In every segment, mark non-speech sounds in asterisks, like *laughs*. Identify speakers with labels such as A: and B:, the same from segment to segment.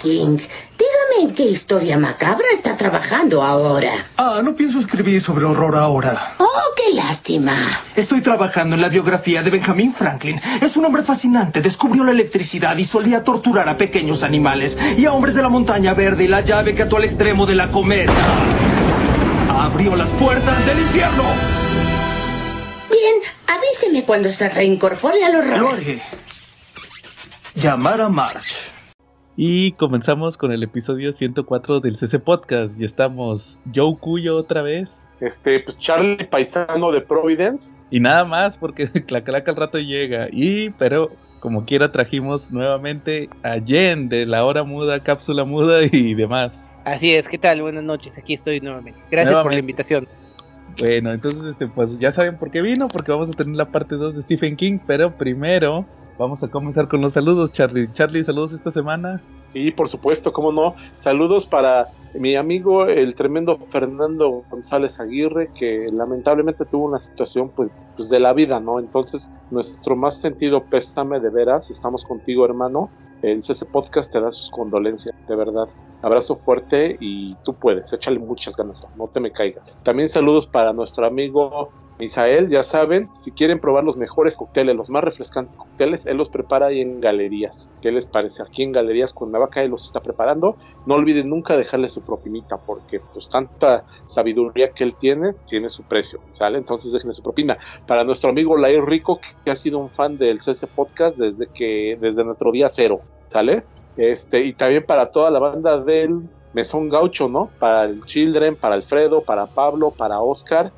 A: King. Dígame en qué historia macabra está trabajando ahora.
B: Ah, no pienso escribir sobre horror ahora.
A: Oh, qué lástima.
B: Estoy trabajando en la biografía de Benjamin Franklin. Es un hombre fascinante. Descubrió la electricidad y solía torturar a pequeños animales y a hombres de la montaña verde y la llave que ató al extremo de la cometa. Abrió las puertas del infierno.
A: Bien, avíseme cuando se reincorpore al horror.
B: Lo haré. Llamar a March.
C: Y comenzamos con el episodio 104 del CC Podcast. Y estamos Joe Cuyo otra vez.
D: Este, pues Charlie Paisano de Providence.
C: Y nada más, porque *laughs* Clacalaca al rato llega. Y, pero como quiera, trajimos nuevamente a Jen de La Hora Muda, Cápsula Muda y demás.
E: Así es, ¿qué tal? Buenas noches, aquí estoy nuevamente. Gracias por la invitación.
C: Bueno, entonces, este, pues ya saben por qué vino, porque vamos a tener la parte 2 de Stephen King, pero primero Vamos a comenzar con los saludos, Charlie. Charlie, saludos esta semana.
D: Sí, por supuesto, cómo no. Saludos para mi amigo, el tremendo Fernando González Aguirre, que lamentablemente tuvo una situación pues, pues de la vida, ¿no? Entonces, nuestro más sentido pésame de veras, estamos contigo, hermano. El CC Podcast te da sus condolencias, de verdad. Abrazo fuerte y tú puedes, échale muchas ganas, no te me caigas. También saludos para nuestro amigo Misael, ya saben, si quieren probar los mejores cócteles, los más refrescantes cócteles, él los prepara ahí en galerías. ¿Qué les parece? Aquí en galerías con Navaca él los está preparando. No olviden nunca dejarle su propinita, porque pues tanta sabiduría que él tiene, tiene su precio, ¿sale? Entonces déjenle su propina. Para nuestro amigo Lair Rico, que ha sido un fan del CC Podcast desde que, desde nuestro día cero, ¿sale? Este, y también para toda la banda del Mesón Gaucho, ¿no? Para el Children, para Alfredo, para Pablo, para Oscar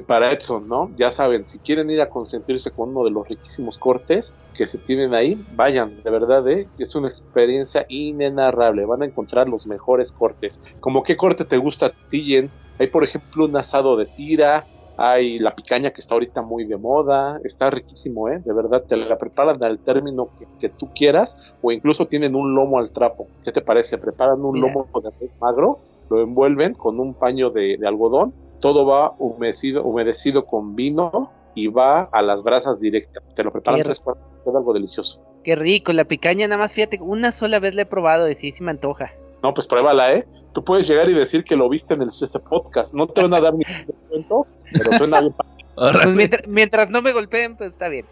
D: para Edson, ¿no? Ya saben, si quieren ir a consentirse con uno de los riquísimos cortes que se tienen ahí, vayan, de verdad, ¿eh? es una experiencia inenarrable, van a encontrar los mejores cortes. Como qué corte te gusta a ti, Jen? Hay, por ejemplo, un asado de tira, hay la picaña que está ahorita muy de moda, está riquísimo, ¿eh? De verdad, te la preparan al término que, tú quieras, o incluso tienen un lomo al trapo. ¿Qué te parece? Preparan un lomo de magro, lo envuelven con un paño de algodón todo va humedecido, humedecido con vino y va a las brasas directas. Te lo preparan tres cuartos, es algo delicioso.
E: Qué rico, la picaña nada más, fíjate, una sola vez la he probado y sí, sí me antoja.
D: No, pues pruébala, ¿eh? Tú puedes llegar y decir que lo viste en el CC Podcast. No te van a dar ni *laughs* cuento, pero suena bien.
E: Pues mientras, no me golpeen, pues está bien.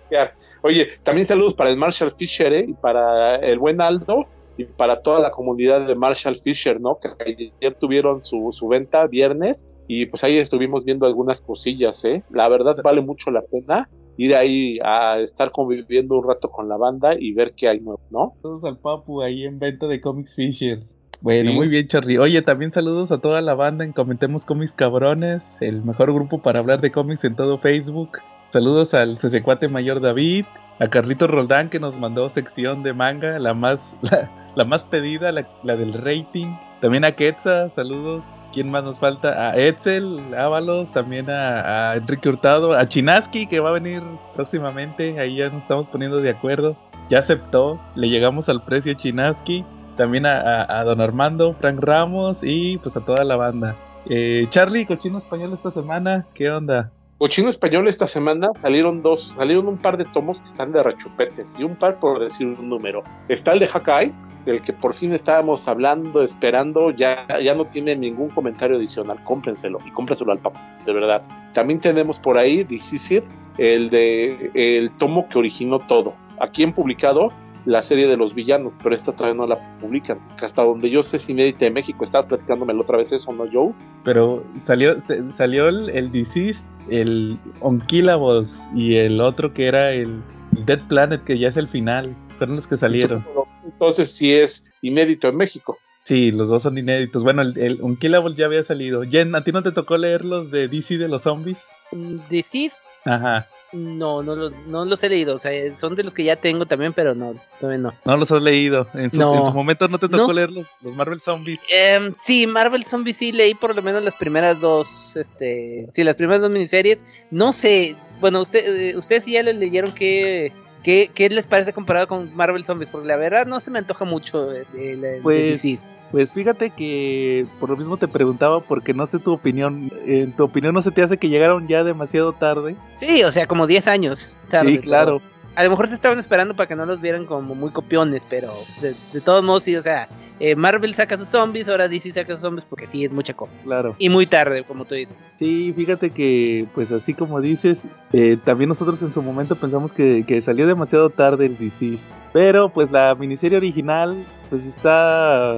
D: Oye, también saludos para el Marshall Fisher ¿eh? y para el buen Aldo y para toda la comunidad de Marshall Fisher, ¿no? Que ayer tuvieron su, su venta viernes y pues ahí estuvimos viendo algunas cosillas, ¿eh? La verdad vale mucho la pena ir ahí a estar conviviendo un rato con la banda y ver qué hay nuevo, ¿no?
C: Saludos al Papu ahí en venta de Comics Fisher. Bueno, muy bien, Charly. Oye, también saludos a toda la banda en Comentemos Comics Cabrones, el mejor grupo para hablar de cómics en todo Facebook. Saludos al Cesecuate Mayor David, a Carlito Roldán que nos mandó sección de manga, la más, *laughs* la, más pedida, la, la, del rating. También a Quetza, saludos. ¿Quién más nos falta? A Etzel, Ábalos, también a, Enrique Hurtado, a Chinaski que va a venir próximamente, ahí ya nos estamos poniendo de acuerdo. Ya aceptó, le llegamos al precio Chinaski, también a, Don Armando, Frank Ramos y pues a toda la banda. Eh, Charlie, Cochino Español esta semana, ¿qué onda?
D: Cochino Español esta semana salieron dos, salieron un par de tomos que están de rechupetes y un par por decir un número. Está el de Hakai, del que por fin estábamos hablando, esperando, ya, ya no tiene ningún comentario adicional. Cómprenselo y cómprenselo al papá, de verdad. También tenemos por ahí, Dicisir, el de el tomo que originó todo. Aquí han publicado la serie de los villanos, pero esta todavía no la publican. Hasta donde yo sé, si Inédita de México, estabas platicándome la otra vez eso, ¿no, Joe?
C: Pero salió, salió el, el Disease, el Unkillables y el otro que era el Dead Planet, que ya es el final. Fueron los que salieron.
D: Entonces sí es inédito en México.
C: Sí, los dos son inéditos. Bueno, el, el Unkillable ya había salido. Jen, ¿a ti no te tocó leer los de DC de los zombies?
E: ¿DC?
C: Ajá.
E: No, no, no los he leído. O sea, son de los que ya tengo también, pero no, todavía no.
C: No los has leído. En su, momento no te tocó leer los, Marvel Zombies.
E: Em, sí, Marvel Zombies sí leí por lo menos las primeras dos, este, sí, las primeras dos miniseries. No sé, bueno, usted, eh, ustedes sí ya les leyeron que ¿Qué, ¿Qué, les parece comparado con Marvel Zombies? Porque la verdad no se me antoja mucho este, el,
C: pues, pues fíjate que por lo mismo te preguntaba porque no sé tu opinión. ¿En tu opinión no se te hace que llegaron ya demasiado tarde?
E: Sí, o sea, como 10 años
C: tarde. Sí, claro.
E: A lo mejor se estaban esperando para que no los vieran como muy copiones, pero de, de todos modos sí, o sea, eh, Marvel saca sus zombies, ahora DC saca sus zombies porque sí es mucha cosa.
C: Claro.
E: Y muy tarde, como tú dices.
C: Sí, fíjate que, pues así como dices, eh, también nosotros en su momento pensamos que, que salió demasiado tarde el DC. Pero pues la miniserie original, pues está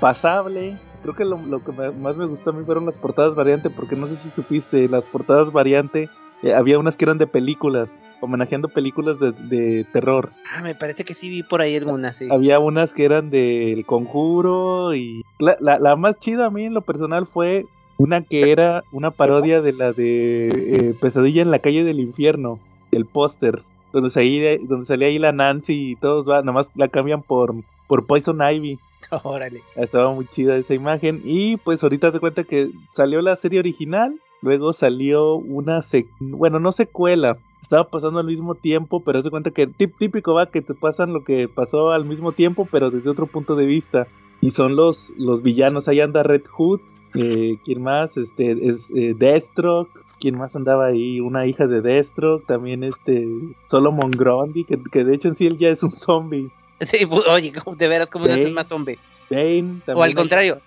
C: pasable. Creo que lo, lo que me- más me gustó a mí fueron las portadas variante, porque no sé si supiste, las portadas variante, eh, había unas que eran de películas, homenajeando películas de, de terror.
E: Ah, me parece que sí vi por ahí algunas, sí.
C: Había unas que eran del conjuro y la, la, la más chida a mí en lo personal fue una que era una parodia de la de eh, Pesadilla en la calle del infierno, el póster, donde salía, donde salía ahí la Nancy y todos, va, nomás la cambian por, por Poison Ivy. *laughs*
E: Órale.
C: Estaba muy chida esa imagen. Y pues ahorita se cuenta que salió la serie original. Luego salió una, sec- bueno, no secuela. Estaba pasando al mismo tiempo, pero se cuenta que tip- típico va que te pasan lo que pasó al mismo tiempo, pero desde otro punto de vista. Y son los, los villanos. Ahí anda Red Hood. Eh, ¿Quién más? Este es eh, Deathstroke. ¿Quién más andaba ahí? Una hija de Deathstroke. También este Solomon Grundy, que, que de hecho en sí él ya es un zombie.
E: Sí, oye, ¿cómo- de veras, ¿cómo no haces más zombie?
C: Bane.
E: O al contrario,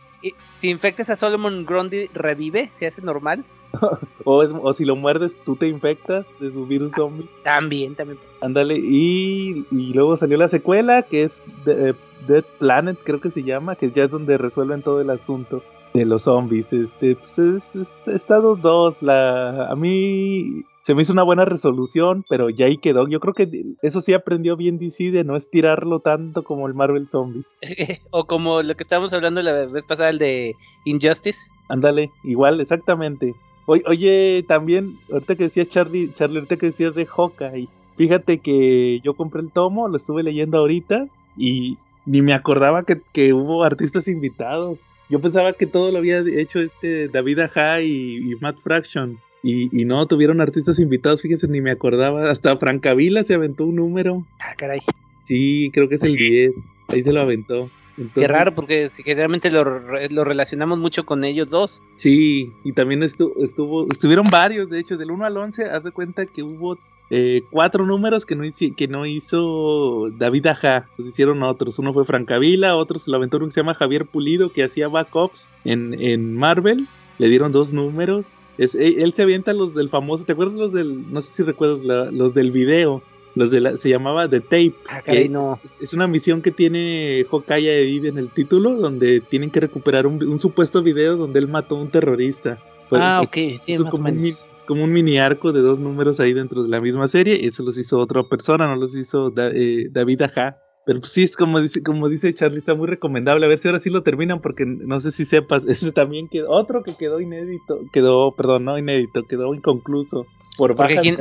E: si infectas a Solomon Grundy, ¿revive? ¿Se hace normal? *laughs*
C: O, es- o si lo muerdes, tú te infectas de su virus zombie.
E: También, también.
C: Ándale. Y, y luego salió la secuela, que es de- eh, Dead Planet, creo que se llama, que ya es donde resuelven todo el asunto de los zombies. Este, pues es, es- está 2-2. La, a mí se me hizo una buena resolución, pero ya ahí quedó. Yo creo que eso sí aprendió bien DC de no estirarlo tanto como el Marvel Zombies. *laughs*
E: o como lo que estábamos hablando la vez pasada, el de Injustice.
C: Ándale, igual, exactamente. Oye, oye, también, ahorita que decías Charlie, Charlie, ahorita que decías de Hawkeye, fíjate que yo compré el tomo, lo estuve leyendo ahorita y ni me acordaba que, que hubo artistas invitados. Yo pensaba que todo lo había hecho este David Aja y, y Matt Fraction. Y, y no, tuvieron artistas invitados, fíjese, ni me acordaba. Hasta Francavila se aventó un número.
E: Ah, caray.
C: Sí, creo que es el 10. Ahí se lo aventó.
E: Qué raro, porque realmente lo, lo relacionamos mucho con ellos dos.
C: Sí, y también estu- estuvo, estuvieron varios, de hecho, del 1 al 11, haz de cuenta que hubo eh, cuatro números que no, que no hizo David Aja, pues hicieron otros. Uno fue Francavila, otro se lo aventó uno que se llama Javier Pulido, que hacía backups en, en Marvel, le dieron dos números. Es, él, él se avienta los del famoso, ¿te acuerdas los del, no sé si recuerdas, la- los del video? Los de la, se llamaba The Tape.
E: Ah, caray, no.
C: es- Es una misión que tiene Hawkeye ahí en el título, donde tienen que recuperar un, un supuesto video donde él mató a un terrorista. Pues,
E: ah,
C: es-
E: ok, sí,
C: es
E: más o
C: como, un, como mini arco de dos números ahí dentro de la misma serie. Y eso los hizo otra persona, no los hizo Da- eh, David Aja. Pero pues, sí, es como dice, como dice Charlie, está muy recomendable. A ver si ahora sí lo terminan, porque no sé si sepas, *laughs* ese también quedó, otro que quedó inédito, quedó, perdón, no inédito, quedó inconcluso. Por bajas
E: quién-.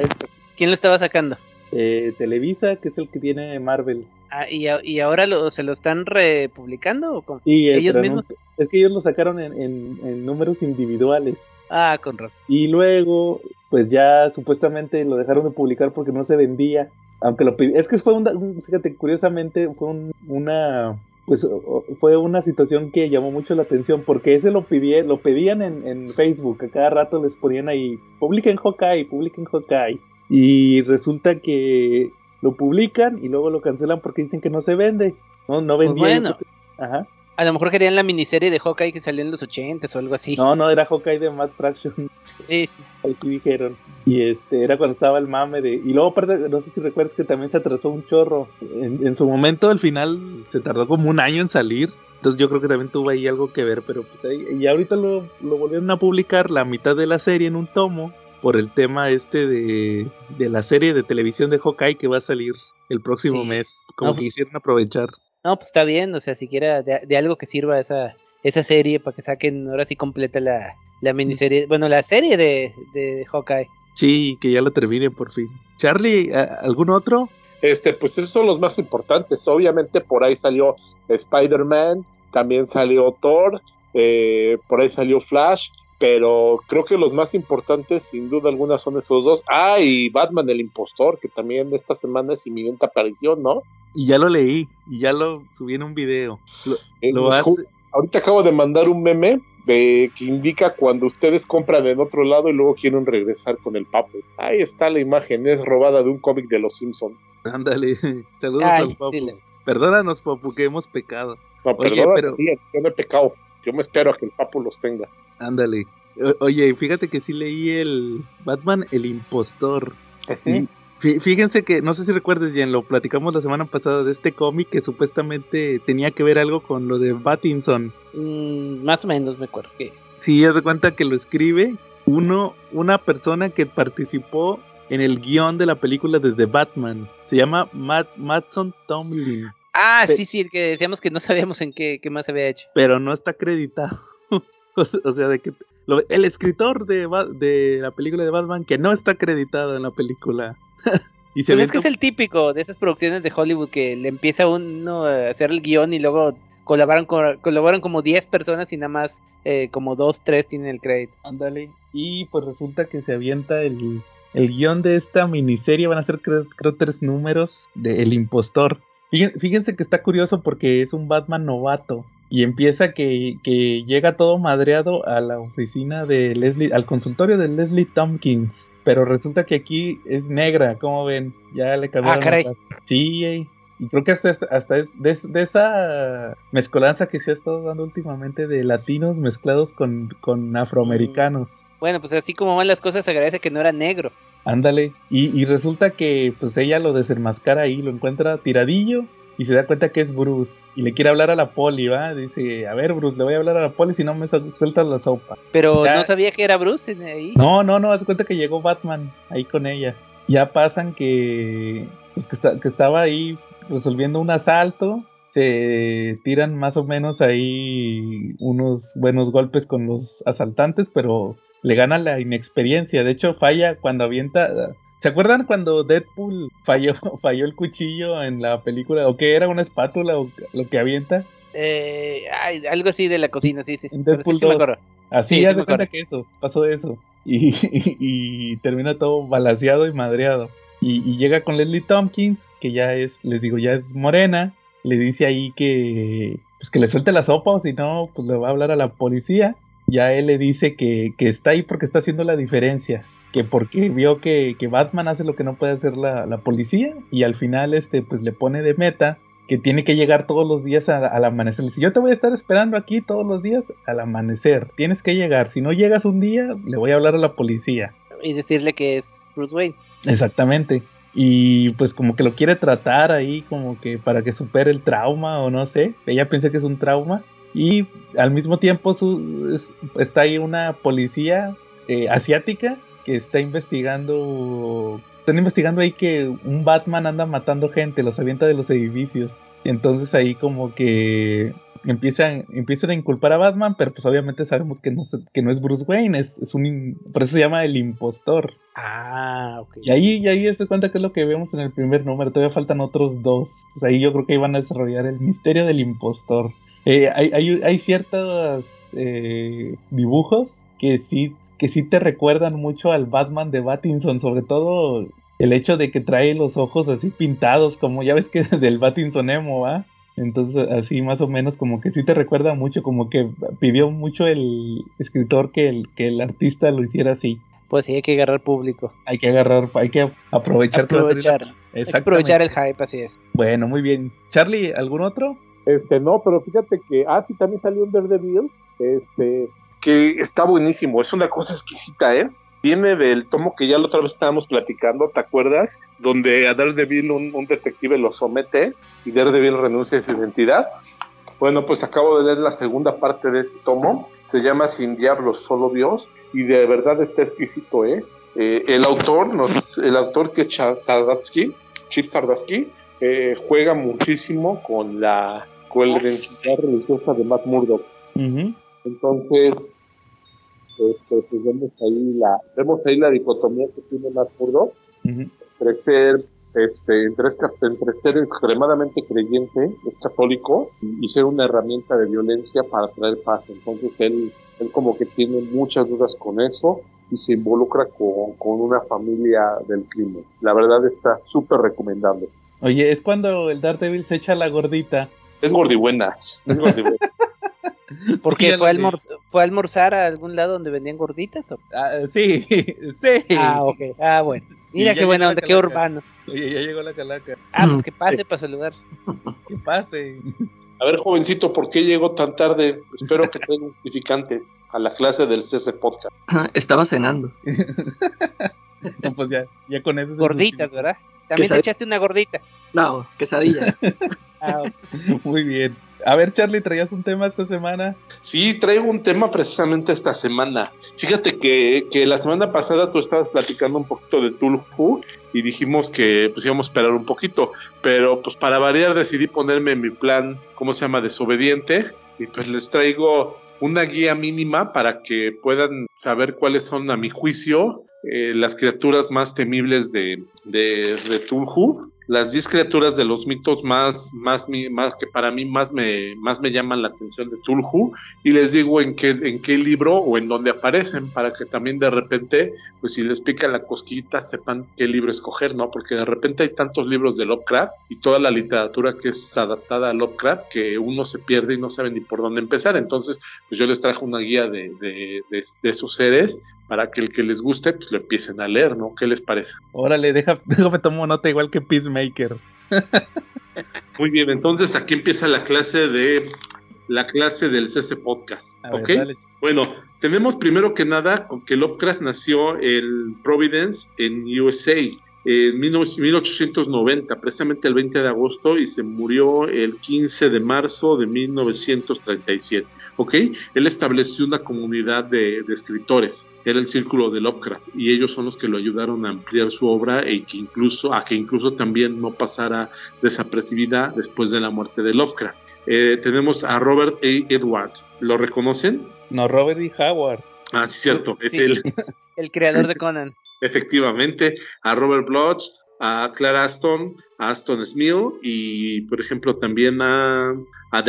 E: ¿Quién lo estaba sacando?
C: Eh, Televisa, que es el que tiene Marvel.
E: Ah, ¿y, y ahora lo, se lo están republicando o?
C: Sí,
E: ¿Ellos mismos?
C: es que ellos lo sacaron en, en- en números individuales.
E: Ah, con razón.
C: Y luego, pues ya supuestamente lo dejaron de publicar porque no se vendía. Aunque lo Es que fue un, un- fíjate, curiosamente fue un- una. Pues fue una situación que llamó mucho la atención porque ese lo pidie- lo pedían en, en Facebook, a cada rato les ponían ahí, publiquen Hawkeye, publiquen Hawkeye. Y resulta que lo publican y luego lo cancelan porque dicen que no se vende. No, no
E: Pues
C: vendía.
E: bueno.
C: Ajá.
E: A lo mejor querían la miniserie de Hawkeye que salió en los 80 o algo así.
C: No, no, era Hawkeye de Matt Fraction. *laughs*
E: Sí, sí.
C: Así dijeron. Y este, era cuando estaba el mame de. Y luego, aparte, no sé si recuerdas que también se atrasó un chorro. En, en su momento, al final, se tardó como un año en salir. Entonces, yo creo que también tuvo ahí algo que ver. Pero pues ahí. Y ahorita lo, lo volvieron a publicar la mitad de la serie en un tomo. Por el tema este de, de la serie de televisión de Hawkeye que va a salir el próximo
E: Sí.
C: mes. Como
E: No,
C: que quisieron aprovechar.
E: No, pues está bien, o sea, siquiera de, de algo que sirva esa, esa serie para que saquen ahora sí completa la, la miniserie, bueno, la serie de, de Hawkeye.
C: Sí, que ya lo termine por fin. Charlie, ¿a- ¿algún otro?
D: Este, pues esos son los más importantes. Obviamente por ahí salió Spider-Man, también salió Thor, eh, por ahí salió Flash, pero creo que los más importantes sin duda alguna son esos dos. Ah, y Batman el impostor, que también esta semana es inminente aparición, ¿no?
C: Y ya lo leí. Y ya lo subí en un video. Lo,
D: Eh,
C: lo
D: pues,
C: hace.
D: Ahorita acabo de mandar un meme de, que indica cuando ustedes compran en otro lado y luego quieren regresar con el papo. Ahí está la imagen, es robada de un cómic de los Simpson.
C: Ándale, *laughs* saludos al Papu. Perdónanos, Papu, que hemos pecado.
D: No, perdón, pero... yo no he pecado. Yo me espero a que el Papu los tenga.
C: Ándale. Oye, fíjate que sí leí el Batman, el impostor. fíjense que, no sé si recuerdes, Jen, lo platicamos la semana pasada de este cómic que supuestamente tenía que ver algo con lo de Batinson.
E: Mm, más o menos me acuerdo que.
C: Sí, ya se cuenta que lo escribe uno, una persona que participó en el guion de la película de The Batman. Se llama Matt, Matson Tomlin.
E: Ah, sí, sí, el que decíamos que no sabíamos en qué, qué más había hecho.
C: Pero no está acreditado. *laughs* o sea, de que el escritor de, de, la película de Batman que no está acreditado en la película. *laughs*
E: y pues es que es el típico de esas producciones de Hollywood que le empieza uno a hacer el guion y luego colaboran, colaboran como 10 personas y nada más eh, como 2, 3 tienen el crédito.
C: Ándale. Y pues resulta que se avienta el, el guion de esta miniserie. Van a ser creo, tres números de El Impostor. Fíjense que está curioso porque es un Batman novato. Y empieza que, que, llega todo madreado a la oficina de Leslie, al consultorio de Leslie Tompkins. Pero resulta que aquí es negra, como ven, ya le cambiaron.
E: Ah, caray.
C: Sí, y creo que hasta, hasta de, esa mezcolanza que se ha estado dando últimamente de latinos mezclados con, con afroamericanos.
E: Bueno, pues así como van las cosas, agradece que no era negro.
C: Ándale. Y, y resulta que pues ella lo desenmascara ahí, lo encuentra tiradillo y se da cuenta que es Bruce y le quiere hablar a la poli, ¿va? Dice, a ver, Bruce, le voy a hablar a la poli si no me sueltas la sopa.
E: Pero no sabía que era Bruce ahí.
C: No, no, no, haz cuenta que llegó Batman ahí con ella. Ya pasan que, pues, que, que estaba ahí resolviendo un asalto. Se tiran más o menos ahí unos buenos golpes con los asaltantes, pero le gana la inexperiencia. De hecho, falla cuando avienta ¿Se acuerdan cuando Deadpool falló, *laughs* falló el cuchillo en la película? ¿O que era una espátula o lo que avienta?
E: Eh, algo así de la cocina, sí, sí.
C: En Deadpool sí, Así, ya se cuenta que eso, pasó eso. *laughs* Y, y, termina todo balaseado y madreado. Y, llega con Leslie Tompkins, que ya es, les digo, ya es morena. Le dice ahí que, pues que le suelte la sopa o si no, pues le va a hablar a la policía. Ya él le dice que, que está ahí porque está haciendo la diferencia que porque vio que, Batman hace lo que no puede hacer la, policía y al final este pues le pone de meta que tiene que llegar todos los días al amanecer. Si yo te voy a estar esperando aquí todos los días al amanecer, tienes que llegar. Si no llegas un día, le voy a hablar a la policía.
E: Y decirle que es Bruce Wayne.
C: Exactamente. Y pues como que lo quiere tratar ahí como que para que supere el trauma o no sé. Ella piensa que es un trauma. Y al mismo tiempo está ahí una policía eh, asiática que está investigando. Están investigando ahí que un Batman anda matando gente, los avienta de los edificios. Y entonces ahí como que empiezan, empiezan a inculpar a Batman, pero pues obviamente sabemos que no, que no es Bruce Wayne, es, un por eso se llama el impostor.
E: Ah, ok.
C: Y ahí, y ahí se cuenta que es lo que vemos en el primer número, todavía faltan otros dos. Pues ahí yo creo que iban a desarrollar el misterio del impostor. Eh, hay, hay, hay ciertos eh, dibujos que sí que sí te recuerdan mucho al Batman de Batinson, sobre todo el hecho de que trae los ojos así pintados, como ya ves que *laughs* del Batinson emo, ¿va? Entonces, así más o menos, como que sí te recuerda mucho, como que pidió mucho el escritor que el, que el artista lo hiciera así.
E: Pues sí, hay que agarrar público.
C: Hay que agarrar, hay que aprovechar.
E: Aprovechar, hay que aprovechar el hype, así es.
C: Bueno, muy bien. Charlie, ¿algún otro?
D: Este, no, pero fíjate que, ah, sí, también salió un Daredevil, este, que está buenísimo, es una cosa exquisita, ¿eh? Viene del tomo que ya la otra vez estábamos platicando, ¿te acuerdas? Donde a Daredevil un, detective lo somete y Daredevil renuncia a su identidad. Bueno, pues acabo de leer la segunda parte de este tomo, se llama Sin Diablos, Solo Dios, y de verdad está exquisito, ¿eh? eh el autor, el autor que es Chip Sardatsky, eh, juega muchísimo con la, con la identidad religiosa de Matt Murdock. Entonces, este, pues vemos ahí la vemos ahí la dicotomía que tiene más puro entre ser este entre, entre, ser extremadamente creyente es católico y, ser una herramienta de violencia para traer paz. Entonces él él como que tiene muchas dudas con eso y se involucra con, con una familia del crimen. La verdad está súper recomendable.
C: Oye es cuando el Daredevil se echa la gordita
D: es gordibuena es gordibuena *laughs*
E: Porque fue, fue a almorzar a algún lado donde vendían gorditas.
C: Ah, sí, *laughs* sí.
E: Ah, ok. Ah, bueno. Mira qué buena onda, qué urbano.
C: Oye, ya llegó la calaca.
E: Ah, pues que *laughs* pase para saludar.
C: Que pase.
D: A ver, jovencito, ¿por qué llegó tan tarde? Espero que tenga un justificante a la clase del CC Podcast.
F: Estaba cenando.
C: No, pues ya, ya con eso.
E: Gorditas, ¿verdad? También te echaste una gordita.
F: No, quesadillas.
E: Ah. *laughs*
C: Muy bien. A ver, Charlie, ¿traías un tema esta semana?
D: Sí, traigo un tema precisamente esta semana. Fíjate que, que la semana pasada tú estabas platicando un poquito de Tulhu y dijimos que pues íbamos a esperar un poquito, pero pues para variar decidí ponerme en mi plan, ¿cómo se llama? Desobediente y pues les traigo una guía mínima para que puedan saber cuáles son a mi juicio eh, las criaturas más temibles de, de, de Tulhu las 10 criaturas de los mitos más, más, más que para mí más me, más me llaman la atención de Tulhu y les digo en qué, en qué libro o en dónde aparecen para que también de repente, pues si les pica la cosquillita, sepan qué libro escoger, ¿no? Porque de repente hay tantos libros de Lovecraft y toda la literatura que es adaptada a Lovecraft que uno se pierde y no sabe ni por dónde empezar. Entonces, pues yo les traje una guía de, de, de, de esos seres para que el que les guste, pues lo empiecen a leer, ¿no? ¿Qué les parece?
C: Órale, deja, *laughs* déjame tomo nota igual que Peacemaker. *laughs*
D: Muy bien, entonces aquí empieza la clase de la clase del CC Podcast.
C: A
D: ¿Ok? Bueno, tenemos primero que nada que Lovecraft nació en Providence, en USA, en 19- 1890, precisamente el 20 de agosto, y se murió el 15 de marzo de 1937. ¿Ok? Él estableció una comunidad de, de escritores, era el círculo de Lovecraft, y ellos son los que lo ayudaron a ampliar su obra y que incluso, a que incluso también no pasara desapercibida después de la muerte de Lovecraft. Eh, tenemos a Robert A. Edward. ¿Lo reconocen?
C: No, Robert E. Howard.
D: Ah, sí, cierto. Es
E: Sí.
D: él. *laughs*
E: El creador de Conan.
D: Efectivamente. A Robert Bloch, a Clara Aston, a Aston Smith y, por ejemplo, también a, a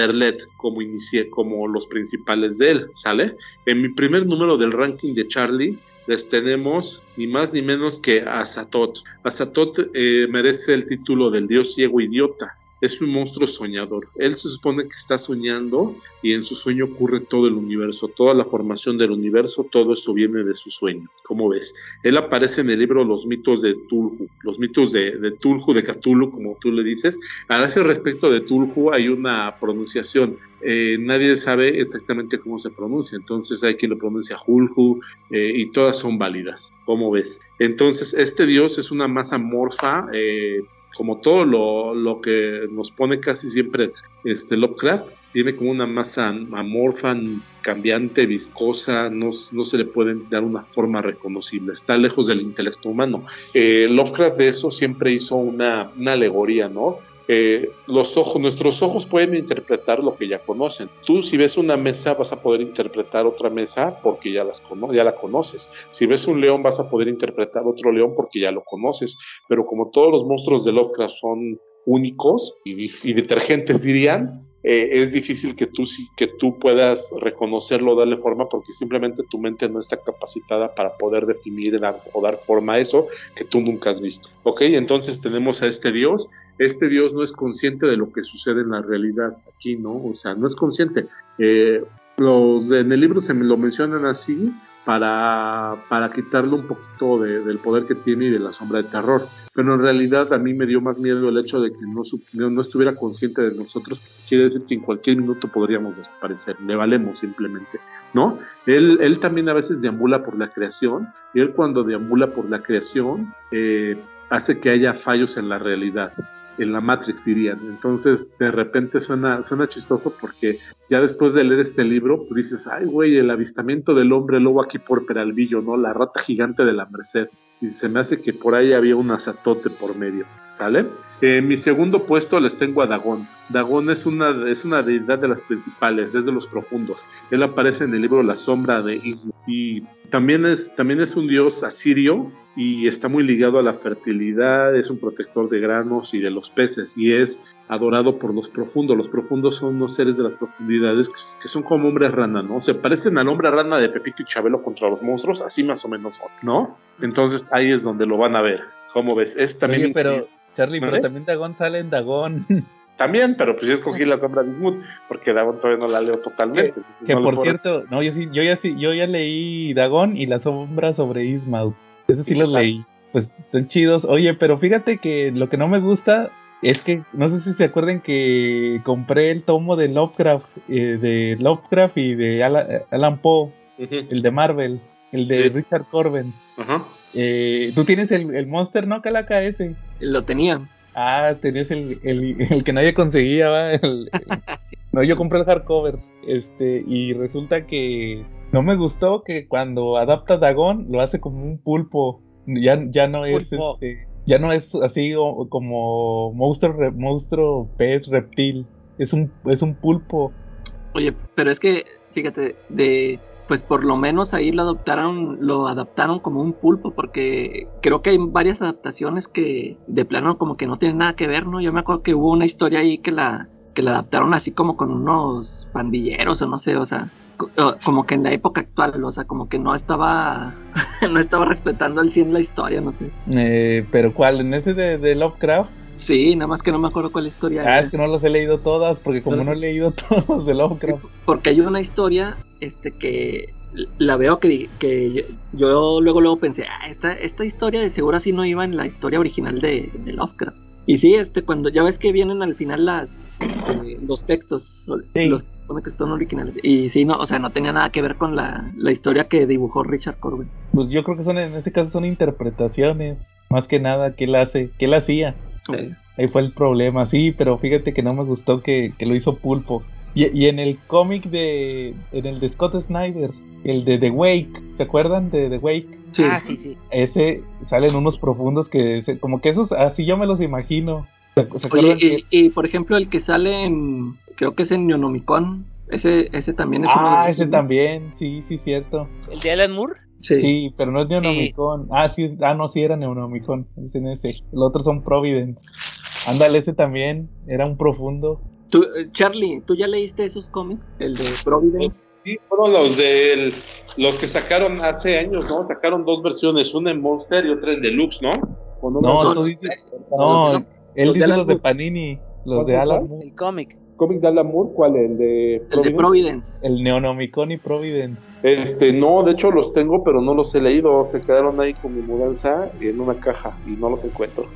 D: como, los principales de él. ¿Sale? En mi primer número del ranking de Charlie. Les tenemos ni más ni menos que a Satot. Satot eh, merece el título del dios ciego idiota. Es un monstruo soñador. Él se supone que está soñando y en su sueño ocurre todo el universo, toda la formación del universo, todo eso viene de su sueño. ¿Cómo ves? Él aparece en el libro Los mitos de Tulhu, los mitos de, Tulhu, de Cthulhu, como tú le dices. A ese respecto de Tulhu hay una pronunciación. Eh, nadie sabe exactamente cómo se pronuncia, entonces hay quien lo pronuncia Hulhu eh, y todas son válidas. ¿Cómo ves? Entonces, este dios es una masa morfa. Eh, como todo lo, lo, que nos pone casi siempre este Lovecraft, tiene como una masa amorfa, cambiante, viscosa, no, no, se le puede dar una forma reconocible, está lejos del intelecto humano. Eh, Lovecraft de eso siempre hizo una, una alegoría, ¿no? Eh, los ojos, nuestros ojos pueden interpretar lo que ya conocen. Tú si ves una mesa vas a poder interpretar otra mesa porque ya, las ya la conoces. Si ves un león vas a poder interpretar otro león porque ya lo conoces. Pero como todos los monstruos de Lovecraft son únicos y, y detergentes dirían, eh, es difícil que tú, que tú puedas reconocerlo, darle forma, porque simplemente tu mente no está capacitada para poder definir o dar forma a eso que tú nunca has visto. ¿Ok? Entonces tenemos a este Dios. Este Dios no es consciente de lo que sucede en la realidad aquí, ¿no? O sea, no es consciente. Eh, los, en el libro se me lo mencionan así para, para quitarle un poquito de, del poder que tiene y de la sombra de terror. Pero en realidad a mí me dio más miedo el hecho de que no, no estuviera consciente de nosotros. Quiere decir que en cualquier minuto podríamos desaparecer. Le valemos simplemente, ¿no? Él, él también a veces deambula por la creación. Y él cuando deambula por la creación eh, hace que haya fallos en la realidad en la Matrix dirían. Entonces, de repente suena, suena chistoso porque ya después de leer este libro, pues dices, ay, güey, el avistamiento del hombre lobo aquí por Peralvillo, ¿no? La rata gigante de la Merced. Y se me hace que por ahí había un azatote por medio, ¿sale? En mi segundo puesto les tengo a Dagón. Dagón es una, es una deidad de las principales, desde los profundos. Él aparece en el libro La sombra de Ismo. Y también es, también es un dios asirio y está muy ligado a la fertilidad, es un protector de granos y de los peces y es adorado por los profundos. Los profundos son unos seres de las profundidades que, son como hombres rana, ¿no? Se parecen al hombre rana de Pepito y Chabelo contra los monstruos, así más o menos son, ¿no? Entonces ahí es donde lo van a ver. ¿Cómo ves? Es también...
C: Oye, pero, Charlie, pero también Dagón sale en Dagón. *laughs*
D: También, pero pues yo escogí la sombra de Ismut, porque Dagon todavía no la leo totalmente.
C: Que, que
D: no
C: por cierto, no, yo sí, yo ya sí, yo ya leí Dagón y la sombra sobre Ismael. Eso sí lo leí. pues están chidos. Oye, pero fíjate que lo que no me gusta es que, no sé si se acuerdan que compré el tomo de Lovecraft, eh, de Lovecraft y de Alan, Poe, el de Marvel, el de Richard Corben. Eh, Tú tienes el, el Monster, ¿no, Calaca, ese?
F: Lo tenía.
C: Ah, tenías el, el, el que nadie conseguía, ¿va? El- *laughs* No, yo compré el hardcover. Este, y resulta que no me gustó que cuando adapta Dagon lo hace como un pulpo. Ya, ya no es
E: Pulpo.
C: este, ya no es así o- como monstruo, re- monstruo, pez, reptil. Es un, es un pulpo.
F: Oye, pero es que, fíjate, de pues por lo menos ahí lo adoptaron, lo adaptaron como un pulpo, porque creo que hay varias adaptaciones que de plano como que no tienen nada que ver, ¿no? Yo me acuerdo que hubo una historia ahí que la, que la adaptaron así como con unos pandilleros o no sé, o sea, como que en la época actual, o sea, como que no estaba, *laughs* no estaba respetando al 100 la historia, no sé.
C: Eh, pero ¿cuál? ¿En ese de, de Lovecraft?
F: Sí, nada más que no me acuerdo cuál historia
C: Ah,
F: era.
C: es que no los he leído todas, porque como
F: No.
C: no he leído *laughs* todos de
F: Sí,
C: Lovecraft.
F: porque hay una historia este que la veo que, que yo, yo luego luego pensé, ah, esta, esta historia de seguro así no iba en la historia original de, de Lovecraft. Y sí, este, cuando ya ves que vienen al final las este, los textos,
C: Sí.
F: los que supone que son originales. Y sí, no, o sea, no tenía nada que ver con la, la historia que dibujó Richard Corbin.
C: Pues yo creo que son en ese caso son interpretaciones. Más que nada, ¿qué él hace? ¿Qué él hacía?
F: Eh,
C: Ahí fue el problema, sí, pero fíjate que no me gustó que, que lo hizo Pulpo. Y, y en el cómic de. En el de Scott Snyder, el de The Wake, ¿se acuerdan de The Wake?
F: sí.
E: Ah, sí, sí.
C: Ese salen unos profundos que. se- como que esos, así yo me los imagino. ¿Se, se
F: Oye,
C: acuerdan que-
F: y, y, por ejemplo, el que sale en, creo que es en Neonomicon, ese, ese también es uno
C: Ah,
F: de
C: ese
F: esos, ¿no?
C: también, sí, sí, cierto.
E: El de Alan Moore.
F: Sí.
C: Sí, pero no es Neonomicon. Ah, sí, ah, no, sí era Neonomicon. Es en ese. El otro son Providence. Ándale, ese también era un profundo.
F: Tú, eh, Charlie, ¿tú ya leíste esos cómics? El de Providence.
D: Sí, fueron los de los que sacaron hace años, ¿no? Sacaron dos versiones, una en Monster y otra en Deluxe, ¿no? ¿O no?
C: No,
F: no,
C: tú dices. No, él dice los de. Panini. Los
D: ¿Cuál,
C: de Alan.
E: El cómic.
D: ¿Cómic de Alan Moore? ¿Cuál? ¿El de
F: El de
D: Providence?
C: El Neonomicon y Providence.
D: Este, no, de hecho los tengo, pero no los he leído. Se quedaron ahí con mi mudanza en una caja y no los encuentro. *laughs*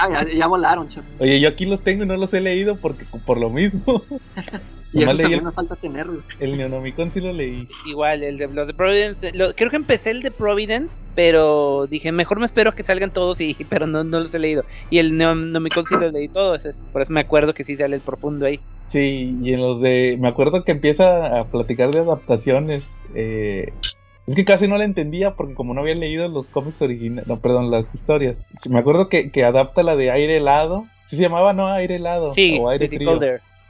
F: Ah, ya, ya volaron, Charlie.
C: oye, yo aquí los tengo y no los he leído porque por lo mismo. *laughs*
F: Y
C: Nomás
F: eso también
C: el-
F: me falta tenerlo.
C: El Neonomicon sí lo leí.
E: Igual, el de los de Providence. lo- creo que empecé el de Providence, pero dije, mejor me espero a que salgan todos, y *laughs* pero no, no los he leído. Y el Neonomicon sí los leí todos, es- por eso me acuerdo que sí sale el profundo ahí.
C: Sí, y en los de. Me acuerdo que empieza a platicar de adaptaciones. eh, Es que casi no le entendía porque como no había leído los cómics originales, no, perdón, las historias. Me acuerdo que, que adapta la de aire helado. Sí se llamaba, ¿no? Aire helado.
E: Sí,
C: o aire
E: sí, sí,
C: frío.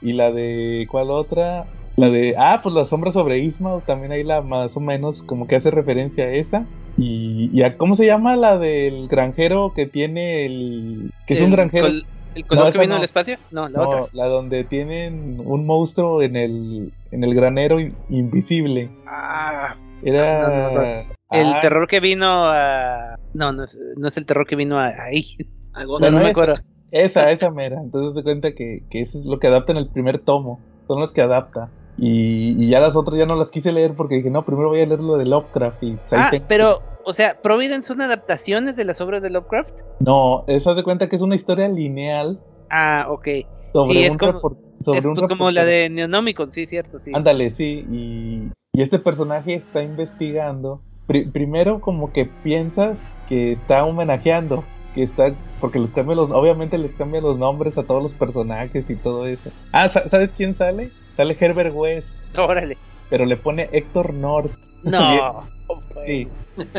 C: Y la de, ¿cuál otra? La de, ah, pues la sombra sobre Ismael, también ahí la más o menos como que hace referencia a esa. Y, y a, ¿cómo se llama la del granjero que tiene el... que es un granjero?
E: col- ¿El color
C: No,
E: que vino
C: no.
E: del espacio? No, la
C: No,
E: otra.
C: la donde tienen un monstruo en el, en el granero in- invisible.
E: Ah,
C: Era...
E: No, no, el
C: Ah,
E: terror que vino a. No, no es, no es el terror que vino a, ahí.
F: Algo
E: No, no me acuerdo.
C: Esa, esa mera. Entonces se cuenta que, que eso es lo que adapta en el primer tomo. Son los que adapta. Y, y ya las otras ya no las quise leer porque dije, no, primero voy a leer lo de Lovecraft. Y pues
E: Ah, pero, o sea, Providence son adaptaciones de las obras de Lovecraft.
C: No, eso de cuenta que es una historia lineal
E: Ah, ok.
C: sobre
E: Sí, es
C: un
E: como-
C: sobre
E: Es
C: un
E: pues como la de Neonomicon, sí, cierto, sí.
C: Ándale, sí. Y, y este personaje está investigando. Pri- primero como que piensas que está homenajeando, que está porque les cambia los obviamente les cambia los nombres a todos los personajes y todo eso. Ah, sa- ¿sabes quién sale? Sale Herbert West,
E: Órale.
C: pero le pone Héctor North.
E: No. *laughs*
C: Sí.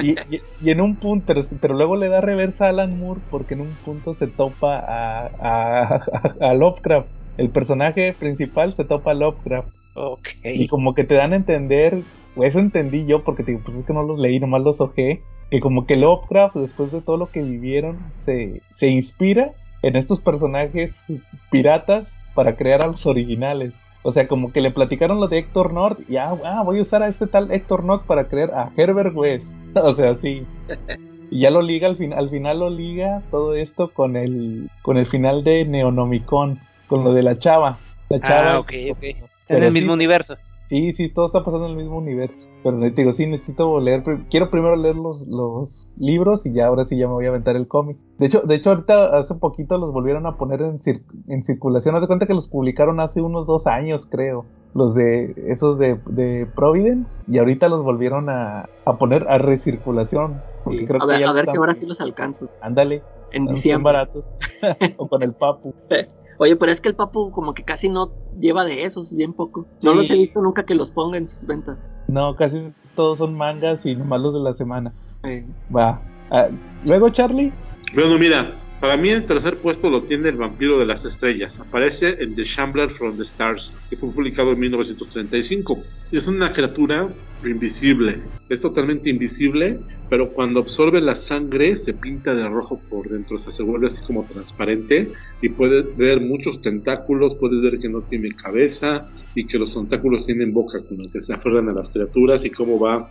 C: Y, y- y en un punto, pero, pero luego le da reversa a Alan Moore porque en un punto se topa a, a, *laughs* a Lovecraft. El personaje principal se topa a Lovecraft.
E: Ok.
C: Y como que te dan a entender, o eso entendí yo porque te digo, pues es que no los leí, nomás los ojé, que como que Lovecraft, después de todo lo que vivieron, se, se inspira en estos personajes piratas para crear a los originales. O sea, como que le platicaron lo de Héctor North y ah, ah, voy a usar a este tal Héctor North para crear a Herbert West. *laughs* O sea, sí. Y ya lo liga al final, al final lo liga todo esto con el con el final de Neonomicon, con lo de la chava. La chava
E: Ah, ok, ok. En el
C: sí,
E: mismo universo.
C: Sí, sí, todo está pasando en el mismo universo. Pero te digo, sí, necesito leer. Quiero primero leer los, los libros y ya ahora sí ya me voy a aventar el cómic. De hecho, de hecho ahorita hace poquito los volvieron a poner en, en circulación. Haz de cuenta que los publicaron hace unos dos años, creo. Los de esos de, de Providence. Y ahorita los volvieron a, a poner a recirculación.
F: a ver, a ver si ahora sí los alcanzo.
C: Ándale.
F: En diciembre.
C: baratos. *laughs* o con el papu.
F: Oye, pero es que el Papu como que casi no lleva de esos, bien poco. No los he visto nunca que los ponga en sus ventas.
C: No, casi todos son mangas y nomás los de la semana. Va. Ah, Luego, Charlie.
D: Bueno, mira, para mí el tercer puesto lo tiene El vampiro de las estrellas. Aparece en The Shambler from the Stars, que fue publicado en 1935. Es una criatura invisible. Es totalmente invisible, pero cuando absorbe la sangre se pinta de rojo por dentro. O sea, se vuelve así como transparente y puedes ver muchos tentáculos. Puedes ver que no tiene cabeza y que los tentáculos tienen boca con el que se aferran a las criaturas y cómo va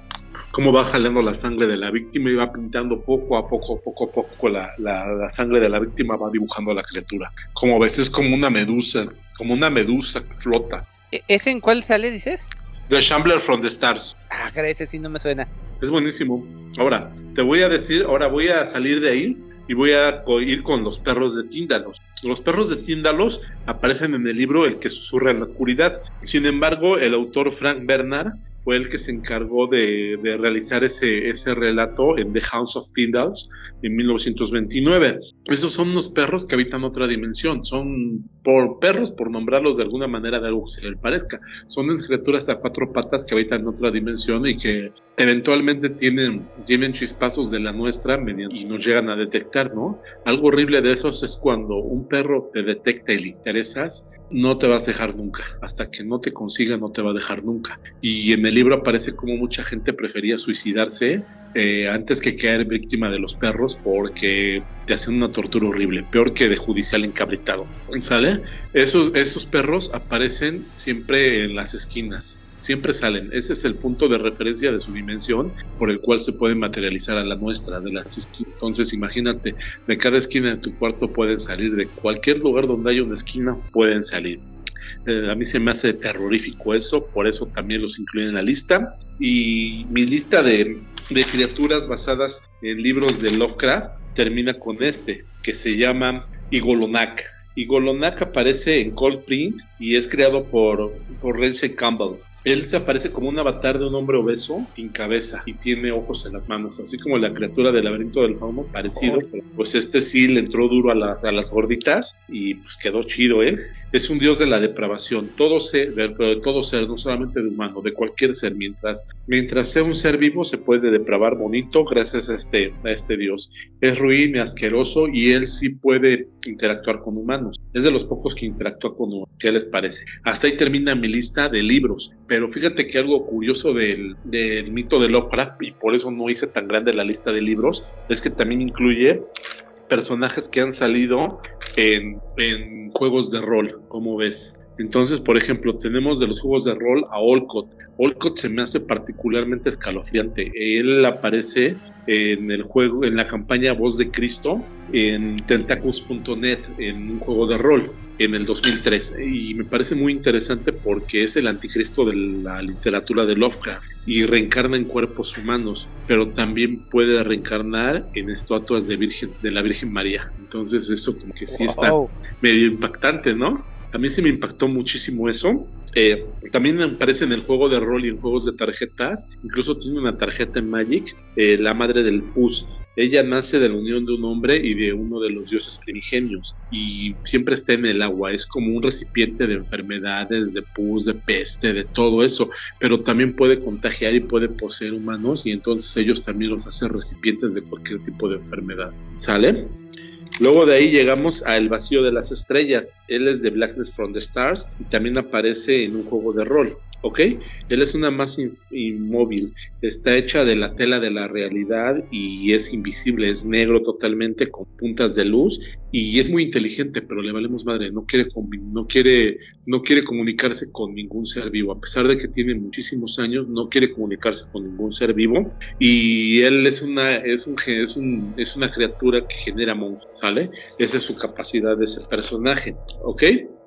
D: cómo va jalando la sangre de la víctima y va pintando poco a poco, poco a poco la, la, sangre de la víctima, va dibujando a la criatura. Como ves, es como una medusa, como una medusa que flota.
E: ¿E-, ¿Ese en cuál sale, dices?
D: The Shambler from the Stars.
E: Ah, ese sí no me suena.
D: Es buenísimo. Ahora, te voy a decir, ahora voy a salir de ahí y voy a ir con los perros de Tíndalos. Los perros de Tíndalos aparecen en el libro El que susurra en la oscuridad. Sin embargo, el autor Frank Bernard fue el que se encargó de, realizar ese, ese relato en The House of Tyndalls en 1929. Esos son unos perros que habitan otra dimensión, son por perros, por nombrarlos de alguna manera de algo que se les parezca, son criaturas a cuatro patas que habitan otra dimensión y que eventualmente tienen, tienen chispazos de la nuestra y nos llegan a detectar, ¿no? Algo horrible de esos es cuando un perro te detecta y le interesas no te vas a dejar nunca. Hasta que no te consiga, no te va a dejar nunca. Y en el libro aparece como mucha gente prefería suicidarse eh, antes que caer víctima de los perros porque te hacen una tortura horrible, peor que de judicial encabritado. ¿Sale? Esos, esos perros aparecen siempre en las esquinas siempre salen. Ese es el punto de referencia de su dimensión por el cual se puede materializar a la nuestra, de las esquinas. Entonces imagínate, de cada esquina de tu cuarto pueden salir, de cualquier lugar donde haya una esquina pueden salir. Eh, a mí se me hace terrorífico eso, por eso también los incluí en la lista. Y mi lista de, de criaturas basadas en libros de Lovecraft termina con este, que se llama Igolonak. Igolonak aparece en Cold Print y es creado por, por Rense Campbell. Él se aparece como un avatar de un hombre obeso sin cabeza y tiene ojos en las manos, así como la criatura del laberinto del fauno, parecido. Pues este sí le entró duro a, las gorditas y pues quedó chido él. Es un dios de la depravación, todo ser, de, todo ser, no solamente de humano, de cualquier ser. Mientras, mientras sea un ser vivo, se puede depravar bonito gracias a este, a este dios. Es ruin y asqueroso y él sí puede interactuar con humanos. Es de los pocos que interactúa con humanos. ¿Qué les parece? Hasta ahí termina mi lista de libros pero fíjate que algo curioso del, mito de Lovecraft, y por eso no hice tan grande la lista de libros, es que también incluye personajes que han salido en, en juegos de rol, como ves. Entonces, por ejemplo, tenemos de los juegos de rol a Olcott. Olcott se me hace particularmente escalofriante. Él aparece en el juego, en la campaña Voz de Cristo, en tentacus.net, en un juego de rol en el 2003 y me parece muy interesante porque es el anticristo de la literatura de Lovecraft y reencarna en cuerpos humanos, pero también puede reencarnar en estatuas de Virgen de la Virgen María. Entonces eso como que sí está medio impactante, ¿no? A mí sí me impactó muchísimo eso. Eh, también aparece en el juego de rol y en juegos de tarjetas. Incluso tiene una tarjeta en Magic, eh, la madre del Pus. Ella nace de la unión de un hombre y de uno de los dioses primigenios y siempre está en el agua, es como un recipiente de enfermedades, de pus, de peste, de todo eso, pero también puede contagiar y puede poseer humanos y entonces ellos también los hacen recipientes de cualquier tipo de enfermedad. ¿Sale? Luego de ahí llegamos a El vacío de las estrellas. Él es de Blackness from the Stars y también aparece en un juego de rol. ¿Ok? Él es una masa inmóvil, está hecha de la tela de la realidad y es invisible, es negro totalmente con puntas de luz y es muy inteligente, pero le valemos madre, no quiere, no quiere, no quiere comunicarse con ningún ser vivo, a pesar de que tiene muchísimos años, no quiere comunicarse con ningún ser vivo y él es una, es un, es un, es una criatura que genera monstruos, ¿sale? Esa es su capacidad de ese personaje, ¿ok?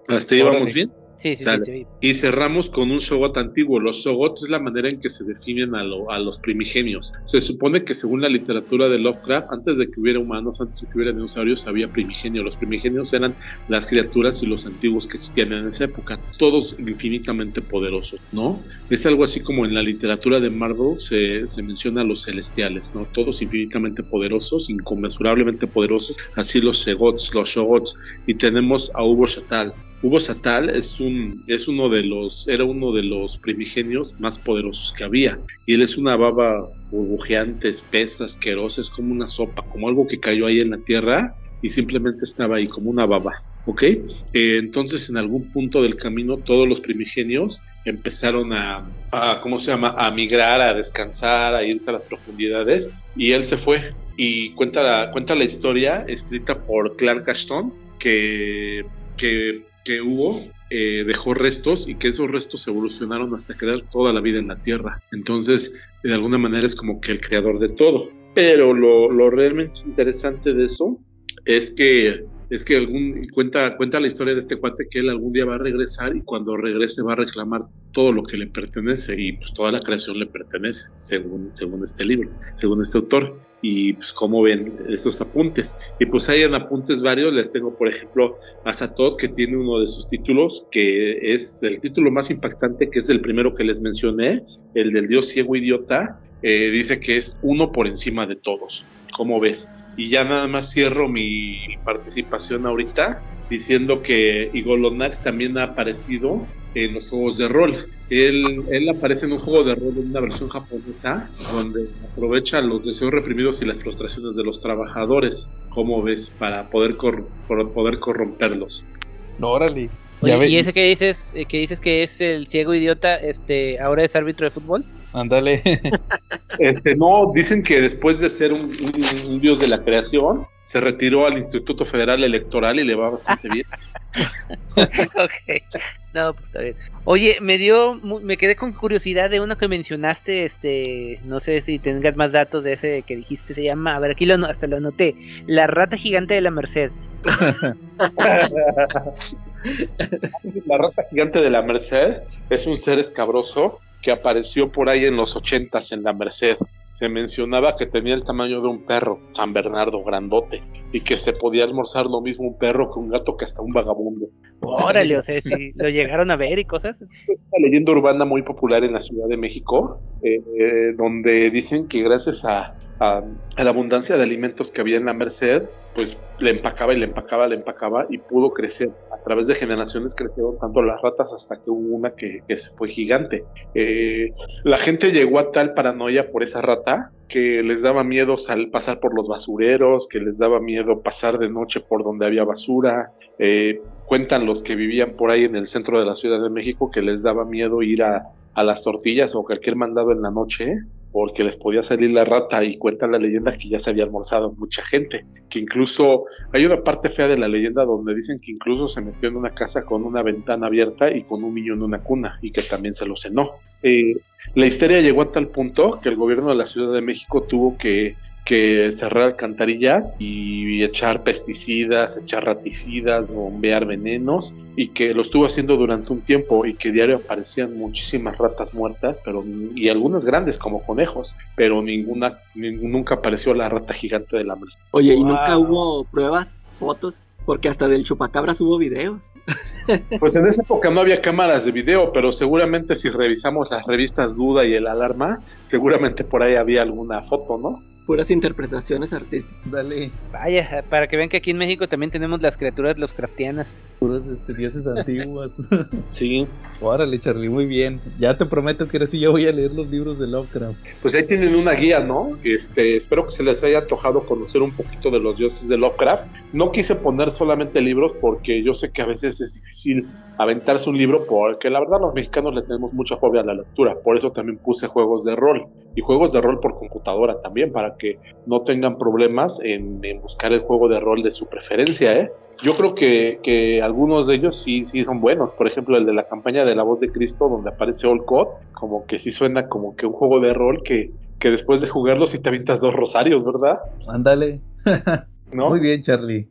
D: ¿Hasta ahí vamos bien?
E: Sí, sí,
D: Sale.
E: sí.
D: Y cerramos con un Shogot antiguo. Los Shogots es la manera en que se definen a, lo- a los primigenios. Se supone que según la literatura de Lovecraft, antes de que hubiera humanos, antes de que hubiera dinosaurios, había primigenio. Los primigenios eran las criaturas y los antiguos que existían en esa época, todos infinitamente poderosos, ¿no? Es algo así como en la literatura de Marvel se, se menciona a los celestiales, ¿no? Todos infinitamente poderosos, inconmensurablemente poderosos, así los Segots, los Shogots, y tenemos a Hugo Shatal. Hugo Shatal es un es uno de los era uno de los primigenios más poderosos que había y él es una baba burbujeante, espesa, asquerosa, es como una sopa, como algo que cayó ahí en la tierra y simplemente estaba ahí como una baba, ¿ok? Eh, entonces en algún punto del camino todos los primigenios empezaron a, a, ¿cómo se llama? A migrar, a descansar, a irse a las profundidades y él se fue y cuenta la, cuenta la historia escrita por Clark Ashton que, que, que Hugo eh, dejó restos y que esos restos evolucionaron hasta crear toda la vida en la Tierra. Entonces, de alguna manera es como que el creador de todo. Pero lo, lo realmente interesante de eso es que es que algún cuenta cuenta la historia de este cuate que él algún día va a regresar y cuando regrese va a reclamar todo lo que le pertenece y pues toda la creación le pertenece según según este libro según este autor y pues como ven esos apuntes. Y pues hay en apuntes varios. Les tengo por ejemplo a Satot que tiene uno de sus títulos que es el título más impactante que es el primero que les mencioné el del dios ciego idiota. Eh, dice que es uno por encima de todos. ¿cómo ves? Y ya nada más cierro mi participación ahorita diciendo que Igolonak también ha aparecido en los juegos de rol. Él, él aparece en un juego de rol en una versión japonesa donde aprovecha los deseos reprimidos y las frustraciones de los trabajadores, como ves, para poder, cor- para poder corromperlos.
C: No, órale.
E: Oye, ¿Y ese que dices, eh, que dices que es el ciego idiota, este, ahora es árbitro de fútbol?
C: Ándale. *laughs*
D: Este, no, dicen que después de ser un, un- un dios de la creación, se retiró al Instituto Federal Electoral y le va bastante bien. *laughs*
E: ok. No, pues está bien. Oye, me dio, me quedé con curiosidad de uno que mencionaste, este, no sé si tengas más datos de ese que dijiste, se llama, a ver, aquí lo, hasta lo anoté, la rata gigante de la Merced. *laughs*
D: La rata gigante de la Merced es un ser escabroso que apareció por ahí en los ochentas en la Merced. Se mencionaba que tenía el tamaño de un perro, San Bernardo, grandote, y que se podía almorzar lo mismo un perro que un gato que hasta un vagabundo.
E: Órale, o sea, si lo llegaron a ver y cosas.
D: Es una leyenda urbana muy popular en la Ciudad de México, eh, eh, donde dicen que gracias a, a- a la abundancia de alimentos que había en la Merced, pues le empacaba y le empacaba, le empacaba y pudo crecer. A través de generaciones crecieron tanto las ratas hasta que hubo una que, que fue gigante. Eh, la gente llegó a tal paranoia por esa rata que les daba miedo sal- pasar por los basureros, que les daba miedo pasar de noche por donde había basura. Eh, cuentan los que vivían por ahí en el centro de la Ciudad de México que les daba miedo ir a, a las tortillas o cualquier mandado en la noche porque les podía salir la rata y cuenta la leyenda que ya se había almorzado mucha gente, que incluso hay una parte fea de la leyenda donde dicen que incluso se metió en una casa con una ventana abierta y con un niño en una cuna y que también se lo cenó. Eh, la histeria llegó a tal punto que el gobierno de la Ciudad de México tuvo que que cerrar alcantarillas y echar pesticidas, echar raticidas, bombear venenos y que lo estuvo haciendo durante un tiempo y que diario aparecían muchísimas ratas muertas, pero y algunas grandes como conejos, pero ninguna nunca apareció la rata gigante de la mesa.
F: Oye, ¿y
C: Wow.
F: nunca hubo pruebas, fotos? Porque hasta del chupacabras hubo videos. *laughs*
D: Pues en esa época no había cámaras de video, pero seguramente si revisamos las revistas Duda y el Alarma, seguramente por ahí había alguna foto, ¿no?
F: Puras interpretaciones artísticas.
C: Dale.
E: Vaya, para que vean que aquí en México también tenemos las criaturas los craftianas.
C: Puros este, dioses antiguos. *laughs*
D: Sí.
C: Órale, Charlie, muy bien. Ya te prometo que ahora sí yo voy a leer los libros de Lovecraft.
D: Pues ahí tienen una guía, ¿no? Este, espero que se les haya antojado conocer un poquito de los dioses de Lovecraft. No quise poner solamente libros porque yo sé que a veces es difícil aventarse un libro porque la verdad los mexicanos le tenemos mucha fobia a la lectura. Por eso también puse juegos de rol y juegos de rol por computadora también para que no tengan problemas en, en buscar el juego de rol de su preferencia, ¿eh? Yo creo que, que algunos de ellos sí, sí son buenos. Por ejemplo, el de la campaña de la voz de Cristo, donde aparece Olcott, como que sí suena como que un juego de rol que, que después de jugarlo sí te avientas dos rosarios, ¿verdad?
C: Ándale. *laughs*
D: ¿No?
C: Muy bien, Charlie.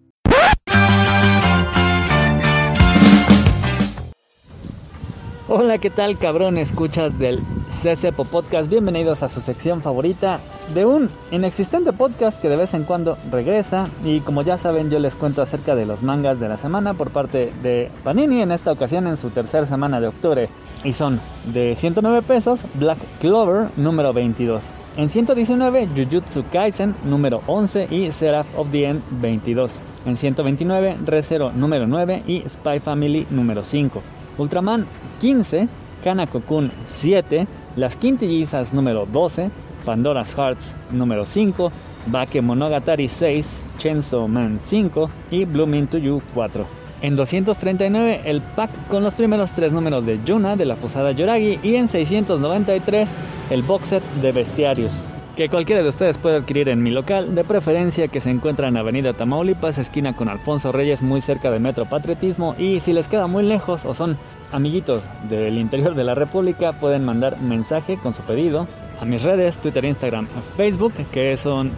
G: Hola, ¿qué tal, cabrón? Escuchas del CCPO Podcast. Bienvenidos a su sección favorita de un inexistente podcast que de vez en cuando regresa. Y como ya saben, yo les cuento acerca de los mangas de la semana por parte de Panini, en esta ocasión en su tercera semana de octubre. Y son de 109 pesos, Black Clover número 22. En 119, Jujutsu Kaisen número 11 y Seraph of the End 22. En 129, ReZero número 9 y Spy Family número 5. Ultraman 15, Kanako-kun 7, Las Quintillizas número 12, Pandora's Hearts número 5, Bake Monogatari 6, Chainsaw Man 5 y Blooming to You 4. En 239 el pack con los primeros tres números de Yuna de la Posada Yoragi y en 693 el box set de Bestiarios que cualquiera de ustedes puede adquirir en mi local, de preferencia que se encuentra en Avenida Tamaulipas, esquina con Alfonso Reyes, muy cerca de Metro Patriotismo, y si les queda muy lejos o son amiguitos del interior de la República, pueden mandar mensaje con su pedido a mis redes, Twitter, Instagram, Facebook, que son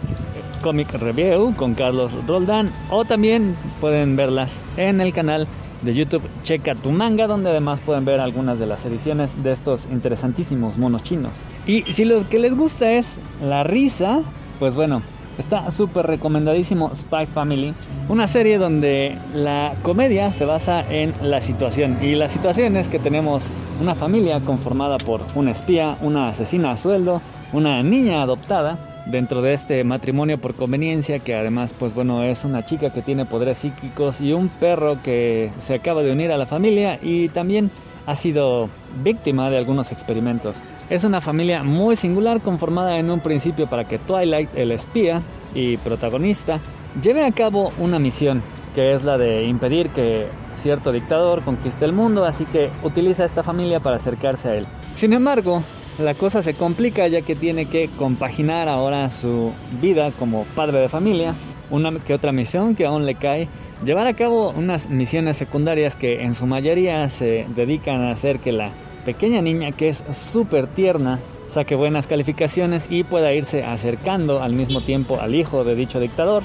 G: Comic Review con Carlos Roldán, o también pueden verlas en el canal de YouTube Checa tu manga, donde además pueden ver algunas de las ediciones de estos interesantísimos monos chinos. Y si lo que les gusta es la risa, pues bueno, está súper recomendadísimo Spy Family, una serie donde la comedia se basa en la situación. Y la situación es que tenemos una familia conformada por un espía, una asesina a sueldo, una niña adoptada, dentro de este matrimonio por conveniencia que además pues bueno es una chica que tiene poderes psíquicos y un perro que se acaba de unir a la familia y también ha sido víctima de algunos experimentos. Es una familia muy singular conformada en un principio para que Twilight, el espía y protagonista, lleve a cabo una misión que es la de impedir que cierto dictador conquiste el mundo, así que utiliza esta familia para acercarse a él. Sin embargo, la cosa se complica ya que tiene que compaginar ahora su vida como padre de familia, una que otra misión que aún le cae, llevar a cabo unas misiones secundarias que en su mayoría se dedican a hacer que la pequeña niña que es súper tierna saque buenas calificaciones y pueda irse acercando al mismo tiempo al hijo de dicho dictador.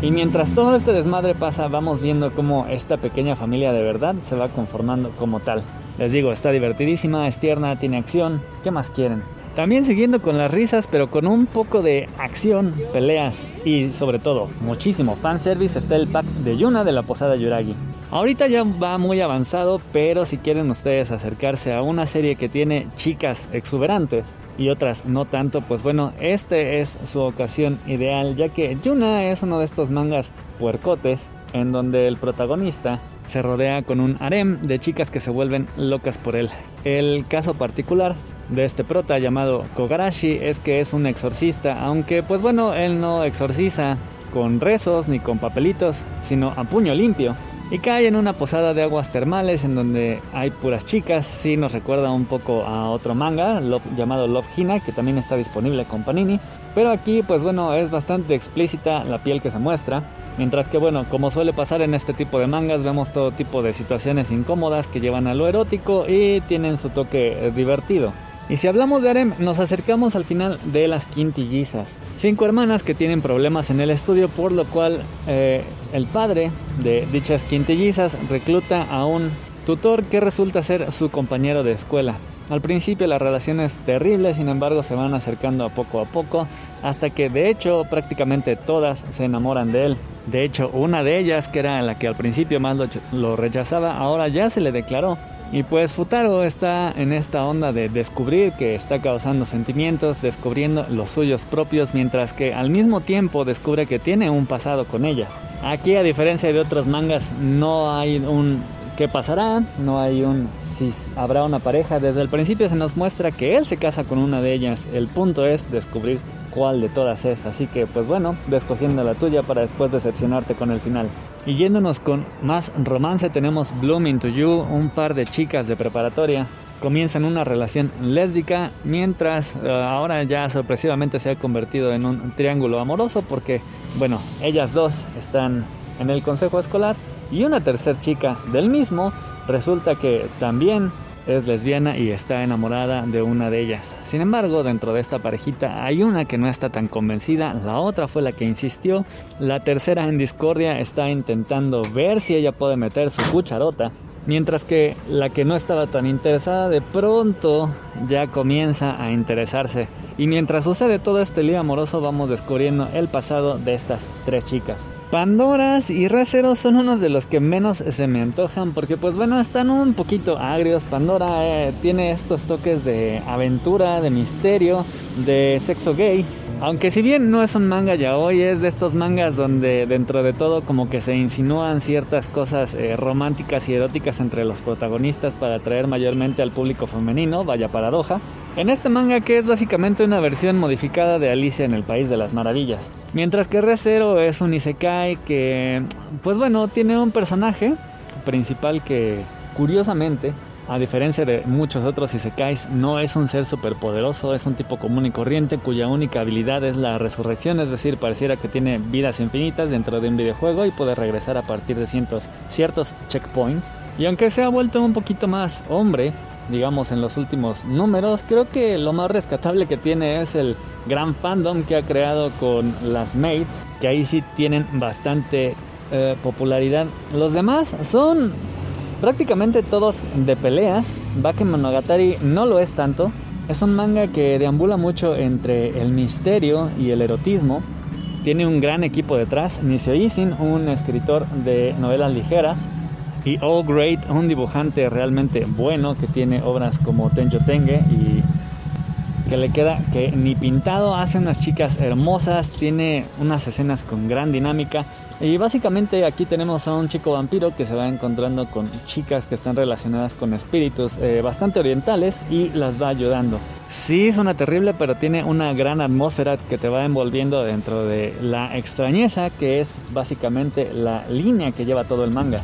G: Y mientras todo este desmadre pasa, vamos viendo cómo esta pequeña familia de verdad se va conformando como tal. Les digo, está divertidísima, es tierna, tiene acción. ¿Qué más quieren? También siguiendo con las risas, pero con un poco de acción, peleas y sobre todo muchísimo fanservice está el pack de Yuna de la Posada Yuragi. Ahorita ya va muy avanzado, pero si quieren ustedes acercarse a una serie que tiene chicas exuberantes y otras no tanto, pues bueno, este es su ocasión ideal, ya que Yuna es uno de estos mangas puercotes en donde el protagonista se rodea con un harem de chicas que se vuelven locas por él. El caso particular de este prota llamado Kogarashi es que es un exorcista, aunque pues bueno, él no exorciza con rezos ni con papelitos, sino a puño limpio. Y cae en una posada de aguas termales en donde hay puras chicas. Sí nos recuerda un poco a otro manga llamado Love Hina, que también está disponible con Panini. Pero aquí, pues bueno, es bastante explícita la piel que se muestra. Mientras que bueno, como suele pasar en este tipo de mangas, vemos todo tipo de situaciones incómodas que llevan a lo erótico y tienen su toque eh, divertido. Y si hablamos de harem, nos acercamos al final de las quintillizas. Cinco hermanas que tienen problemas en el estudio, por lo cual eh, el padre de dichas quintillizas recluta a un tutor que resulta ser su compañero de escuela. Al principio la relación es terrible, sin embargo se van acercando a poco a poco, hasta que de hecho prácticamente todas se enamoran de él. De hecho, una de ellas, que era la que al principio más lo, rechazaba, ahora ya se le declaró. Y pues Futaro está en esta onda de descubrir que está causando sentimientos, descubriendo los suyos propios, mientras que al mismo tiempo descubre que tiene un pasado con ellas. Aquí a diferencia de otros mangas no hay un qué pasará, no hay un si habrá una pareja. Desde el principio se nos muestra que él se casa con una de ellas. El punto es descubrir cuál de todas es. Así que pues bueno, escogiendo la tuya para después decepcionarte con el final. Y yéndonos con más romance tenemos Blooming to You, un par de chicas de preparatoria comienzan una relación lésbica mientras eh, ahora ya sorpresivamente se ha convertido en un triángulo amoroso porque bueno ellas dos están en el consejo escolar y una tercera chica del mismo resulta que también es lesbiana y está enamorada de una de ellas. Sin embargo, dentro de esta parejita hay una que no está tan convencida, la otra fue la que insistió, la tercera en discordia está intentando ver si ella puede meter su cucharota Mientras que la que no estaba tan interesada de pronto ya comienza a interesarse. Y mientras sucede todo este lío amoroso vamos descubriendo el pasado de estas tres chicas. Pandoras y Recero son unos de los que menos se me antojan porque pues bueno están un poquito agrios. Pandora eh, tiene estos toques de aventura, de misterio, de sexo gay. Aunque si bien no es un manga ya hoy, es de estos mangas donde dentro de todo como que se insinúan ciertas cosas eh, románticas y eróticas entre los protagonistas para atraer mayormente al público femenino, vaya paradoja. En este manga que es básicamente una versión modificada de Alicia en el País de las Maravillas. Mientras que Recero es un isekai que, pues bueno, tiene un personaje principal que curiosamente a diferencia de muchos otros Isekais, no es un ser superpoderoso, es un tipo común y corriente cuya única habilidad es la resurrección, es decir, pareciera que tiene vidas infinitas dentro de un videojuego y puede regresar a partir de ciertos checkpoints. Y aunque se ha vuelto un poquito más hombre, digamos en los últimos números, creo que lo más rescatable que tiene es el gran fandom que ha creado con las mates, que ahí sí tienen bastante eh, popularidad. Los demás son prácticamente todos de peleas. Bakemonogatari no lo es tanto. Es un manga que deambula mucho entre el misterio y el erotismo. Tiene un gran equipo detrás. Nisio Isin, un escritor de novelas ligeras. Y All Great, un dibujante realmente bueno que tiene obras como Tenjo Tenge y que le queda que ni pintado, hace unas chicas hermosas, tiene unas escenas con gran dinámica y básicamente aquí tenemos a un chico vampiro que se va encontrando con chicas que están relacionadas con espíritus eh, bastante orientales y las va ayudando. Sí, suena terrible, pero tiene una gran atmósfera que te va envolviendo dentro de la extrañeza que es básicamente la línea que lleva todo el manga.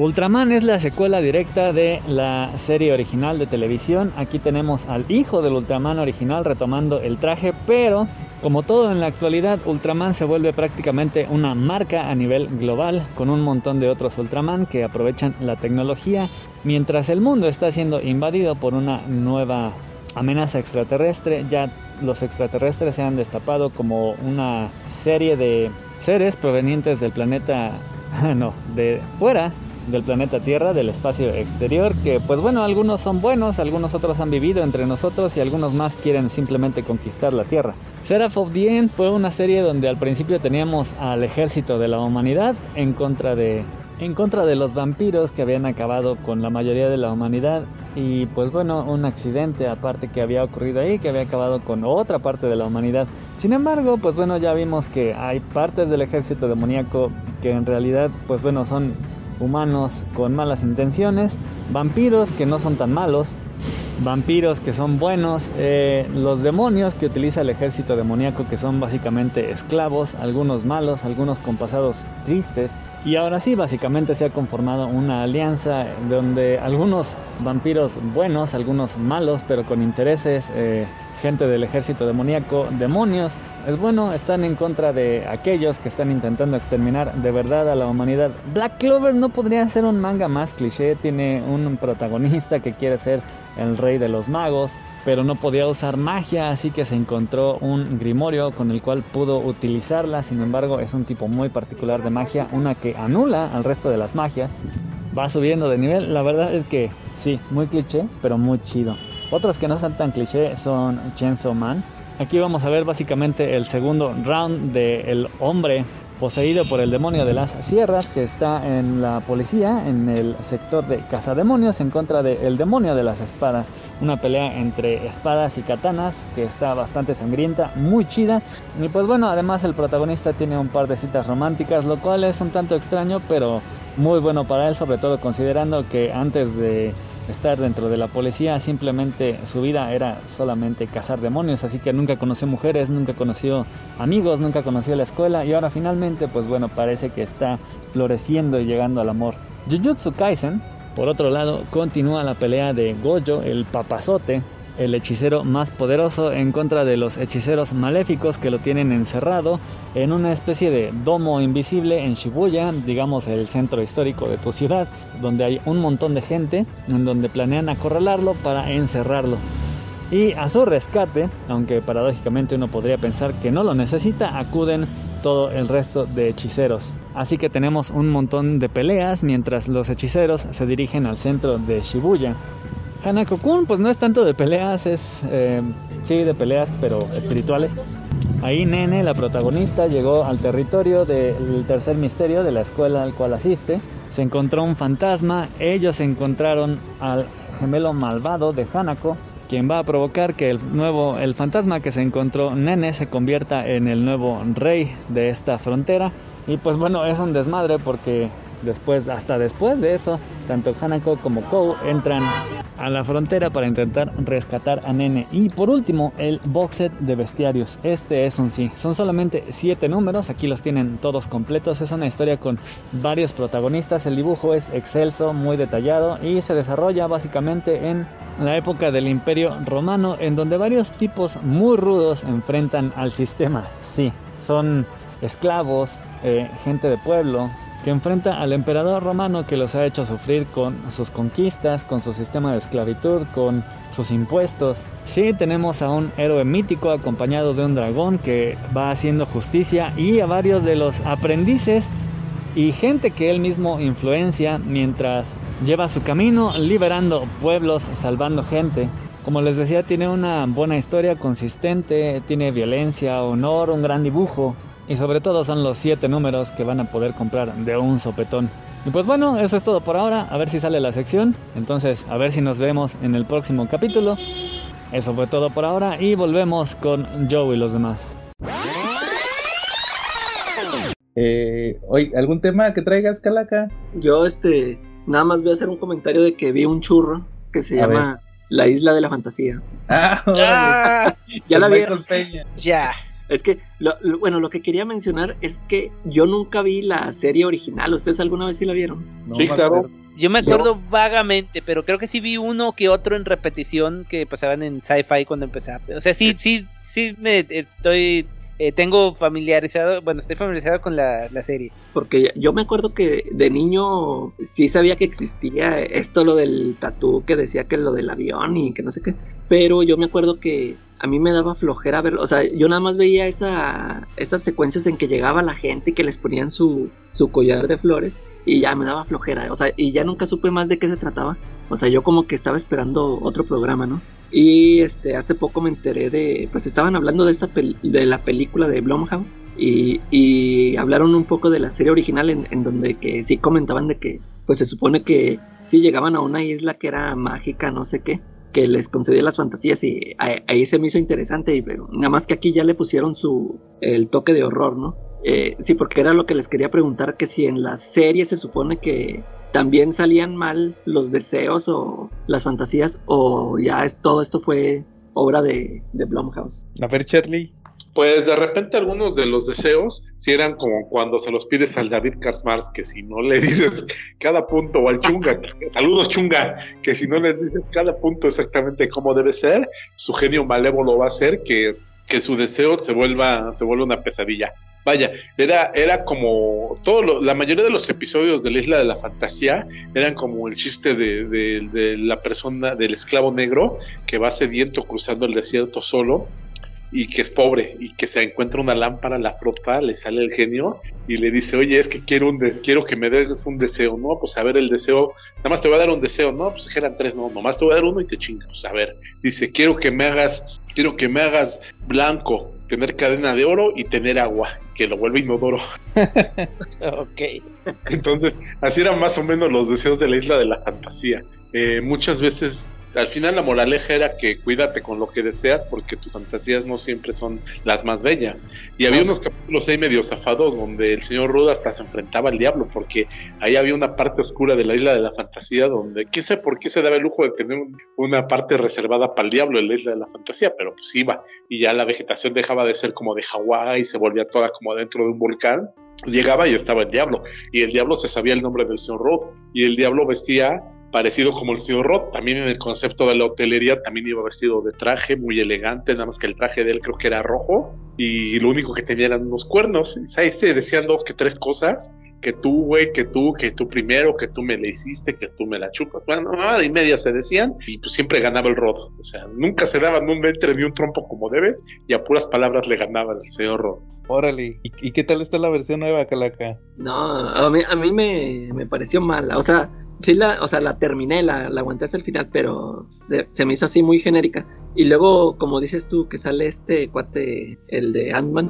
G: Ultraman es la secuela directa de la serie original de televisión. Aquí tenemos al hijo del Ultraman original retomando el traje, pero como todo en la actualidad, Ultraman se vuelve prácticamente una marca a nivel global, con un montón de otros Ultraman que aprovechan la tecnología, mientras el mundo está siendo invadido por una nueva amenaza extraterrestre. Ya los extraterrestres se han destapado como una serie de seres provenientes del planeta, *laughs* no, de fuera del planeta Tierra, del espacio exterior, que pues bueno, algunos son buenos, algunos otros han vivido entre nosotros y algunos más quieren simplemente conquistar la Tierra. Seraph of the End fue una serie donde al principio teníamos al ejército de la humanidad en contra de en contra de los vampiros que habían acabado con la mayoría de la humanidad y pues bueno, un accidente aparte que había ocurrido ahí que había acabado con otra parte de la humanidad. Sin embargo, pues bueno, ya vimos que hay partes del ejército demoníaco que en realidad pues bueno, son humanos con malas intenciones, vampiros que no son tan malos, vampiros que son buenos, eh, los demonios que utiliza el ejército demoníaco que son básicamente esclavos, algunos malos, algunos con pasados tristes. Y ahora sí, básicamente se ha conformado una alianza donde algunos vampiros buenos, algunos malos, pero con intereses eh, gente del ejército demoníaco, demonios, es bueno, están en contra de aquellos que están intentando exterminar de verdad a la humanidad. Black Clover no podría ser un manga más cliché, tiene un protagonista que quiere ser el rey de los magos, pero no podía usar magia, así que se encontró un grimorio con el cual pudo utilizarla. Sin embargo, es un tipo muy particular de magia, una que anula al resto de las magias. Va subiendo de nivel, la verdad es que sí, muy cliché, pero muy chido. Otros que no son tan cliché son Chainsaw Man. Aquí vamos a ver básicamente el segundo round del hombre poseído por el demonio de las sierras que está en la policía en el sector de cazademonios en contra del demonio de las espadas. Una pelea entre espadas y katanas que está bastante sangrienta, muy chida. Y pues bueno, además el protagonista tiene un par de citas románticas, lo cual es un tanto extraño, pero muy bueno para él, sobre todo considerando que antes de estar dentro de la policía, simplemente su vida era solamente cazar demonios, así que nunca conoció mujeres, nunca conoció amigos, nunca conoció la escuela y ahora finalmente pues bueno, parece que está floreciendo y llegando al amor. Jujutsu Kaisen, por otro lado, continúa la pelea de Gojo, el papazote, el hechicero más poderoso en contra de los hechiceros maléficos que lo tienen encerrado en una especie de domo invisible en Shibuya, digamos el centro histórico de tu ciudad, donde hay un montón de gente, en donde planean acorralarlo para encerrarlo. Y a su rescate, aunque paradójicamente uno podría pensar que no lo necesita, acuden todo el resto de hechiceros. Así que tenemos un montón de peleas mientras los hechiceros se dirigen al centro de Shibuya. Hanako-kun pues no es tanto de peleas, es eh, sí de peleas pero espirituales. Ahí Nene, la protagonista, llegó al territorio del tercer misterio de la escuela al cual asiste. Se encontró un fantasma, ellos encontraron al gemelo malvado de Hanako, quien va a provocar que el nuevo, el fantasma que se encontró Nene se convierta en el nuevo rey de esta frontera. Y pues bueno, es un desmadre porque después, hasta después de eso, tanto Hanako como Kou entran a la frontera para intentar rescatar a Nene. Y por último, el box set de bestiarios. Este es un sí. Son solamente 7 números, aquí los tienen todos completos. Es una historia con varios protagonistas. El dibujo es excelso, muy detallado y se desarrolla básicamente en la época del Imperio Romano, en donde varios tipos muy rudos enfrentan al sistema. Sí, son esclavos, eh, gente de pueblo, que enfrenta al emperador romano que los ha hecho sufrir con sus conquistas, con su sistema de esclavitud, con sus impuestos. Sí, tenemos a un héroe mítico acompañado de un dragón que va haciendo justicia y a varios de los aprendices y gente que él mismo influencia mientras lleva su camino liberando pueblos, salvando gente. Como les decía, tiene una buena historia consistente, tiene violencia, honor, un gran dibujo, y sobre todo son los 7 números que van a poder comprar de un sopetón. Y pues bueno, eso es todo por ahora. A ver si sale la sección. Entonces, a ver si nos vemos en el próximo capítulo. Eso fue todo por ahora y volvemos con Joe y los demás.
C: Eh, oye, ¿algún tema que traigas, Calaca?
F: Yo, este, nada más voy a hacer un comentario de que vi un churro que se llama La Isla de la Fantasía.
C: Ah,
E: Ah, *laughs*
F: ya la vi.
E: Ya.
F: Es que, lo- lo- bueno, lo que quería mencionar es que yo nunca vi la serie original. ¿Ustedes alguna vez sí la vieron?
C: No
D: Sí, claro.
E: Yo me acuerdo vagamente, pero creo que sí vi uno que otro en repetición que pasaban en sci-fi cuando empezaba. O sea, sí, sí, sí me estoy, eh, tengo familiarizado, bueno, estoy familiarizado con la, la serie.
F: Porque yo me acuerdo que de niño sí sabía que existía esto, lo del tatú, que decía que lo del avión y que no sé qué. Pero yo me acuerdo que a mí me daba flojera verlo. O sea, yo nada más veía esa, esas secuencias en que llegaba la gente y que les ponían su, su collar de flores. Y ya me daba flojera. O sea, y ya nunca supe más de qué se trataba. O sea, yo como que estaba esperando otro programa, ¿no? Y este, hace poco me enteré de, pues estaban hablando de esta de la película de Blumhouse y, y hablaron un poco de la serie original en, donde que sí comentaban de que, pues se supone que sí llegaban a una isla que era mágica, no sé qué, que les concedía las fantasías y ahí, se me hizo interesante, y, nada más que aquí ya le pusieron su, el toque de horror, ¿no? Eh, sí, porque era lo que les quería preguntar, que si en la serie se supone que también salían mal los deseos o las fantasías o ya es, todo esto fue obra de, de Blumhouse.
C: A ver, Charlie.
D: Pues de repente algunos de los deseos si eran como cuando se los pides al David Karsmars, que si no le *laughs* dices cada punto, o al Chunga, que- saludos Chunga, que si no le dices cada punto exactamente cómo debe ser, su genio malévolo va a hacer que, que su deseo se vuelva, se vuelva una pesadilla. Vaya, era, era como todo lo- la mayoría de los episodios de la Isla de la Fantasía eran como el chiste de, la persona, del esclavo negro que va sediento cruzando el desierto solo y que es pobre y que se encuentra una lámpara, la frota, le sale el genio y le dice, oye, es que quiero, un quiero que me des un deseo, ¿no? Pues a ver el deseo, nada más te voy a dar un deseo, no, pues eran tres, no, nomás te voy a dar uno y te chingas, pues a ver, dice, quiero que me hagas, quiero que me hagas blanco, tener cadena de oro y tener agua, que lo vuelve inodoro. *laughs*
E: Ok.
D: Entonces, así eran más o menos los deseos de la isla de la fantasía. Eh, muchas veces, al final la moraleja era que cuídate con lo que deseas porque tus fantasías no siempre son las más bellas. Y había unos capítulos ahí medio zafados donde el señor Ruda hasta se enfrentaba al diablo porque ahí había una parte oscura de la isla de la fantasía donde, qué sé por qué se daba el lujo de tener un- una parte reservada para el diablo en la isla de la fantasía, pero pues iba y ya la vegetación dejaba de ser como de Hawái y se volvía toda como dentro de un volcán. Llegaba y estaba el diablo y el diablo se sabía el nombre del señor Rod y el diablo vestía parecido como el señor Rod, también en el concepto de la hotelería también iba vestido de traje muy elegante, nada más que el traje de él creo que era rojo y lo único que tenía eran unos cuernos, ahí se decían dos que tres cosas que tú, güey, que tú, que tú primero, que tú me la hiciste, que tú me la chupas. Bueno, nada y media se decían y pues siempre ganaba el Rod. O sea, nunca se daban un entre ni un trompo como debes y a puras palabras le ganaba el señor Rod.
C: Órale, ¿y, y qué tal está la versión nueva, Calaca?
F: No, a mí, a mí me, me pareció mala. O sea, sí la, o sea, la terminé, la, la aguanté hasta el final, pero se, se me hizo así muy genérica. Y luego, como dices tú, que sale este cuate, el de Ant-Man.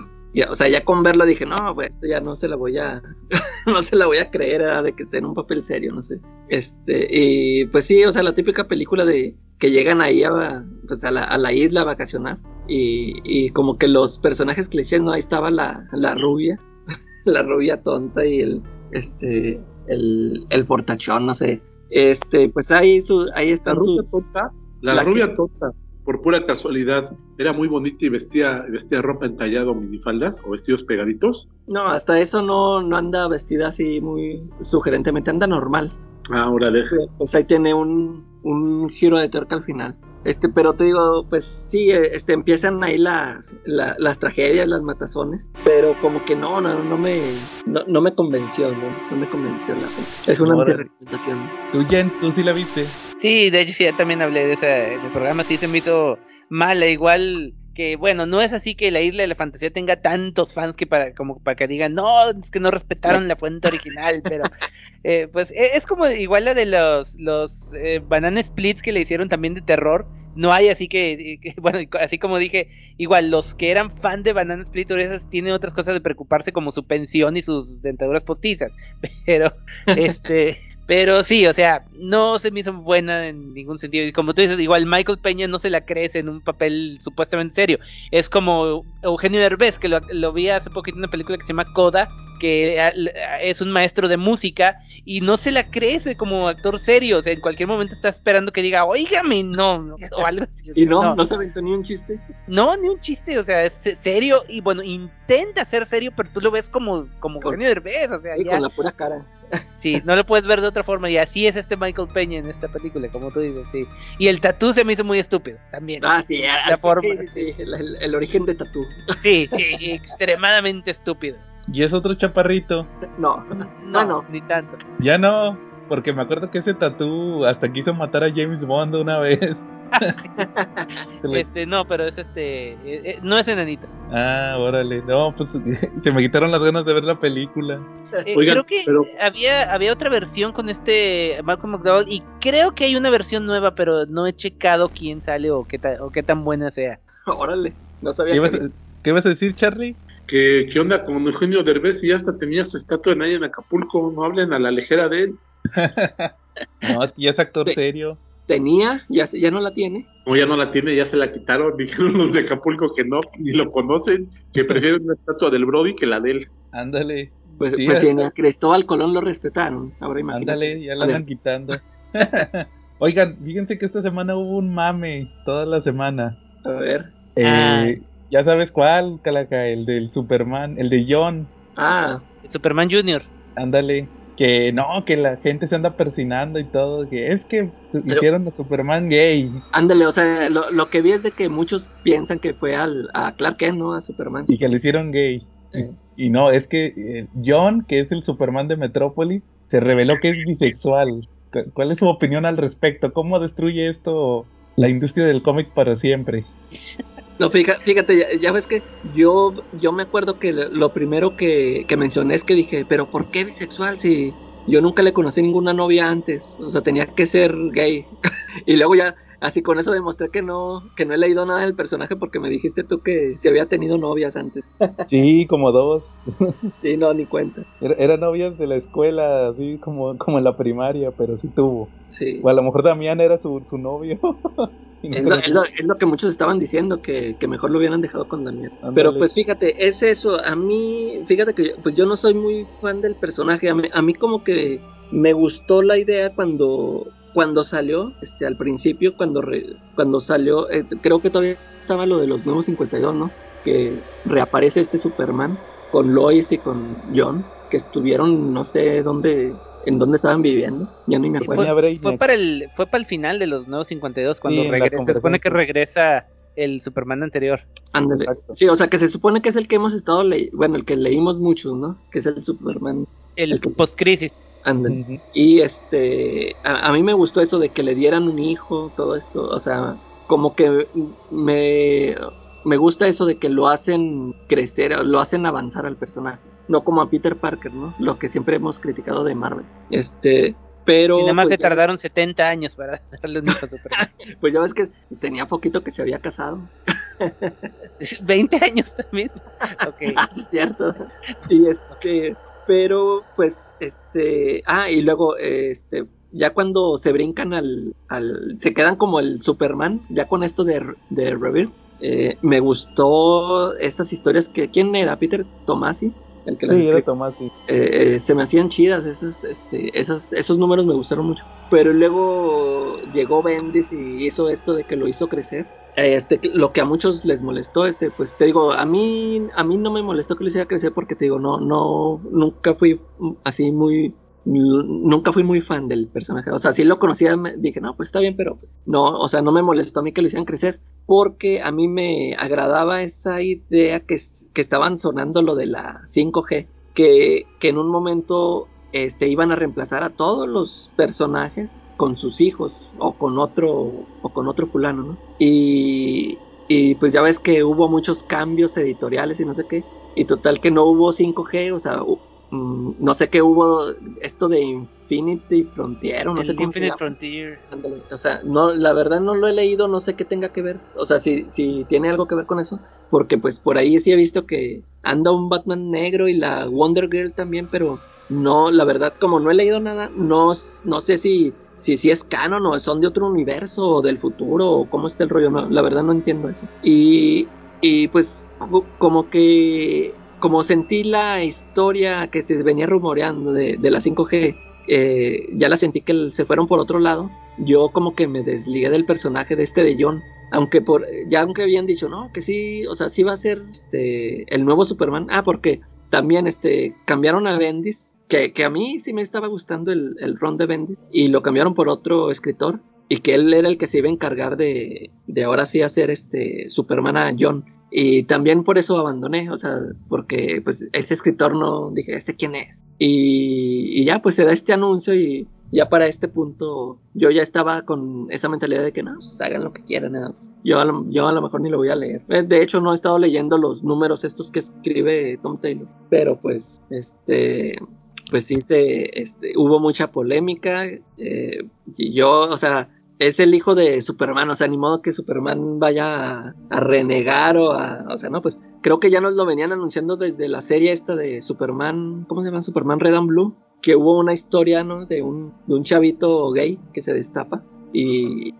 F: O sea, ya con verlo dije, no, pues esto ya no se la voy a, *laughs* no se la voy a creer ¿verdad? de que esté en un papel serio, no sé. Este, y pues sí, o sea, la típica película de que llegan ahí a, pues a, la, a la isla a vacacionar y, y como que los personajes clichés, ¿no? Ahí estaba la, la rubia, *laughs* la rubia tonta y el, este, el, el portachón, no sé. Este, pues ahí, su, ahí
D: La
F: están
D: rubia
F: sus...
D: tonta, la,
F: la
D: rubia
F: que-
D: tonta, por pura casualidad, era muy bonita y vestía, vestía ropa entallada o minifaldas o vestidos pegaditos.
F: No, hasta eso no, no anda vestida así muy sugerentemente, anda normal.
D: Ah, órale.
F: Pues ahí tiene un, un giro de tuerca al final. Este, pero te digo, pues sí, eh, este, empiezan ahí las, la- las tragedias, las matazones, pero como que no, no, no me, no, no me convenció, no, no me convenció la Es una
C: Órale.
F: antirepresentación.
C: ¿Tú, Jen, tú sí la viste?
E: Sí, de hecho ya también hablé de ese programa, sí se me hizo mala, igual que bueno, no es así que la isla de la fantasía tenga tantos fans que para como para que digan, no, es que no respetaron la fuente original, pero *laughs* eh, pues e- es como igual la de los los eh, banana splits que le hicieron también de terror. No hay así que, que- *laughs* bueno, así como dije, igual los que eran fan de Banana Split esas tienen otras cosas de preocuparse como su pensión y sus dentaduras postizas, *laughs* pero este pero sí, o sea, no se me hizo buena en ningún sentido. Y como tú dices, igual Michael Peña no se la crees en un papel supuestamente serio. Es como Eugenio Derbez, que lo, lo vi hace poquito en una película que se llama Coda, que ah, ah, es un maestro de música y no se la crece como actor serio. O sea, en cualquier momento está esperando que diga, oígame, no, no", o algo así.
F: Y no, no, se aventó ni un chiste.
E: no, ni un chiste, o sea, es serio y bueno, intenta ser serio, pero tú lo ves como, como
F: Con-
E: Derbez, o sea,
F: y
E: ya,
F: con la pura cara.
E: sí, no lo puedes ver de otra forma y así es este Michael Peña en esta película, como tú dices, sí. Y el tatú se me hizo muy estúpido, también.
F: Ah, sí,
E: La
F: ah,
E: forma.
F: sí, sí, sí, el, el- el origen de Tatú.
E: Sí, sí, extremadamente estúpido.
C: Y es otro chaparrito.
F: No,
E: No,
F: Ah, no.
E: ni tanto.
C: Ya no, porque me acuerdo que ese tatú hasta quiso matar a James Bond una vez. *laughs*
E: Sí,
C: le-
E: este, no, pero es este, eh, eh, no es enanito.
C: Ah, órale. No, pues *laughs* se me quitaron las ganas de ver la película.
E: Eh,
D: Oigan,
E: creo que
D: pero-
E: había, había otra versión con este Malcolm McDowell y creo que hay una versión nueva, pero no he checado quién sale o qué, ta- o qué tan buena sea. *laughs*
F: órale. No
C: ¿Qué
F: sabía
C: ibas,
F: que...
C: a- qué ibas a decir, Charlie?
D: ¿Qué, ¿Qué onda con Eugenio Derbez? Y ya hasta tenía su estatua en ahí en Acapulco. No hablen a la ligera de él. *laughs*
C: No, es que ya es actor serio.
F: Tenía, ya, se- ya no la tiene.
D: Como ya no la tiene, ya se la quitaron. *laughs* Dijeron los de Acapulco que no, ni lo conocen, que prefieren una estatua del Brody que la de él.
C: Ándale,
F: Pues,
C: Sí,
F: pues si en Cristóbal Colón lo respetaron. Ahora imagínate.
C: ándale, ya la andan quitando. *laughs* Oigan, fíjense que esta semana hubo un mame, toda la semana.
F: A ver.
C: Eh,
E: Ah.
C: Ya sabes cuál, Calaca, el del Superman, el de John.
F: Ah,
E: Superman Jr.
C: Ándale. Que no, que la gente se anda persinando y todo. Que es que se-
F: Pero-
C: hicieron a Superman gay.
F: ándale, o sea, lo, lo que vi es de que muchos piensan que fue al, a Clark Kent, ¿no? A Superman.
C: Y que le hicieron gay. Y no, es que eh, John, que es el Superman de Metrópolis, se reveló que es bisexual. Cu- ¿Cuál es su opinión al respecto? ¿Cómo destruye esto la industria del cómic para siempre? *laughs*
F: No, fíjate, fíjate ya, ya ves que yo, yo me acuerdo que lo primero que, que mencioné es que dije, pero ¿por qué bisexual si yo nunca le conocí ninguna novia antes? O sea, tenía que ser gay. *laughs* y luego ya, así con eso demostré que no, que no he leído nada del personaje porque me dijiste tú que si había tenido novias antes. *laughs*
C: Sí, como dos.
F: Sí, no, ni cuenta.
C: Era- Eran novias de la escuela, así como, como en la primaria, pero sí tuvo.
F: Sí.
C: O a lo mejor Damián era su, su novio. *laughs* *laughs*
F: Es lo,
C: lo-
F: es lo- es lo que muchos estaban diciendo, que, que mejor lo hubieran dejado con Damián.
C: Ándale.
F: Pero pues fíjate, es eso. A mí, fíjate que yo, pues yo no soy muy fan del personaje. A mí, a mí como que me gustó la idea cuando, cuando salió, este, al principio, cuando, re- cuando salió, eh, creo que todavía estaba lo de los nuevos 52, ¿no? Que reaparece este Superman con Lois y con John, que estuvieron, no sé dónde, en dónde estaban viviendo. Ya ni me acuerdo.
E: Fue, para el fue para el final de los nuevos 52 cuando
C: Sí,
E: regresa, se supone que regresa el Superman anterior.
F: Ándale. Sí, o sea, que se supone que es el que hemos estado leyendo, bueno, el que leímos muchos, ¿no? Que es el Superman
E: El, post-crisis.
F: Y este, a, mí me gustó eso de que le dieran un hijo, todo esto, o sea, como que me, me gusta eso de que lo hacen crecer, lo hacen avanzar al personaje, no como a Peter Parker, ¿no? Lo que siempre hemos criticado de Marvel. Este, pero.
E: Y nada más pues, se tardaron 70 años para *laughs* darle un hijo a Superman. *laughs*
F: pues ya ves que tenía poquito que se había casado.
E: 20 años también. *laughs*
F: Okay. Ah, sí, es cierto. Y este, pero pues, este, ah, y luego, este, ya cuando se brincan al, al se quedan como el Superman, ya con esto de, de eh, me gustó estas historias que, ¿quién era? Peter Tomasi el que las
C: sí,
F: eh, se me hacían chidas, esos, este, esos, esos números me gustaron mucho. Pero luego llegó Bendis y hizo esto de que lo hizo crecer. Este, lo que a muchos les molestó, este, pues te digo, a mí, a mí no me molestó que lo hiciera crecer porque te digo, no, no, nunca fui así muy, nunca fui muy fan del personaje. O sea, si lo conocía, dije, no, pues está bien, pero no, o sea, no me molestó a mí que lo hicieran crecer porque a mí me agradaba esa idea que, que estaban sonando lo de la 5G, que, que en un momento este, iban a reemplazar a todos los personajes con sus hijos o con otro o con otro fulano, ¿no? Y, y pues ya ves que hubo muchos cambios editoriales y no sé qué. Y total que no hubo 5G, o sea, mm, no sé qué hubo esto de Infinity Frontier o no sé
E: cómo Infinite Frontier.
F: O sea, no, la verdad no lo he leído, no sé qué tenga que ver. O sea, si, si tiene algo que ver con eso. Porque pues por ahí sí he visto que anda un Batman negro y la Wonder Girl también, pero no, la verdad, como no he leído nada, no, no sé si, si, si es canon o son de otro universo o del futuro o cómo está el rollo. la verdad no entiendo eso. Y, y pues como que, como sentí la historia que se venía rumoreando de, de la 5G, eh, ya la sentí que se fueron por otro lado. Yo como que me desligué del personaje de este de John. Aunque por, ya aunque habían dicho, no, que sí, o sea, sí va a ser este, el nuevo Superman. Ah, porque también este, cambiaron a Bendis que, a mí sí me estaba gustando el, el ron de Bendis y lo cambiaron por otro escritor y que él era el que se iba a encargar de, de ahora sí hacer este Superman a John. Y también por eso abandoné, o sea, porque pues ese escritor no, dije, ¿ese quién es? Y, y ya pues se da este anuncio y ya para este punto yo ya estaba con esa mentalidad de que no, pues, hagan lo que quieran. Yo, a lo, yo a lo mejor ni lo voy a leer. Eh, de hecho no he estado leyendo los números estos que escribe Tom Taylor, pero pues este pues sí se este, hubo mucha polémica eh, y yo, o sea, es el hijo de Superman, o sea, ni modo que Superman vaya a, renegar o a, o sea, no, pues creo que ya nos lo venían anunciando desde la serie esta de Superman, ¿cómo se llama? Superman Red and Blue, que hubo una historia, ¿no? De un, de un chavito gay que se destapa y,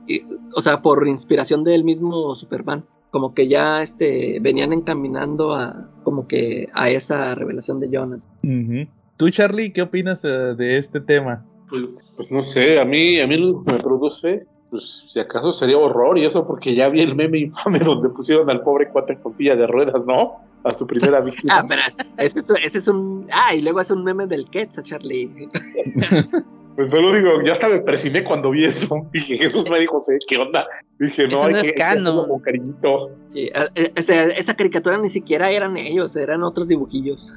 F: o sea, por inspiración del mismo Superman, como que ya este, venían encaminando a, como que a esa revelación de Jonathan.
C: Tú, Charlie, ¿qué opinas de, este tema?
D: Pues, pues no sé, a mí, a mí lo que me produce, pues si acaso sería horror y eso porque ya vi el meme infame *laughs* donde pusieron al pobre cuate con silla de ruedas, ¿no? A su primera *laughs* víctima.
F: ah, pero ese es, ese es un... Ah, y luego es un meme del Quetzal, Charlie. *laughs*
D: Pues lo digo, ya hasta me presimé cuando vi eso. Dije, Jesús me dijo, ¿qué onda? Dije, no, hay que,
E: con
F: cariñito. Sí, eh, esa caricatura ni siquiera eran ellos, eran otros dibujillos.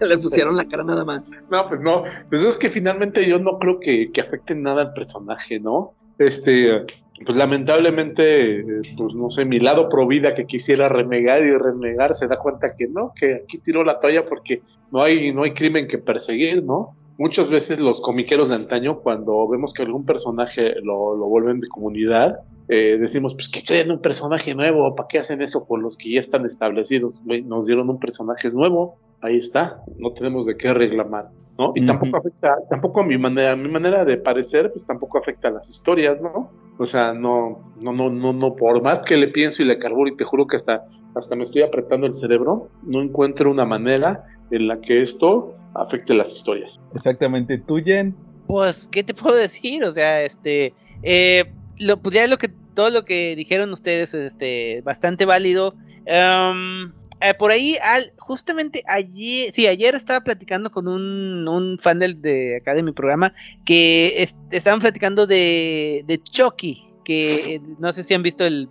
F: *laughs* Le pusieron la cara nada más.
D: No, pues no. Pues es que finalmente yo no creo que, que afecte nada al personaje, ¿no? Este, pues lamentablemente, pues no sé, mi lado pro vida que quisiera renegar y renegar se da cuenta que no, que aquí tiró la toalla porque no hay, no hay crimen que perseguir, ¿no? Muchas veces los comiqueros de antaño, cuando vemos que algún personaje lo, lo vuelven de comunidad, eh, decimos, pues que creen un personaje nuevo, ¿para qué hacen eso con los que ya están establecidos? Nos dieron un personaje nuevo, ahí está, no tenemos de qué reclamar, ¿no? Y tampoco afecta, tampoco a mi manera, a mi manera de parecer, pues tampoco afecta a las historias, ¿no? O sea, no, no, no, no, no, por más que le pienso y le carburo y te juro que hasta, hasta me estoy apretando el cerebro, no encuentro una manera en la que esto afecte las historias.
C: Exactamente, ¿tú, Jen?
E: Pues, ¿qué te *laughs* puedo decir? O sea, este, eh, lo, pues ya lo que, todo lo que dijeron ustedes, este, bastante válido. Em, eh, por ahí, justamente ayer, sí, ayer estaba platicando con un, fan del, de acá de mi programa que estaban platicando de, Chucky, que eh, no sé si han visto el,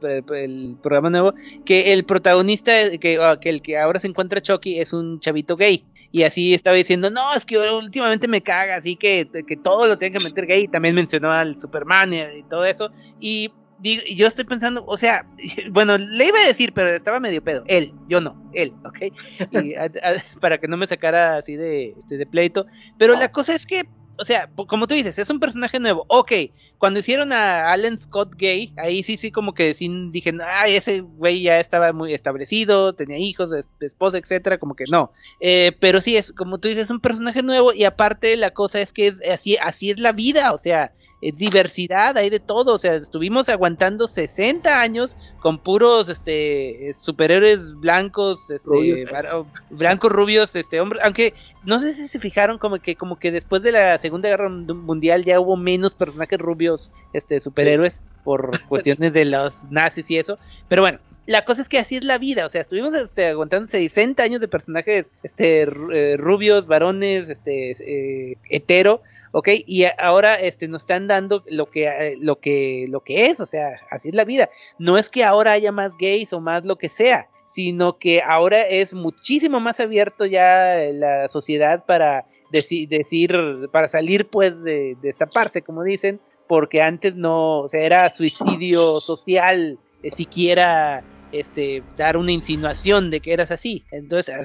E: programa nuevo, que el protagonista, que, ah, que, el que ahora se encuentra Chucky es un chavito gay. y así estaba diciendo, no, es que últimamente me caga, así que, que todo lo tienen que meter gay, también mencionó al Superman y, todo eso, y yo estoy pensando, o sea, *laughs* bueno, le iba a decir, pero estaba medio pedo. Él, yo no, él, ¿ok? *laughs* para que no me sacara así de, este, de pleito. Pero la cosa es que o sea, como tú dices, es un personaje nuevo. Ok, cuando hicieron a Alan Scott gay, ahí sí, sí, como que sí dije, ay, ese güey ya estaba muy establecido, tenía hijos, esposa, etcétera, como que no. Eh, pero sí, es como tú dices, es un personaje nuevo y aparte la cosa es que así, así es la vida, o sea, diversidad, hay de todo, o sea, estuvimos aguantando 60 años con puros este superhéroes blancos, este blancos rubios, este hombre, aunque no sé si se fijaron como que como que después de la Segunda Guerra Mundial ya hubo menos personajes rubios este superhéroes por *laughs* cuestiones de los nazis y eso, pero bueno, la cosa es que así es la vida, o sea, estuvimos este, aguantando 60 años de personajes este, eh, rubios, varones, este, eh, hetero, ¿ok? Y ahora este, nos están dando lo que, eh, lo, que, lo que es, o sea, así es la vida. No es que ahora haya más gays o más lo que sea, sino que ahora es muchísimo más abierto ya la sociedad para decir, para salir pues de destaparse, como dicen, porque antes no, o sea, era suicidio social, siquiera este, dar una insinuación de que eras así. Entonces,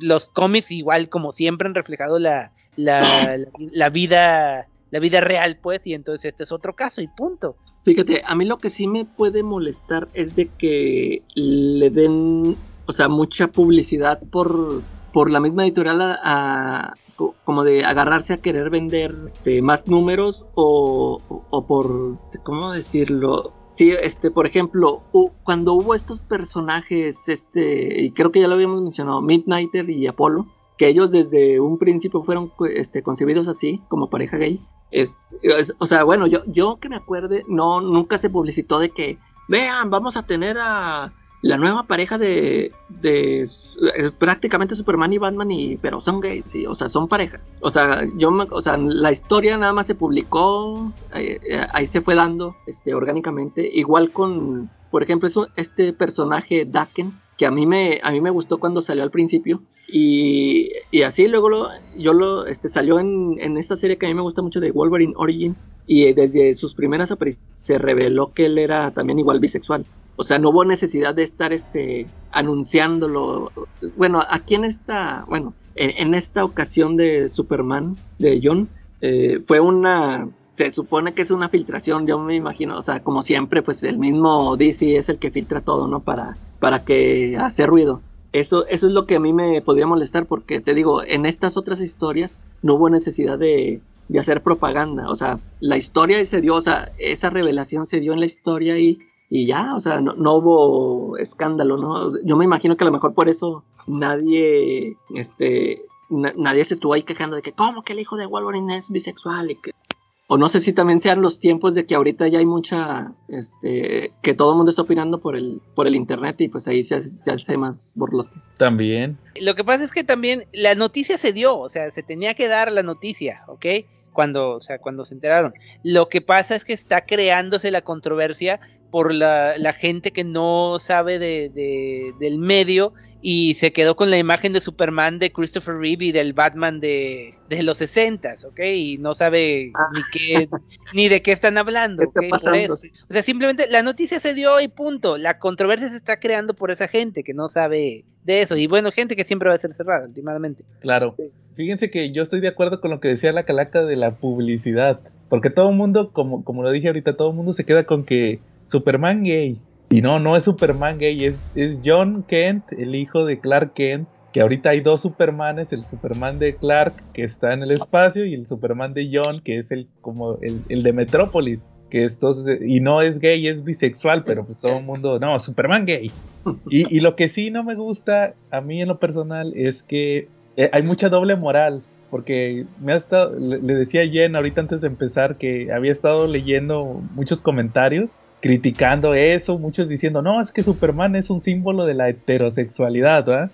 E: los cómics, igual como siempre, han reflejado la, la, vida, la vida real, pues, y entonces este es otro caso y punto.
F: Fíjate, a mí lo que sí me puede molestar es de que le den, o sea, mucha publicidad por, por la misma editorial a, como de agarrarse a querer vender este, más números o, o, por, ¿cómo decirlo? Sí, este, por ejemplo, cuando hubo estos personajes, este, y creo que ya lo habíamos mencionado, Midnighter y Apolo, que ellos desde un principio fueron este, concebidos así, como pareja gay. Es, o sea, bueno, yo, yo que me acuerde, no, nunca se publicitó de que, vean, vamos a tener a la nueva pareja de, de prácticamente Superman y Batman y pero son gays sí o sea son pareja. O sea yo o sea la historia nada más se publicó eh, eh, ahí se fue dando este orgánicamente. Igual con por ejemplo es este personaje Daken que a mí me a mí me gustó cuando salió al principio. Y, y así luego lo, yo lo este salió en, en, esta serie que a mí me gusta mucho de Wolverine Origins. Y desde sus primeras apariciones se reveló que él era también igual bisexual o sea, no hubo necesidad de estar este, anunciándolo. Bueno, aquí en esta, bueno, en, esta ocasión de Superman, de John, eh, fue una, se supone que es una filtración, yo me imagino, o sea, como siempre, pues el mismo DC es el que filtra todo, ¿no? Para, para que hace ruido. Eso, eso es lo que a mí me podría molestar porque te digo, en estas otras historias no hubo necesidad de, de hacer propaganda. O sea, la historia se dio, o sea, esa revelación se dio en la historia y y ya, o sea, no, hubo escándalo, ¿no? Yo me imagino que a lo mejor por eso nadie, este, nadie se estuvo ahí quejando de que, ¿cómo que el hijo de Wolverine es bisexual? Y que... O no sé si también sean los tiempos de que ahorita ya hay mucha, este, que todo el mundo está opinando por el, por el internet y pues ahí se, se hace más borlote.
C: También.
E: Lo que pasa es que también la noticia se dio, o sea, se tenía que dar la noticia, ¿ok? Cuando, o sea, cuando se enteraron. Lo que pasa es que está creándose la controversia por la, la gente que no sabe de, de, del medio y se quedó con la imagen de Superman de Christopher Reeve y del Batman de, de los 60, ¿ok? Y no sabe ah. ni qué ni de qué están hablando. *laughs* O sea, simplemente la noticia se dio y punto. La controversia se está creando por esa gente que no sabe de eso. Y bueno, gente que siempre va a ser cerrada, últimamente.
C: Claro. Fíjense que yo estoy de acuerdo con lo que decía la calaca de la publicidad. Porque todo el mundo, como, como lo dije ahorita, todo el mundo se queda con que Superman gay. Y no, no es Superman gay, es, es John Kent, el hijo de Clark Kent, que ahorita hay dos Supermanes, el Superman de Clark que está en el espacio y el Superman de John que es el como el, de Metrópolis, que es y no es gay, es bisexual, pero pues todo el mundo, no, Superman gay. Y, y, lo que sí no me gusta a mí en lo personal es que eh, hay mucha doble moral. Porque me ha estado, le, le decía a Jen ahorita antes de empezar que había estado leyendo muchos comentarios criticando eso, muchos diciendo, no, es que Superman es un símbolo de la heterosexualidad, ¿verdad?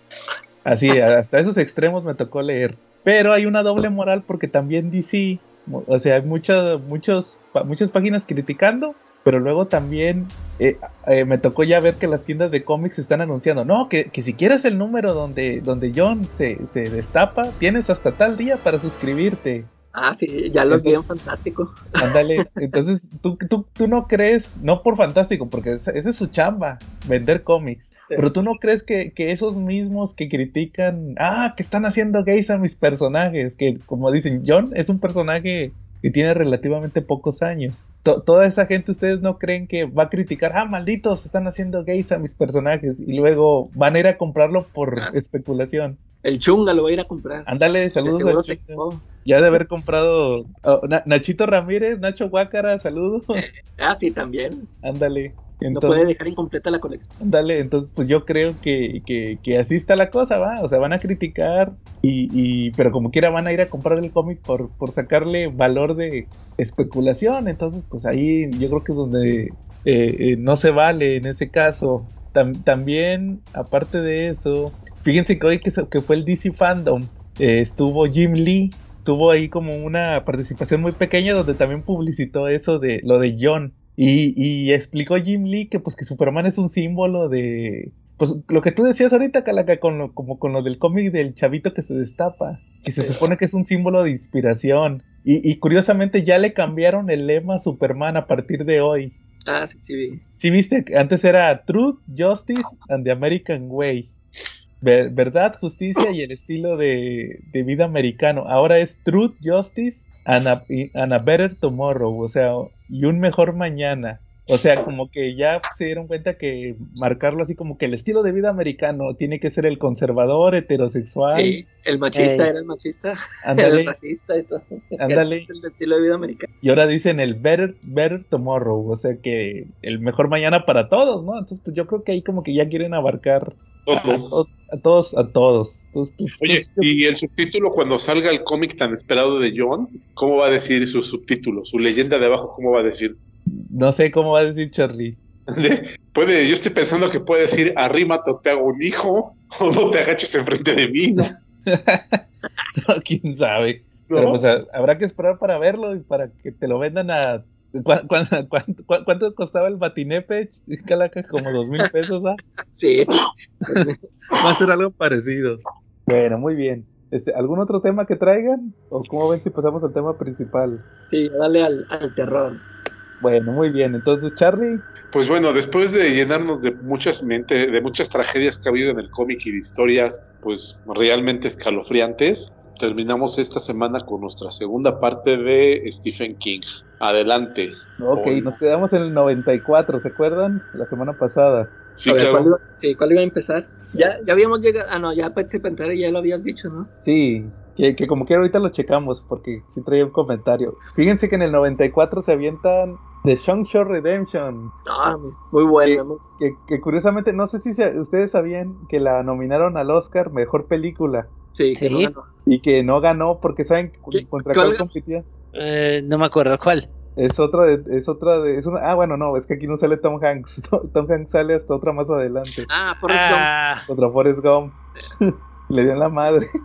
C: Así, *laughs* hasta esos extremos me tocó leer. Pero hay una doble moral porque también DC, o sea, hay muchas, muchos, muchas páginas criticando pero luego también eh, eh, me tocó ya ver que las tiendas de cómics están anunciando, no, que, que si quieres el número donde, donde John se, se destapa, tienes hasta tal día para suscribirte.
F: Ah, sí, ya los vi en Fantástico.
C: Ándale, *laughs* entonces ¿tú, tú, tú no crees, no por Fantástico, porque esa es su chamba, vender cómics. Pero tú no crees que, que, esos mismos que critican, ah, que están haciendo gays a mis personajes, que como dicen, John es un personaje que tiene relativamente pocos años. toda esa gente, ustedes no creen que va a criticar, ah, malditos, están haciendo gays a mis personajes, y luego van a ir a comprarlo por ah, especulación.
F: El chunga lo va a ir a comprar.
C: Ándale, saludos. Ya de haber comprado oh, Nachito Ramírez, Nacho Guácara, saludos. *laughs*
F: ah, sí, también.
C: Ándale.
F: No puede dejar incompleta la colección.
C: Dale, entonces pues yo creo que, que, así está la cosa, va. O sea, van a criticar, y, y pero como quiera van a ir a comprar el cómic por, por sacarle valor de especulación. Entonces, pues ahí yo creo que es donde eh, eh, no se vale en ese caso. también, aparte de eso, fíjense que hoy que, que fue el DC Fandom, eh, estuvo Jim Lee tuvo ahí como una participación muy pequeña donde también publicitó eso de lo de John. Y, y explicó Jim Lee que pues que Superman es un símbolo de pues lo que tú decías ahorita, Calaca, con lo, como con lo del cómic del chavito que se destapa, que se supone que es un símbolo de inspiración. Y, y, curiosamente ya le cambiaron el lema a Superman a partir de hoy.
F: Ah, sí, sí vi.
C: Sí, viste, antes era Truth, Justice and the American Way verdad, justicia y el estilo de, vida americano. Ahora es Truth, Justice and a, Better Tomorrow, o sea, y un mejor mañana. O sea, como que ya se dieron cuenta que marcarlo así como que el estilo de vida americano tiene que ser el conservador, heterosexual. Sí,
F: el machista era el machista, *laughs* el racista y todo. *laughs* Ándale. es el estilo de vida americano.
C: Y ahora dicen el better, better tomorrow, o sea que el mejor mañana para todos, ¿no? Entonces pues, yo creo que ahí como que ya quieren abarcar a, todos, a todos. Pues,
D: Oye, pues, y el subtítulo cuando salga el cómic tan esperado de John, ¿cómo va a decir su subtítulo? Su leyenda de abajo, ¿cómo va a decir?
C: No sé cómo va a decir Charlie. *laughs*
D: Puede, yo estoy pensando que puede decir arrímate o te hago un hijo, *laughs* o no te agaches enfrente de mí.
C: no, *laughs* quién sabe. Pero pues, habrá que esperar para verlo y para que te lo vendan a cuánto, costaba el batinepe? Calaca, como dos mil pesos, ¿ah?
F: Sí.
C: Va a ser algo parecido. Bueno, muy bien. Este, ¿Algún otro tema que traigan? ¿O cómo ven si pasamos al tema principal?
F: Sí, dale al, terror.
C: Bueno, muy bien. Entonces, Charlie.
D: Pues bueno, después de llenarnos de muchas mente, de muchas tragedias que ha habido en el cómic y de historias, pues realmente escalofriantes, terminamos esta semana con nuestra segunda parte de Stephen King. Adelante.
C: Ok, nos quedamos en el 94, ¿se acuerdan? La semana pasada.
F: Sí, ¿cuál, iba, sí ¿cuál iba a empezar? Ya, ya habíamos llegado. Ah, no, ya y ya lo habías dicho, ¿no?
C: Sí, que, que como quiera ahorita lo checamos porque sí traía un comentario. Fíjense que en el 94 se avientan The Shore Redemption.
F: Ah, muy bueno.
C: Que, que, curiosamente, no sé si ustedes sabían que la nominaron al Oscar Mejor Película.
F: Sí, sí.
C: Que no y que no ganó porque saben contra cuál, competía.
E: Eh, no me acuerdo cuál.
C: Es otra de, es otra de, es una, ah bueno no, es que aquí no sale Tom Hanks, *laughs* Tom Hanks sale hasta otra más adelante.
F: Ah, Forrest ah.
C: Gump. Contra Forrest Gump. *laughs* Le dio en la madre. *laughs*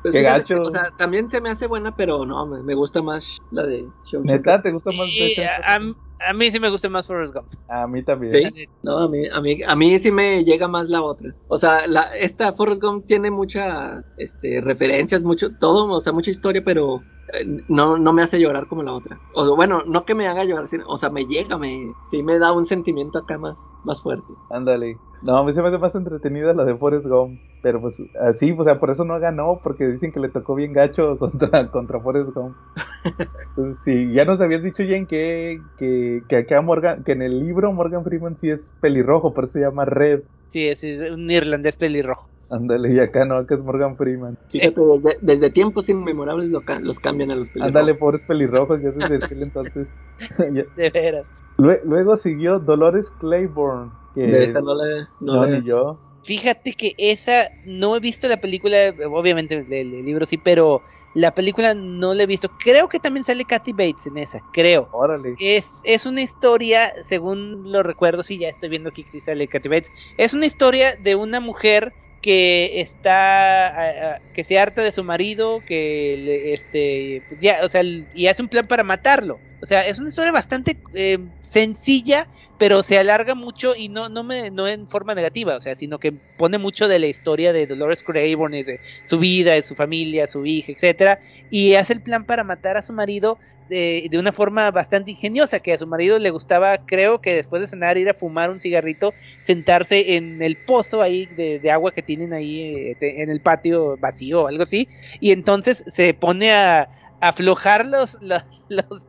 F: Pues Qué gacho. O sea, también se me hace buena, pero no, me, gusta más la de
C: ¿Neta? ¿Te gusta más?
E: de a, a, mí sí me gusta más Forrest Gump.
C: A mí también.
F: Sí. No, a mí, a mí, a mí sí me llega más la otra. O sea, la, esta Forrest Gump tiene muchas este, referencias, mucho, todo, o sea, mucha historia, pero eh, no, no me hace llorar como la otra. O bueno, no que me haga llorar, sino, o sea, me llega, me, sí me da un sentimiento acá más, más fuerte.
C: Ándale. No, a mí se me hace más entretenida la de Forrest Gump. Pero pues así, o sea, por eso no ganó, porque dicen que le tocó bien gacho *laughs* contra, contra Forrest Gump. *laughs* Entonces, sí, ya nos habías dicho, Jen, que, que, que acá Morgan, que en el libro Morgan Freeman sí es pelirrojo, por eso se llama Red.
E: Sí, es, un irlandés pelirrojo.
C: Ándale, y acá no, que es Morgan Freeman.
F: Fíjate, desde, desde tiempos inmemorables los cambian a los pelirrojos.
C: Ándale, pobres pelirrojos, ya desde aquel entonces. *laughs*
E: de veras.
C: Luego, siguió Dolores Claiborne. Que
F: de esa no la...
C: No, ni yo.
E: Fíjate que esa, no he visto la película, obviamente el, libro sí, pero la película no la he visto. Creo que también sale Kathy Bates en esa, creo.
C: Órale.
E: Es, es una historia, según lo recuerdo, sí, ya estoy viendo que sí sale Kathy Bates. Es una historia de una mujer que está que se harta de su marido, que este pues ya, o sea, y hace un plan para matarlo. O sea, es una historia bastante eh, sencilla, pero se alarga mucho y no, no, me, no en forma negativa, o sea, sino que pone mucho de la historia de Dolores Claiborne, de su vida, de su familia, su hija, etcétera, y hace el plan para matar a su marido de, de, una forma bastante ingeniosa, que a su marido le gustaba, creo que después de cenar, ir a fumar un cigarrito, sentarse en el pozo ahí de, de agua que tienen ahí eh, en el patio vacío o algo así, y entonces se pone a aflojar los, los, *laughs*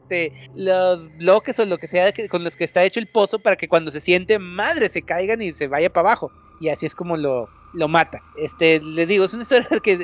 E: los, bloques o lo que sea con los que está hecho el pozo para que cuando se siente madre se caigan y se vaya para abajo. Y así es como lo, lo mata. Este, les digo, es una *laughs* historia que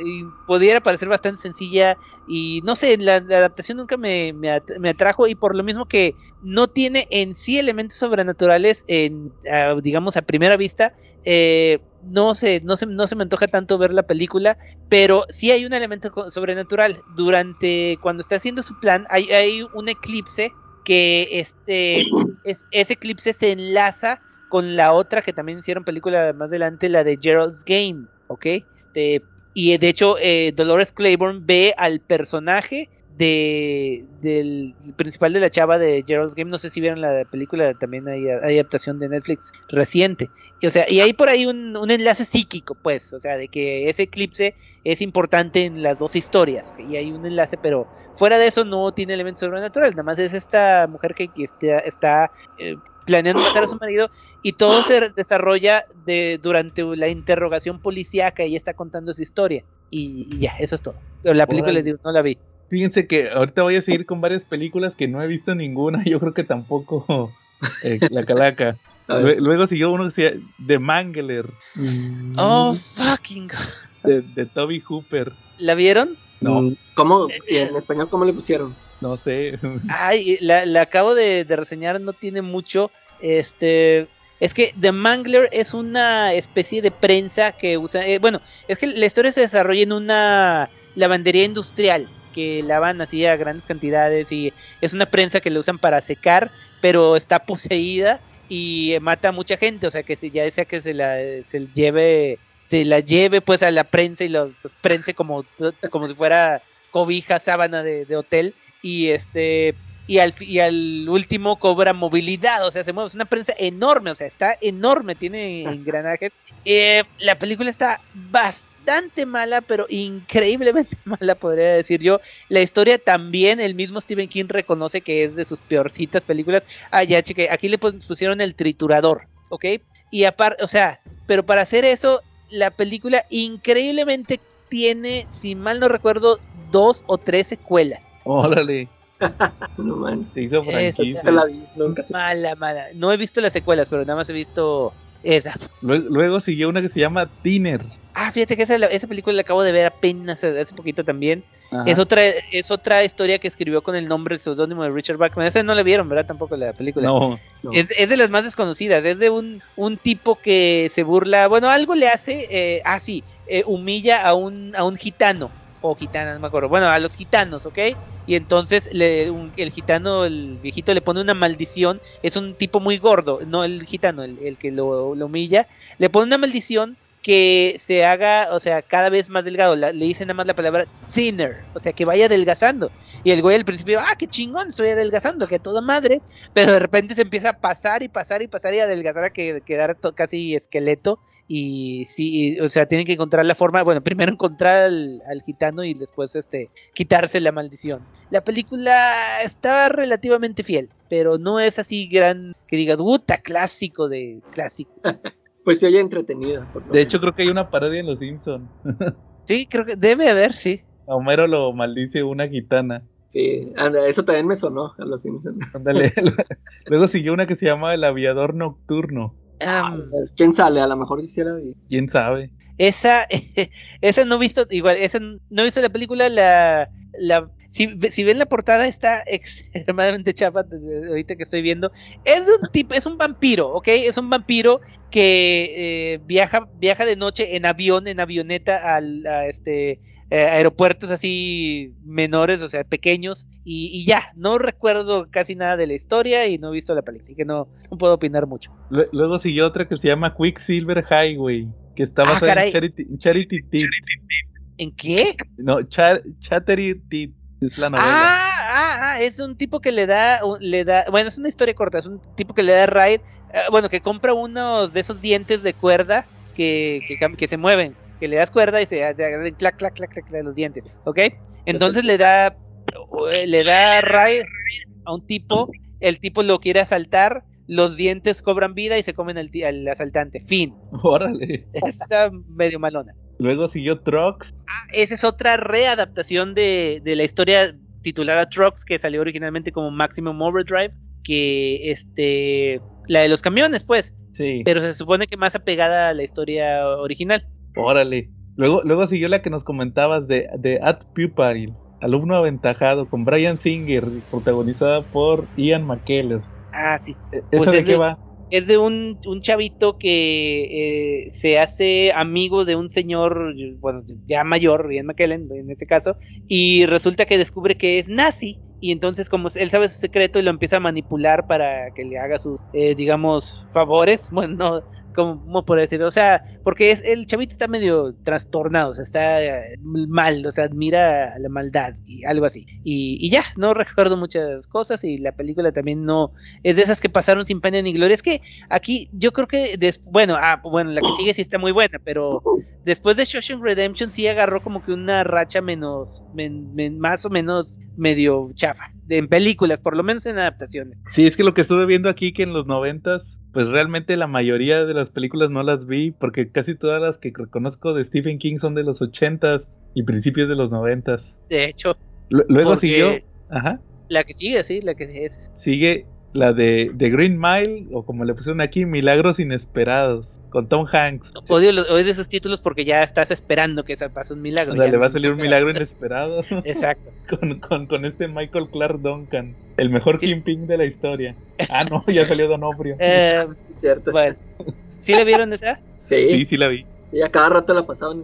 E: pudiera parecer bastante sencilla y no sé, la, adaptación nunca me, me, atrajo y por lo mismo que no tiene en sí elementos sobrenaturales, en, digamos, a primera vista, eh, no, se, no, se, no se me antoja tanto ver la película, pero sí hay un elemento sobrenatural. Durante, cuando está haciendo su plan, hay, hay un eclipse que este, es, ese eclipse se enlaza con la otra que también hicieron película más adelante, la de Gerald's Game, ¿ok? Este, y de hecho, eh, Dolores Claiborne ve al personaje de del principal de la chava de Gerald's Game, no sé si vieron la película, también hay, adaptación de Netflix reciente. Y, o sea, y hay por ahí un, un, enlace psíquico, pues, o sea, de que ese eclipse es importante en las dos historias. Y hay un enlace, pero fuera de eso no tiene elementos sobrenaturales, nada más es esta mujer que, está, está eh, planeando matar a su marido y todo se desarrolla de, durante la interrogación policíaca y está contando su historia. Y, ya, eso es todo. Pero la película les digo, no la vi.
C: Fíjense que ahorita voy a seguir con varias películas que no he visto ninguna. *laughs* Yo creo que tampoco eh, La Calaca. *laughs* Luego siguió uno que se llama The Mangler.
E: Oh, fucking
C: De, de Toby Hooper.
E: ¿La vieron?
C: No.
F: Mm, ¿Cómo? ¿En español cómo le pusieron?
C: No sé. *laughs*
E: Ay, la, la acabo de, de, reseñar, no tiene mucho. Este. Es que The Mangler es una especie de prensa que usa. Eh, bueno, es que la historia se desarrolla en una lavandería industrial que lavan así a grandes cantidades y es una prensa que le usan para secar, pero está *laughs* poseída y mata a mucha gente, o sea que si ya sea que se la se lleve se la lleve pues a la prensa y lo pues, prense como, como si fuera cobija, sábana de, hotel y este y al, y al último cobra movilidad, o sea, se mueve, es una prensa enorme, o sea, está enorme, tiene engranajes. Eh, la película está bastante bastante mala, pero increíblemente *laughs* mala, podría decir yo. La historia también, el mismo Stephen King reconoce que es de sus peorcitas películas. Ah, ya, cheque, aquí le pusieron el triturador, ¿ok? Y aparte, o sea, pero para hacer eso, la película increíblemente tiene, si mal no recuerdo, dos o tres secuelas.
C: Órale. *laughs*
F: no man.
C: Se hizo
E: Mala, mala. No he visto las secuelas, pero nada más he visto esa.
C: Luego, luego siguió una que se llama Tiner.
E: Ah, fíjate que esa, esa película la acabo de ver apenas hace poquito también. Es otra, es otra historia que escribió con el nombre, el seudónimo de Richard Bachman. Esa no la vieron, ¿verdad? Tampoco la película.
C: No.
E: Es, es, de las más desconocidas. Es de un, un tipo que se burla. Bueno, algo le hace. Eh, ah, sí. Eh, humilla a un, a un gitano. O gitana, no me acuerdo. Bueno, a los gitanos, ¿ok? Y entonces le, el gitano, el viejito, le pone una maldición. Es un tipo muy gordo. No el gitano, el, el que lo, lo humilla. Le pone una maldición que se haga, o sea, cada vez más delgado. le dicen nada más la palabra thinner, o sea, que vaya adelgazando. Y el güey al principio, ah, qué chingón, estoy adelgazando, que toda madre. Pero de repente se empieza a pasar y pasar y pasar y adelgazar a que, quedar casi esqueleto. Y sí, o sea, tienen que encontrar la forma, bueno, primero encontrar al, gitano y después este quitarse la maldición. La película está relativamente fiel, pero no es así gran que digas, puta, clásico de clásico. *laughs*
F: Pues se oye entretenida.
C: De hecho, creo que hay una parodia en Los Simpsons.
E: sí, creo que debe haber, sí.
C: A Homero lo maldice una gitana.
F: Sí, eso también me sonó a Los Simpsons.
C: Ándale. *laughs* Luego siguió una que se llama El Aviador Nocturno.
F: Ah, ¿Quién sale? A lo mejor hiciera
C: ¿Quién sabe?
E: Esa, *laughs* esa no he visto, igual, esa no he visto la película, la, la si, ven la portada está *laughs* extremadamente chapa ahorita que estoy viendo. Es un tipo, es un vampiro, ¿ok? Es un vampiro que eh, viaja, viaja de noche en avión, en avioneta al, a este eh, aeropuertos así menores, o sea, pequeños, y, ya, no recuerdo casi nada de la historia y no he visto la película, así que no, no puedo opinar mucho.
C: Luego siguió otra que se llama Quicksilver Highway. que está
E: Ah,
C: en. Charity, Charity Tip.
E: ¿En qué?
C: No, Cha- Chattery Tip es la novela.
E: Ah, ah, ah, es un tipo que le da, le da, bueno, es una historia corta, es un tipo que le da raid, eh, bueno, que compra unos de esos dientes de cuerda que, que se mueven, que le das cuerda y se hace clac, clac, clac, clac, clac, los dientes, ¿ok? Entonces le da, le da raid a un tipo, el tipo lo quiere asaltar, los dientes cobran vida y se comen al asaltante, fin.
C: Órale.
E: Está medio malona.
C: Luego siguió Trucks.
E: Ah, esa es otra readaptación de, de la historia titulada Trucks que salió originalmente como Maximum Overdrive, que este la de los camiones, pues,
C: Sí.
E: pero se supone que más apegada a la historia original.
C: Órale. Luego, luego siguió la que nos comentabas de, de At Pupil, alumno aventajado, con Brian Singer, protagonizada por Ian McKellen.
E: Ah, sí.
C: ¿Esa
E: Pues
C: de
E: es
C: qué
E: de-
C: va?
E: Es de un, un chavito que eh, se hace amigo de un señor, bueno, ya mayor, Ian McKellen en ese caso, y resulta que descubre que es nazi. Y entonces, como él sabe su secreto y lo empieza a manipular para que le haga sus, eh, digamos, favores. *laughs* Bueno, no, ¿cómo por decirlo? O sea, porque es, el chavito está medio trastornado, o sea, está eh, mal, o sea, admira la maldad y algo así. Y, y ya, no recuerdo muchas cosas y la película también no es de esas que pasaron sin pena ni gloria. Es que aquí yo creo que, des- bueno, ah, bueno, la que sigue sí está muy buena, pero después de Shawshank Redemption sí agarró como que una racha menos, men- men- más o menos medio chafa, en películas, por lo menos en adaptaciones.
C: Sí, es que lo que estuve viendo aquí que en los noventas, pues realmente la mayoría de las películas no las vi, porque casi todas las que conozco de Stephen King son de los ochentas y principios de los noventas.
E: De hecho,
C: Lu- Luego siguió, ajá,
E: la que sigue, sí, la que es.
C: sigue la de, de Green Mile, o como le pusieron aquí, Milagros Inesperados, con Tom Hanks.
E: Odio, odio esos títulos porque ya estás esperando que se pase un milagro.
C: Ándale,
E: ya no
C: va a salir un milagro *laughs* inesperado
E: Exacto. *laughs*
C: con, con, con este Michael Clark Duncan, el mejor
E: Sí.
C: Kingpin de la historia. Ah, no, ya salió Donofrio. *laughs*
E: Eh,
F: Sí, cierto.
E: bueno. ¿Sí le vieron esa?
F: Sí,
C: Sí, sí la vi.
F: y a cada rato la pasaban.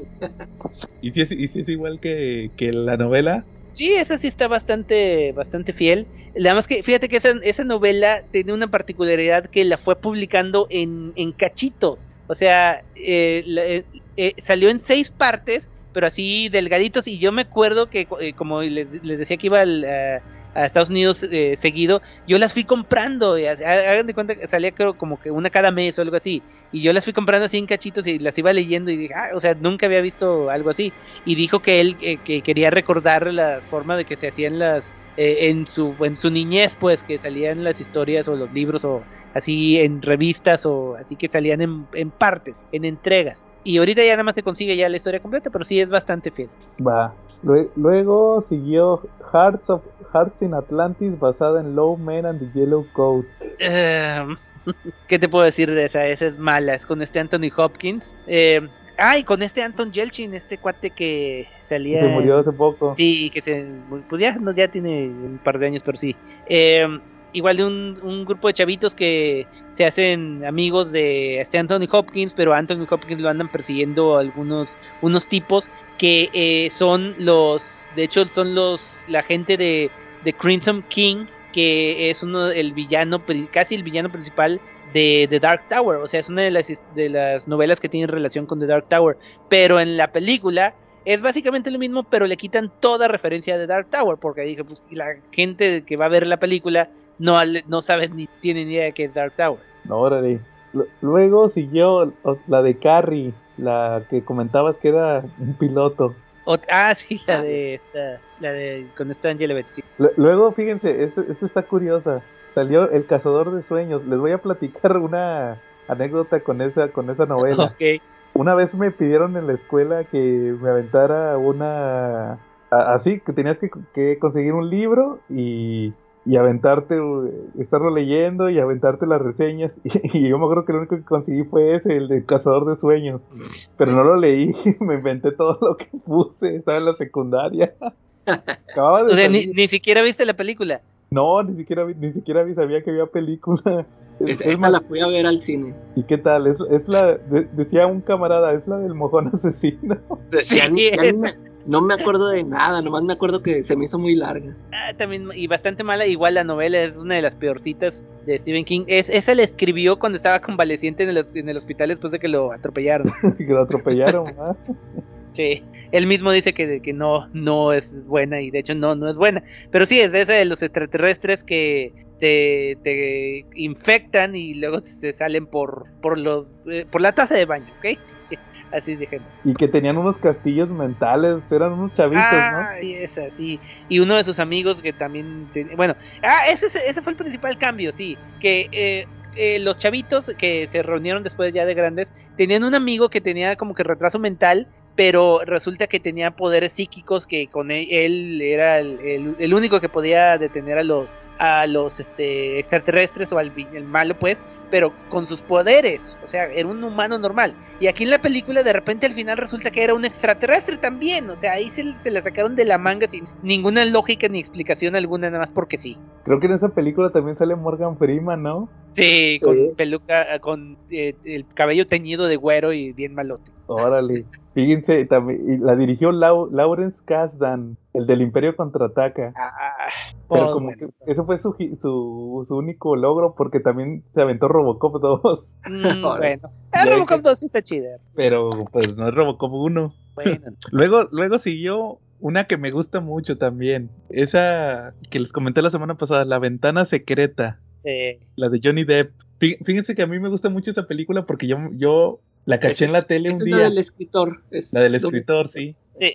C: ¿Y si es, y sí es igual que, que la novela?
E: Sí, esa sí está bastante, bastante fiel. Nada más que, fíjate que esa, esa novela tiene una particularidad que la fue publicando en, en cachitos. O sea, eh, eh, eh, salió en seis partes, pero así delgaditos. Y yo me acuerdo que, eh, como les, les decía que iba al, a, a Estados Unidos eh, seguido, yo las fui comprando. Hagan de cuenta que salía creo como que una cada mes o algo así. Y yo las fui comprando así en cachitos y las iba leyendo y dije, ah, o sea, nunca había visto algo así y dijo que él eh, que quería recordar la forma de que se hacían las eh, en su en su niñez pues que salían las historias o los libros o así en revistas o así que salían en, en partes en entregas y ahorita ya nada más se consigue ya la historia completa pero sí es bastante fiel
C: Va. Lue- Luego siguió Hearts, of, Hearts in Atlantis, basada en Low Man and the Yellow Coats.
E: Em, *laughs* qué te puedo decir de esa esa es mala es con este Anthony Hopkins eh, ah y con este Anton Yelchin este cuate que salía
C: Se murió hace poco.
E: Sí, que se. Pues ya, no, ya tiene un par de años, pero sí. Eh, igual de un, un grupo de chavitos que se hacen amigos de este Anthony Hopkins, pero a Anthony Hopkins lo andan persiguiendo algunos unos tipos que eh, son los. De hecho, son los. La gente de, de Crimson King, que es uno el villano, casi el villano principal de The Dark Tower. O sea, es una de las, de las novelas que tienen relación con The Dark Tower. Pero en la película es básicamente lo mismo, pero le quitan toda referencia de Dark Tower, porque dije, pues la gente que va a ver la película no, no sabe ni tiene ni idea de qué es Dark Tower.
C: No, Luego siguió la de Carrie, la que comentabas que era un piloto.
E: Ot- ah, sí, la de esta, la de con esta Angela Betty.
C: Luego, fíjense, esto, esto está curiosa. Salió El Cazador de Sueños. Les voy a platicar una anécdota con esa, con esa novela.
E: Ok.
C: Una vez me pidieron en la escuela que me aventara una... Así, que tenías que, que conseguir un libro y, y aventarte, estarlo leyendo y aventarte las reseñas. *laughs* Y, yo me acuerdo que lo único que conseguí fue ese, el de Cazador de Sueños. Pero no lo leí, *laughs* me inventé todo lo que puse, estaba en la secundaria. *laughs* Acababa de
E: O sea, ni, ni siquiera viste la película.
C: No, ni siquiera, vi- ni siquiera sabía que había película. Es-
F: Esa,
C: es
F: esa
C: más,
F: la fui a ver al cine.
C: ¿Y qué tal? Es, es la, de- decía un camarada, es la del mojón asesino.
E: Sí,
F: ya, ni, ya ni me, No me acuerdo de nada, nomás me acuerdo que se me hizo muy larga.
E: Ah, también, y bastante mala. Igual la novela es una de las peorcitas de Stephen King. Es, esa la escribió cuando estaba convaleciente en el, en el hospital después de que lo atropellaron. *laughs*
C: que lo atropellaron, ¿ah? *laughs*
E: Sí, él mismo dice que, que no, no es buena y de hecho no, no es buena. Pero sí, es de esa de los extraterrestres que te, te infectan y luego se salen por, por, los, eh, por la taza de baño, ¿ok? Así dije.
C: Y que tenían unos castillos mentales, eran unos chavitos,
E: ah, ¿no? Y es así. Y uno de sus amigos que también. Bueno, ah, ese, ese fue el principal cambio, sí. Que eh, eh, los chavitos que se reunieron después ya de grandes tenían un amigo que tenía como que retraso mental pero resulta que tenía poderes psíquicos que con él, él era el, el, único que podía detener a los a los este extraterrestres o al el malo pues pero con sus poderes o sea era un humano normal. Y aquí en la película de repente al final resulta que era un extraterrestre también o sea ahí se, se la sacaron de la manga sin ninguna lógica ni explicación alguna nada más porque sí.
C: Creo que en esa película también sale Morgan Freeman no
E: sí con peluca con eh, el cabello teñido de güero y bien malote.
C: Órale Fíjense, también, la dirigió Lawrence Kasdan, el del Imperio Contraataca. Ah, Pero como que eso fue su, su, su, único logro porque también se aventó Robocop 2. *laughs*
E: Mm, bueno, ah, Robocop 2 sí está chida.
C: Pero pues no es Robocop 1. Bueno. *laughs* luego, luego siguió una que me gusta mucho también. Esa que les comenté la semana pasada, La Ventana Secreta. La de Johnny Depp. Fíjense que a mí me gusta mucho esa película porque yo, yo la caché en la tele un día.
F: La del escritor.
C: la del escritor, sí.
E: Sí.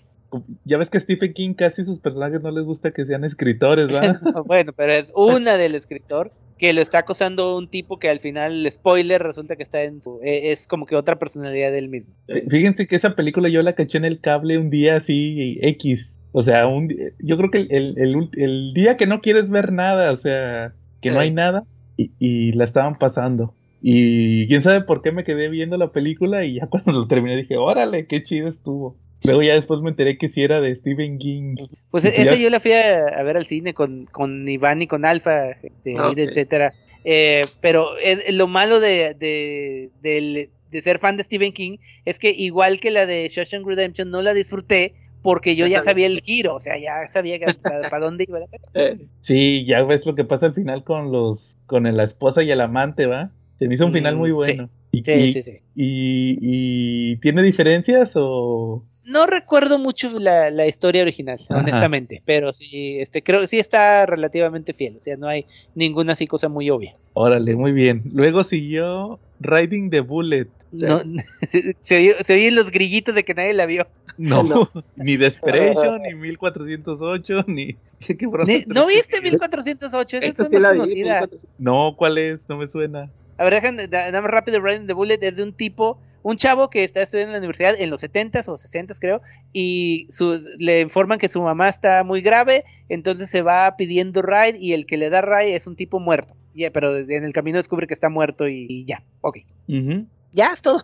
C: Ya ves que a Stephen King casi sus personajes no les gusta que sean escritores, ¿verdad? *laughs*
E: bueno, pero es una del escritor que lo está acosando un tipo que al final, spoiler, resulta que está en su... E, es como que otra personalidad del mismo.
C: Fíjense que esa película yo la caché en el cable un día así, X. O sea, un, yo creo que el, el, el, día que no quieres ver nada, o sea, que no hay nada, y, y la estaban pasando. Y quién sabe por qué me quedé viendo la película y ya *laughs* cuando lo terminé dije, órale, qué chido estuvo. Luego ya después me enteré que sí era de Stephen King.
E: Pues esa yo la fui a, ver al cine con, con Iván y con Alfa, este, etcétera. Eh, pero lo malo de, de, de, ser fan de Stephen King es que igual que la de Shawshank Redemption no la disfruté porque yo ya, sabía. el giro, o sea, ya sabía para, *laughs* dónde iba.
C: Eh, sí, ya ves lo que pasa al final con los con la esposa y el amante, ¿va? Se me hizo un final muy mm, bueno.
E: Sí. Y, sí, sí,
C: y, tiene diferencias o...?
E: No recuerdo mucho la, la historia original, honestamente, pero sí, este, creo que sí está relativamente fiel, o sea, no hay ninguna así cosa muy obvia.
C: Órale, muy bien. Luego siguió Riding the Bullet.
E: No, *laughs* se, oyen los grillitos de que nadie la vio.
C: No, *laughs* ni Desperation, ni 1408, ni... *laughs*
E: ¿No viste 1408? Esa es más conocida.
C: No, ¿cuál es? No me suena.
E: A ver, déjame rápido, Riding the Bullet es de un tipo, un chavo que está estudiando en la universidad en los 70s o 60s creo, y le informan que su mamá está muy grave, entonces se va pidiendo ride y el que le da ride es un tipo muerto. pero en el camino descubre que está muerto y, ya, ok. Ya es todo.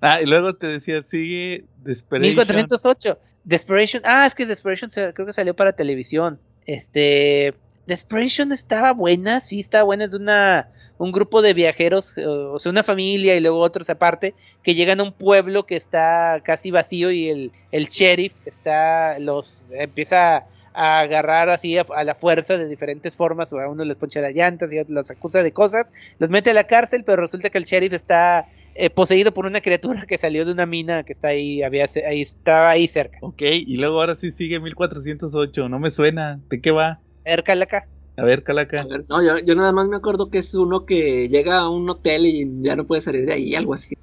C: Ah, y luego te decía, sigue
E: Desperation. 1408. Desperation. Ah, es que Desperation creo que salió para televisión. Este. Desperation estaba buena, sí, estaba buena. Es una, un grupo de viajeros, o sea, una familia y luego otros aparte, que llegan a un pueblo que está casi vacío y el, el sheriff está, los empieza a agarrar así a, la fuerza de diferentes formas, o a uno les poncha las llantas y a otros los acusa de cosas, los mete a la cárcel, pero resulta que el sheriff está eh, poseído por una criatura *laughs* que salió de una mina que está ahí, había, ahí estaba ahí cerca.
C: Ok, y luego ahora sí sigue 1408, no me suena, ¿de qué va?
E: A ver, Calaca.
C: A ver, Calaca.
F: no, yo, yo, nada más me acuerdo que es uno que llega a un hotel y ya no puede salir de ahí, algo así.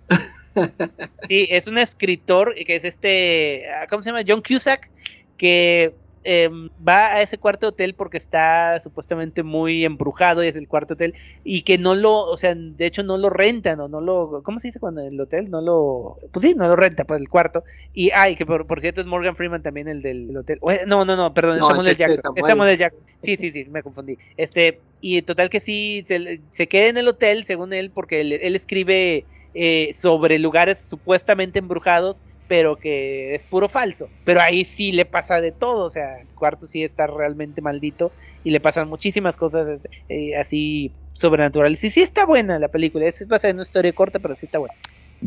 E: sí, es un escritor que es este, ah, ¿cómo se llama? John Cusack, que Em, va a ese cuarto hotel porque está supuestamente muy embrujado y es el cuarto hotel y que no lo, o sea, de hecho no lo rentan o no lo, ¿cómo se dice cuando el hotel no lo, pues sí, no lo renta pues el cuarto. Y ay, que por, cierto es Morgan Freeman también el del hotel, no, no, no, perdón, estamos Samuel Jackson, Samuel. Jackson, sí, sí, sí, me confundí, este, y total que sí, se, queda en el hotel según él porque él, escribe eh, sobre lugares supuestamente embrujados pero que es puro falso. Pero ahí sí le pasa de todo, o sea, el cuarto sí está realmente maldito y le pasan muchísimas cosas eh, así sobrenaturales. Y sí está buena la película, es basada en una historia corta, pero sí está buena.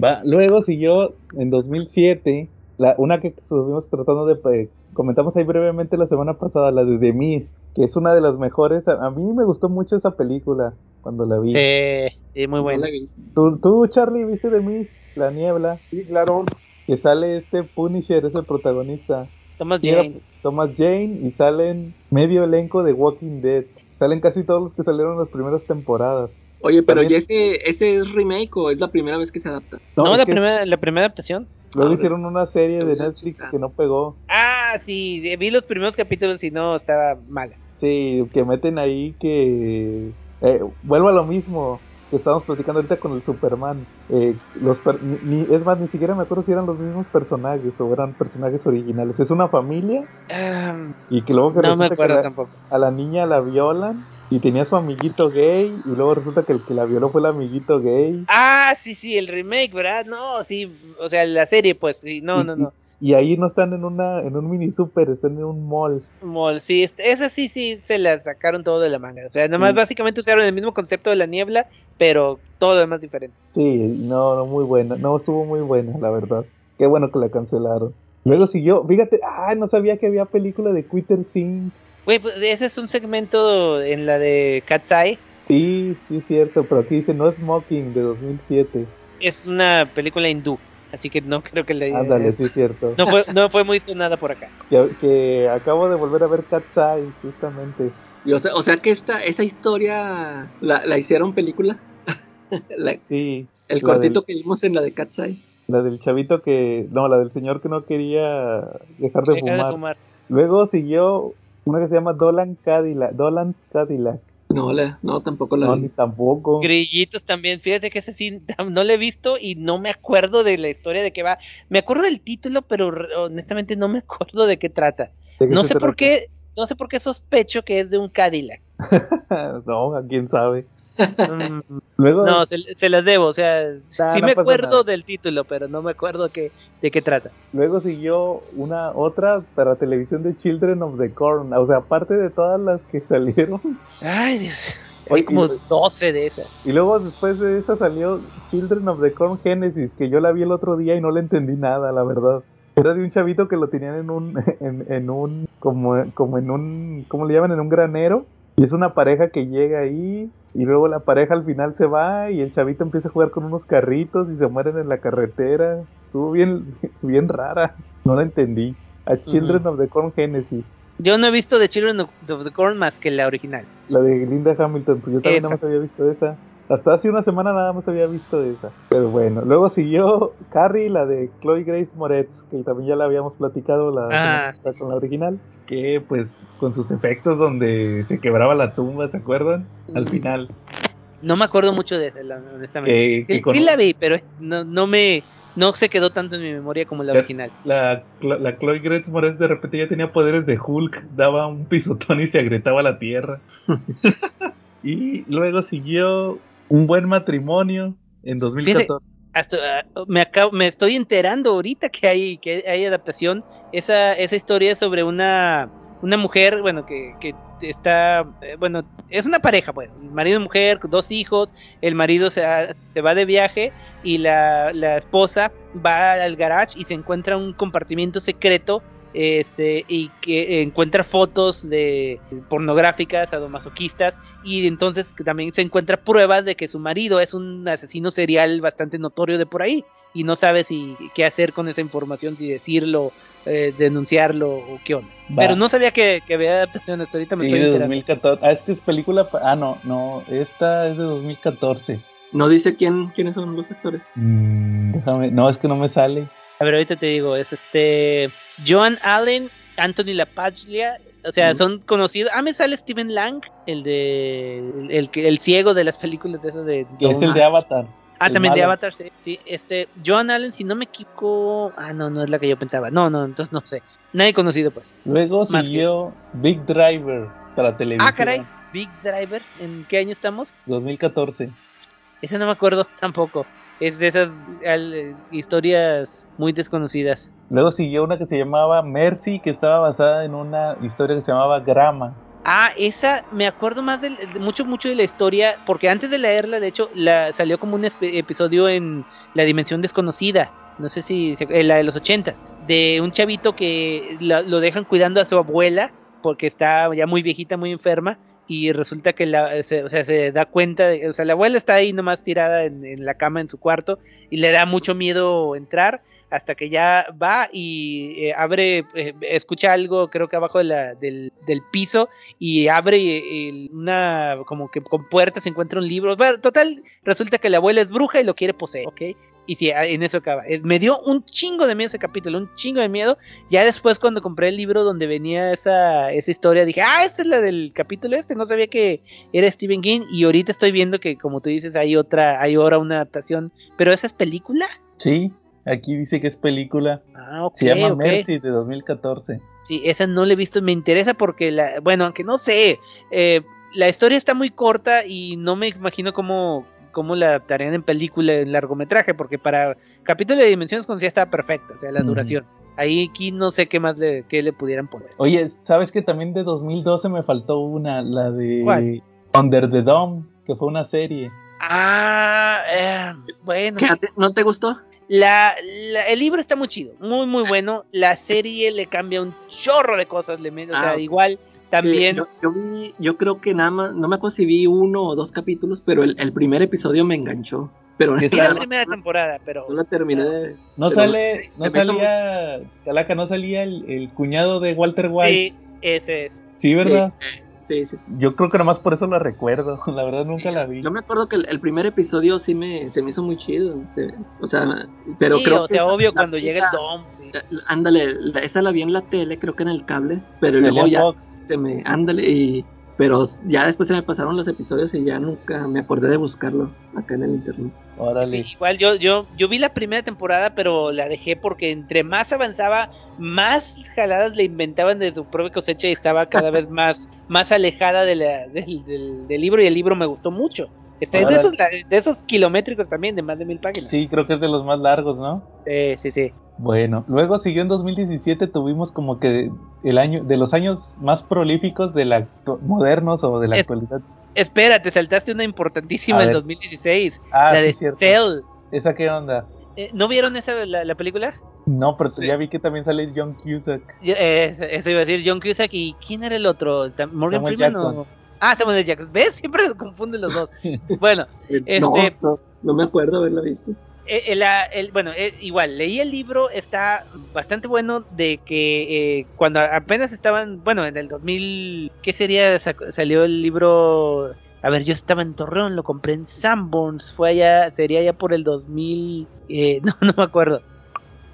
C: Va, luego siguió en 2007 La, una que estuvimos tratando de pues, comentamos ahí brevemente la semana pasada, la de The Mist, que es una de las mejores. A, a mí me gustó mucho esa película cuando la vi.
E: Sí, sí, muy buena.
C: ¿Tú, tú, Charlie, viste The Mist? La niebla.
D: Sí, claro.
C: Que sale este Punisher, es el protagonista.
E: Thomas
C: era
E: Jane.
C: Thomas Jane y salen medio elenco de Walking Dead. Salen casi todos los que salieron en las primeras temporadas.
F: Oye, pero
C: También-
F: ¿y ese, ese es remake o es la primera vez que se adapta?
E: No,
C: es
E: la
C: que
E: primera, la primera adaptación.
C: Luego
F: Ah,
C: hicieron una serie de Netflix que no pegó.
E: Ah, sí, vi los primeros capítulos y no estaba mala.
C: Sí, que meten ahí que... Eh, vuelvo a lo mismo que estábamos platicando ahorita con el Superman. Eh, los per- ni- ni- es más, ni siquiera me acuerdo si eran los mismos personajes o eran personajes originales. Es una familia
E: Ah,
C: y que luego que
E: no me
C: que
E: acuerdo
C: la-
E: tampoco.
C: a la niña la violan y tenía su amiguito gay y luego resulta que el que la violó fue el amiguito gay.
E: Ah, sí, sí, el remake, ¿verdad? No, sí, o sea, la serie, pues, sí, no,
C: Y-
E: no, no.
C: Y ahí no están en una en un mini super, están en un mall.
E: Mol, sí, esa sí, sí, se la sacaron todo de la manga. O sea, nomás
C: Sí.
E: básicamente usaron el mismo concepto de la niebla, pero todo lo demás diferente.
C: Sí, no, no muy buena, no estuvo muy buena, la verdad. Qué bueno que la cancelaron. Luego siguió, fíjate, ah, no sabía que había película de Quitter Sing.
E: Güey, pues ese es un segmento en la de Cat's Eye.
C: Sí, sí es cierto, pero aquí dice No Smoking de 2007.
E: Es una película hindú, así que no creo que le...
C: Ándale,
E: es-
C: sí es cierto.
E: no, fue, no fue muy sonada por acá.
C: Que, que acabo de volver a ver Cat's Eye, justamente.
F: Y o, sea, o sea que esta, esa historia la, la hicieron película. *laughs* La-
C: Sí,
F: el
C: La
F: cortito
C: del-
F: que vimos en la de Cat's Eye.
C: la del chavito que, no, la del señor que no quería dejar de
E: Deja
C: fumar.
E: de fumar.
C: Luego siguió una que se llama Dolan Cadillac, Dolan's Cadillac.
F: No, la, no, tampoco la
C: No,
F: vi.
C: ni tampoco.
E: Grillitos también, fíjate que ese sí *laughs* no lo he visto y no me acuerdo de la historia de qué va. Me acuerdo del título, pero honestamente no me *laughs* acuerdo de qué trata.
C: ¿De qué
E: No sé por qué, no sé por qué sospecho que es de un Cadillac. *laughs*
C: no, a quién sabe. *laughs* Luego,
E: no, se, se las debo, o sea,
C: Nah,
E: sí
C: no
E: me acuerdo
C: nada.
E: del título, pero no me acuerdo que, de qué trata.
C: luego siguió una otra para televisión de Children of the Corn. O sea, aparte de todas las que *laughs* salieron.
E: Ay, Dios.
C: Oye,
E: Hay como
C: y-
E: 12 de esas.
C: Y luego después de esa salió Children of the Corn Genesis, que yo la vi el otro día y no le entendí nada, la verdad. Era de un chavito que lo tenían en un, *laughs* en, en un, como, como en un, ¿cómo le llaman? En un granero. Y es una pareja que llega ahí y luego la pareja al final se va y el chavito empieza a jugar con unos carritos y se mueren en la carretera. Estuvo bien, *laughs* bien rara. No la entendí. A Children of the Corn Genesis,
E: Yo no he visto The Children of the Corn más que la original.
C: la de Linda Hamilton, pues yo también más había visto esa. Hasta hace una semana nada más había visto esa. Pero bueno, luego siguió Carrie, la de Chloe Grace Moretz, que también ya la habíamos platicado la
E: Ah,
C: pasada con la original. Que pues con sus efectos donde se quebraba la tumba, ¿se acuerdan? Al final.
E: No me acuerdo mucho de esa, la- honestamente. Sí,
C: con-
E: sí la vi, pero no, no me no se quedó tanto en mi memoria como la
C: Ya-
E: original.
C: La, Cla- la Chloe Grace Moretz de repente ya tenía poderes de Hulk, daba un pisotón y se agrietaba la tierra. *laughs* *laughs* y luego siguió Un buen matrimonio en 2014.
E: Hasta ah, me acabo, me estoy enterando ahorita que hay que hay adaptación. Esa esa historia es sobre una una mujer, bueno, que, que está, eh, bueno, es una pareja, pues, marido y mujer, dos hijos, el marido se, ha- se va de viaje y la, la esposa va al garage y se encuentra un compartimiento secreto este y que encuentra fotos de pornográficas sadomasoquistas y entonces también se encuentra pruebas de que su marido es un asesino serial bastante notorio de por ahí y no sabe si qué hacer con esa información si decirlo eh, denunciarlo o qué onda
C: Va.
E: pero no sabía que, que había adaptación hasta ahorita me
C: Sí,
E: estoy
C: de
E: enterando
C: 2014. Ah, es que es película. Ah, no, no. Esta es de 2014.
F: No dice quién, quiénes son los actores.
C: Mm, déjame. No, es que no me sale.
E: A ver ahorita te digo es este Joan Allen Anthony LaPaglia o sea, son conocidos. Ah, me sale Steven Lang, el de. El, el, que- el ciego de las películas de esas de.
C: Es el de. Avatar.
E: Ah,
C: el
E: también de. Avatar, sí. sí. Este, Joan Allen, si no me equivoco. Ah, no, no es la que yo pensaba. No, no, entonces no sé. Nadie conocido, pues.
C: Luego
E: Más
C: siguió Big Driver para televisión.
E: Ah, caray. Big Driver. ¿En qué año estamos?
C: 2014.
E: Ese no me acuerdo tampoco. Es de esas al- historias muy desconocidas.
C: Luego siguió una que se llamaba Mercy, que estaba basada en una historia que se llamaba Grama.
E: Ah, esa me acuerdo más de mucho, mucho de la historia, porque antes de leerla, de hecho, la salió como un episodio en La Dimensión Desconocida no sé si, eh, la de los ochentas, de un chavito que lo dejan cuidando a su abuela porque está ya muy viejita, muy enferma, y resulta que la, se, o sea, se da cuenta, o sea, la abuela está ahí nomás tirada en, en, la cama en su cuarto y le da mucho miedo entrar hasta que ya va y eh, abre, eh, escucha algo, creo que abajo de del, del, piso, y abre eh, una, como que con puertas encuentra un libro. Bueno, total, resulta que la abuela es bruja y lo quiere poseer, ¿ok? Y sí, en eso acaba. Me dio un chingo de miedo ese capítulo, un chingo de miedo. Ya después cuando compré el libro donde venía esa, esa historia, dije, ah, esta es la del capítulo este, no sabía que era Stephen King. Y ahorita estoy viendo que, como tú dices, hay otra, hay ahora una adaptación. ¿Pero esa es película?
C: Sí, aquí dice que es película.
E: Ah, ok.
C: Se llama. Mercy de 2014.
E: Sí, esa no la he visto, me interesa porque, la, bueno, aunque no sé, eh, la historia está muy corta y no me imagino cómo, cómo la adaptarían en película, en largometraje, porque para capítulo de dimensiones conocía estaba perfecta, o sea, la
C: Ujú.
E: duración. Ahí aquí no sé qué más le, qué le pudieran poner.
C: Oye, ¿sabes que también de 2012 me faltó una, la de
E: ¿Cuál?
C: Under the Dome, que fue una serie?
E: Ah, eh, bueno.
F: ¿Qué, te- ¿No te gustó?
E: La, la- el libro está muy chido, muy muy bueno. La serie le cambia un chorro de cosas, le mete- o sea,
F: Ah,
E: igual también.
F: Yo, yo vi, yo creo que nada más, no me acuerdo si vi uno o dos capítulos, pero el, el primer episodio me enganchó. Pero
C: ¿Qué
E: vi
C: tal?
E: la primera temporada, pero
F: no la terminé de...
C: No sale,
F: se-
C: no
F: hizo
C: salía, Calaca, no salía el, el cuñado de Walter White.
E: sí, ese es.
C: Sí, ¿verdad?
F: Sí, sí, sí.
C: Yo creo que nomás por eso la recuerdo. *laughs* La verdad nunca la vi.
F: Yo me acuerdo que el, el primer episodio sí me, se me hizo muy chido. se- o sea, pero
E: sí,
F: creo
E: o
F: que
E: sea,
F: esa-
E: obvio cuando llega el Dom.
F: la- Ándale, la- esa la vi en la tele, creo que en el cable, pero luego ya
C: Fox.
F: se me, ándale, y, pero ya después se me pasaron los episodios y ya nunca me acordé de buscarlo acá en el internet.
C: Órale.
E: Sí, igual yo, yo, yo vi la primera temporada, pero la dejé porque entre más avanzaba, más jaladas le inventaban de su propia cosecha y estaba cada *laughs* vez más, más alejada de la- del, del- del libro y el libro me gustó mucho. Está es de esos, de esos kilométricos también, de más de mil páginas.
C: Sí, creo que es de los más largos, ¿no?
E: Eh, sí, sí.
C: Bueno, luego siguió en 2017, tuvimos como que el año, de los años más prolíficos de la modernos o de la
E: Es-
C: actualidad.
E: Espera, te saltaste una importantísima
C: ver.
E: 2016,
C: Ah,
E: la de. Cell.
C: ¿Esa qué onda?
E: Eh, ¿No vieron esa la, la película?
C: No, pero
F: Sí.
C: ya vi que también sale John Cusack.
E: Eh, eso iba a decir John Cusack y ¿quién era el otro? ¿Tam- ¿Morgan
C: Samuel
E: Freeman
C: Jackson.
E: o...? Ah, Samuel L. Jackson. ¿Ves? Siempre confunden los dos. *laughs* Bueno,
F: Eh, no,
E: Este-
F: no, no me acuerdo haberla visto.
E: eh, eh, la- el- bueno, eh, igual, leí el libro, está bastante bueno de que eh, cuando apenas estaban, bueno, en el 2000, ¿qué sería? Salió el libro, a ver, yo estaba en Torreón, lo compré en Sanborns, fue allá, sería ya por el 2000, eh, *laughs* no, no me acuerdo.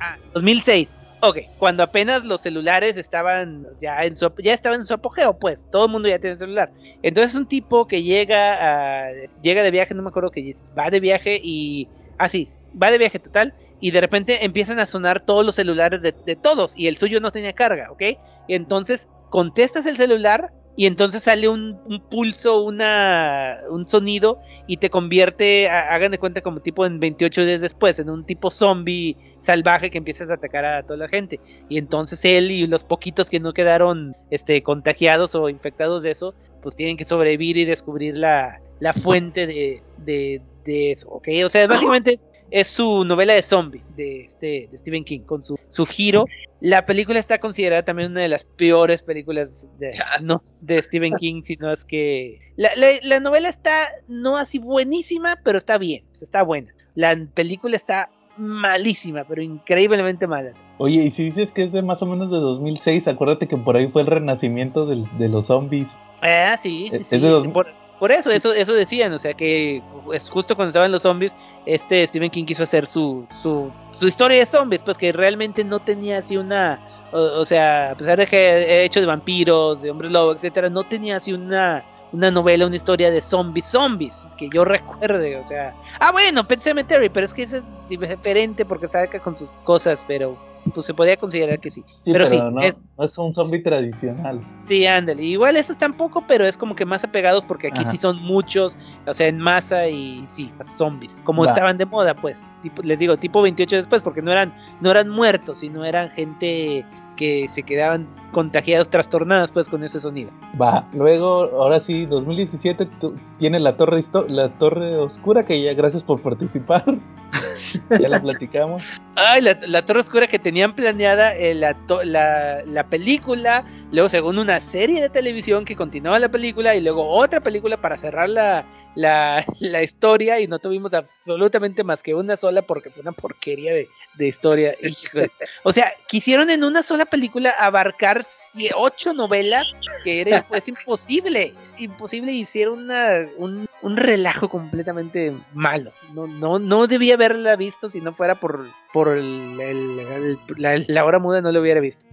E: Ah, 2006. Ok, cuando apenas los celulares estaban ya en su ya estaban en su apogeo, pues todo el mundo ya tiene celular. Entonces un tipo que llega a llega de viaje, no me acuerdo que va de viaje y ah sí, va de viaje total y de repente empiezan a sonar todos los celulares de, de todos y el suyo no tenía carga, ¿ok? Y entonces contestas el celular y entonces sale un, pulso, una, un sonido y te convierte, hagan de cuenta como tipo en 28 días después, en un tipo zombie salvaje que empiezas a atacar a toda la gente. Y entonces él y los poquitos que no quedaron este, contagiados o infectados de eso, pues tienen que sobrevivir y descubrir la, la fuente de, de, de eso, ¿ok? O sea, básicamente *laughs* es su novela de zombie de, este, de Stephen King, con su, su giro. La película está considerada también una de las peores películas de, no, de Stephen *laughs* King, sino es que la, la, la novela está no así buenísima, pero está bien, está buena. La película está malísima, pero increíblemente mala.
C: Oye, y si dices que es de más o menos de 2006, acuérdate que por ahí fue el renacimiento del- de los zombies.
E: Ah, sí, sí,
C: Es
E: sí,
C: de dos-
E: Por, por eso, eso, eso decían, o sea que es justo cuando estaban los zombies, este Stephen King quiso hacer su, su, su historia de zombies, pues que realmente no tenía así una, o, sea, a pesar de que he hecho de vampiros, de hombres lobo, etcétera, no tenía así una, una novela, una historia de zombies, zombies, que yo *laughs* recuerde, o sea, ah bueno, Pet Cemetery, pero es que es diferente porque saca con sus cosas, pero pues se podría considerar que sí.
C: Sí,
E: Pero
C: pero,
E: sí,
C: no,
E: es-
C: no es un zombie tradicional.
E: Sí, ándale. Igual esos tampoco, pero es como que más apegados porque aquí
C: Ajá.
E: sí son muchos, o sea, en masa y sí, zombies. Como
C: Va.
E: estaban de moda, pues. Tipo, les digo, tipo 28 después, porque no eran, no eran muertos, sino eran gente que se quedaban contagiados, trastornados, pues, con ese sonido.
C: Va, luego, ahora sí, 2017 tu- tiene la torre la torre oscura que ya gracias por participar. *laughs* ya la platicamos.
E: Ay, la, la Torre Oscura que tenían planeada eh, la, la, la película, luego según una serie de televisión que continuaba la película y luego otra película para cerrar la, la, la historia y no tuvimos absolutamente más que una sola porque fue una porquería de, de historia. O sea, quisieron en una sola película abarcar ocho novelas que era pues imposible, imposible hicieron una, un, un relajo completamente malo. No, no, no debía haberla visto si no fuera por, por el, el- el- la, la hora muda, no lo hubiera visto.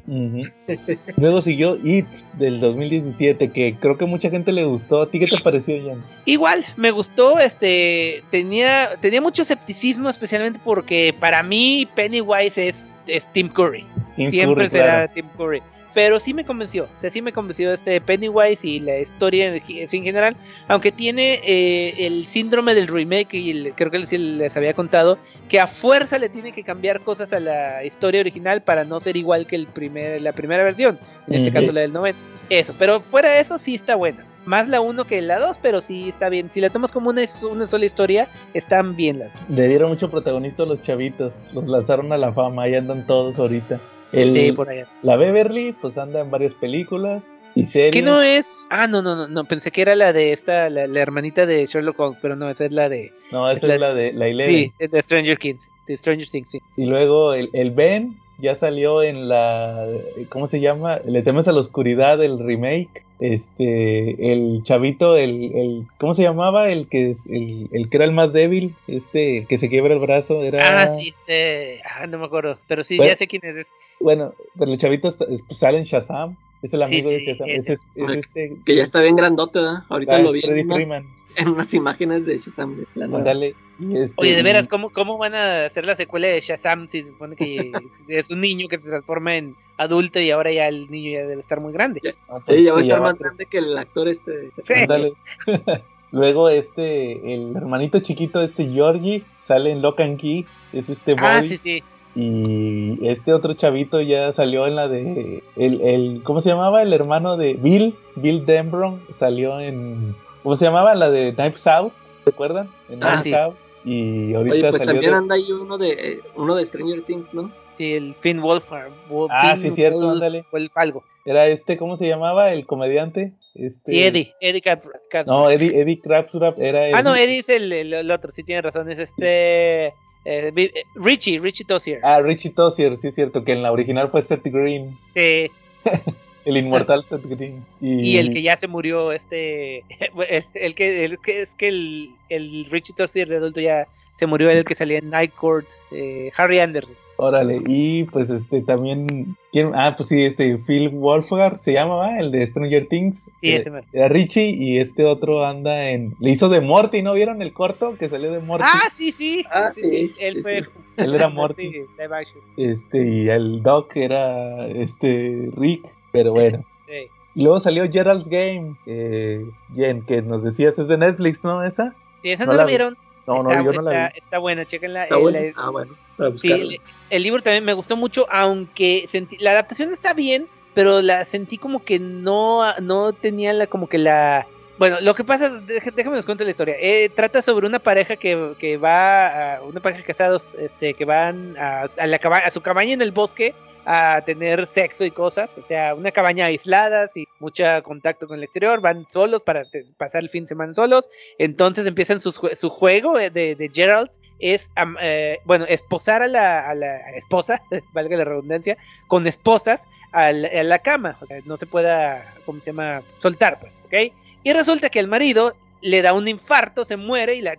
C: Luego siguió It del 2017, que creo que mucha gente le gustó. ¿A ti qué te pareció, Jan?
E: Igual, me gustó, este, tenía, tenía mucho escepticismo, especialmente porque para mí Pennywise es, es Tim Curry.
C: Tim
E: Siempre
C: Curry,
E: será
C: claro.
E: Tim Curry. Pero sí me convenció, o sea, sí me convenció este Pennywise y la historia en, en general, aunque tiene eh, el síndrome del remake y el- creo que les, les había contado que a fuerza le tiene que cambiar cosas a la historia original para no ser igual que el primer, la primera versión, en este caso la del 90. Eso, pero fuera de eso sí está buena. Más la 1 que la 2, pero sí está bien. Si la tomas como una, una sola historia, están bien las
C: Le dieron mucho protagonista a los chavitos. Los lanzaron a la fama. Ahí andan todos ahorita. El-
E: Sí, por allá.
C: La Beverly, pues anda en varias películas y series.
E: ¿Qué no es? Ah, no, no, no, no, pensé que era la de esta, la, la hermanita de Sherlock Holmes, pero no, esa es la de...
C: No, esa
E: La-
C: es la de la Eleven.
E: Sí, es de Stranger Things, de Stranger Things, sí.
C: Y luego el, el Ben ya salió en la. ¿Cómo se llama? Le temes a la oscuridad, el remake. Este. El chavito, el. el ¿Cómo se llamaba? El que, es- el, el que era el más débil. Este. el que se quiebra el brazo. Era.
E: Ah, sí, este... Ah, no me acuerdo, pero sí,
C: Bueno.
E: ya sé quién es. es-
C: Bueno, pero el chavito está- pues, sale en Shazam. Es el
E: Sí,
C: amigo de Shazam.
E: ese.
C: Ese es, es
F: Ay,
C: este.
F: Que ya está bien grandote, ¿verdad? Ahorita
C: ah,
F: lo vi
C: Freddie Freeman. *laughs*
F: en unas imágenes de Shazam. de la
C: este-
E: Oye, de veras, ¿cómo, ¿cómo van a hacer la secuela de Shazam si se supone que *laughs* es un niño que se transforma en adulto y ahora ya el niño ya debe estar muy grande?
C: no, pues,
F: Sí, ya va a estar
C: a
F: más grande que el actor este.
E: Sí.
C: Ándale. *laughs* Luego este, el hermanito chiquito, este Georgie, sale en Lock and Key, es este
E: Ah,
C: Bobby.
E: sí, sí.
C: Y este otro chavito ya salió en la de, el, el, ¿cómo se llamaba? El hermano de Bill, Bill Denbron, salió en, ¿cómo se llamaba? La de Knives Out, ¿se acuerdan? En
F: Ah,
E: sí.
C: Out. Y ahorita
F: Oye, pues
C: salió
F: también
C: de-
F: anda ahí uno de eh, uno de Stranger Things, ¿no?
E: Sí, el Finn Wolfhard. Wo-
C: Ah,
E: Finn
C: sí, cierto,
E: Wolf-
C: ándale.
E: Algo.
C: era este, ¿cómo se llamaba? El comediante. Este,
E: Sí, Eddie. Eddie Cap- Cap-
C: No, Eddie, Eddie Crabtrap era
E: Ah, no,
C: Eddie-
E: es el, el- el otro, sí tiene razón, es este... eh, eh, Richie, Richie Tozier.
C: Ah, Richie Tozier, sí es cierto, que en la original fue Seth Green.
E: Sí, *laughs*
C: El inmortal Seth Green. Y,
E: y el que ya se murió, este... *laughs* El, el que, el que es que el, el Richie Tozier de adulto ya se murió, el que salía en Night Court, eh, Harry Anderson.
C: Órale, y pues este también. ¿quién? Ah, pues sí, este Phil Wolfhard se llamaba, el de Stranger Things.
E: Sí,
C: Eh,
E: ese.
C: Era Richie y este otro anda en. Le hizo de Morty, ¿no vieron el corto que salió de Morty?
E: Ah, sí, sí.
F: Ah, sí,
E: Él
F: sí,
E: fue...
F: sí.
C: Él era Morty.
E: Sí, *laughs* live action.
C: Este, y el Doc era este Rick, pero bueno. *laughs*
E: Sí.
C: Y luego salió Gerald's Game, eh, Jen, que nos decías, es de Netflix, ¿no? Esa?
E: Sí, esa
C: No
E: no,
C: la
E: la
C: vi.
E: vieron.
C: No,
E: está,
C: no, yo no la vi.
E: está buena, chequenla.
F: Está
E: eh,
F: bueno.
E: la-
F: Ah, bueno. Para
E: Sí, el, el libro también me gustó mucho, aunque sentí, la adaptación está bien, pero la sentí como que no, no tenía la, como que la... Bueno, lo que pasa, déjame les cuento la historia. Eh, trata sobre una pareja que, que va, a, una pareja de casados, este, que van a, a la caba- a su cabaña en el bosque a tener sexo y cosas, o sea, una cabaña aislada, sin mucho contacto con el exterior, van solos para pasar el fin de semana solos, entonces empiezan jue- su juego de, Gerald es, eh, bueno, esposar a la esposa, *laughs* valga la redundancia, con esposas a la, a la cama, o sea, no se pueda, ¿cómo se llama? Soltar, pues, ¿ok? Y resulta que el marido le da un infarto, se muere y la,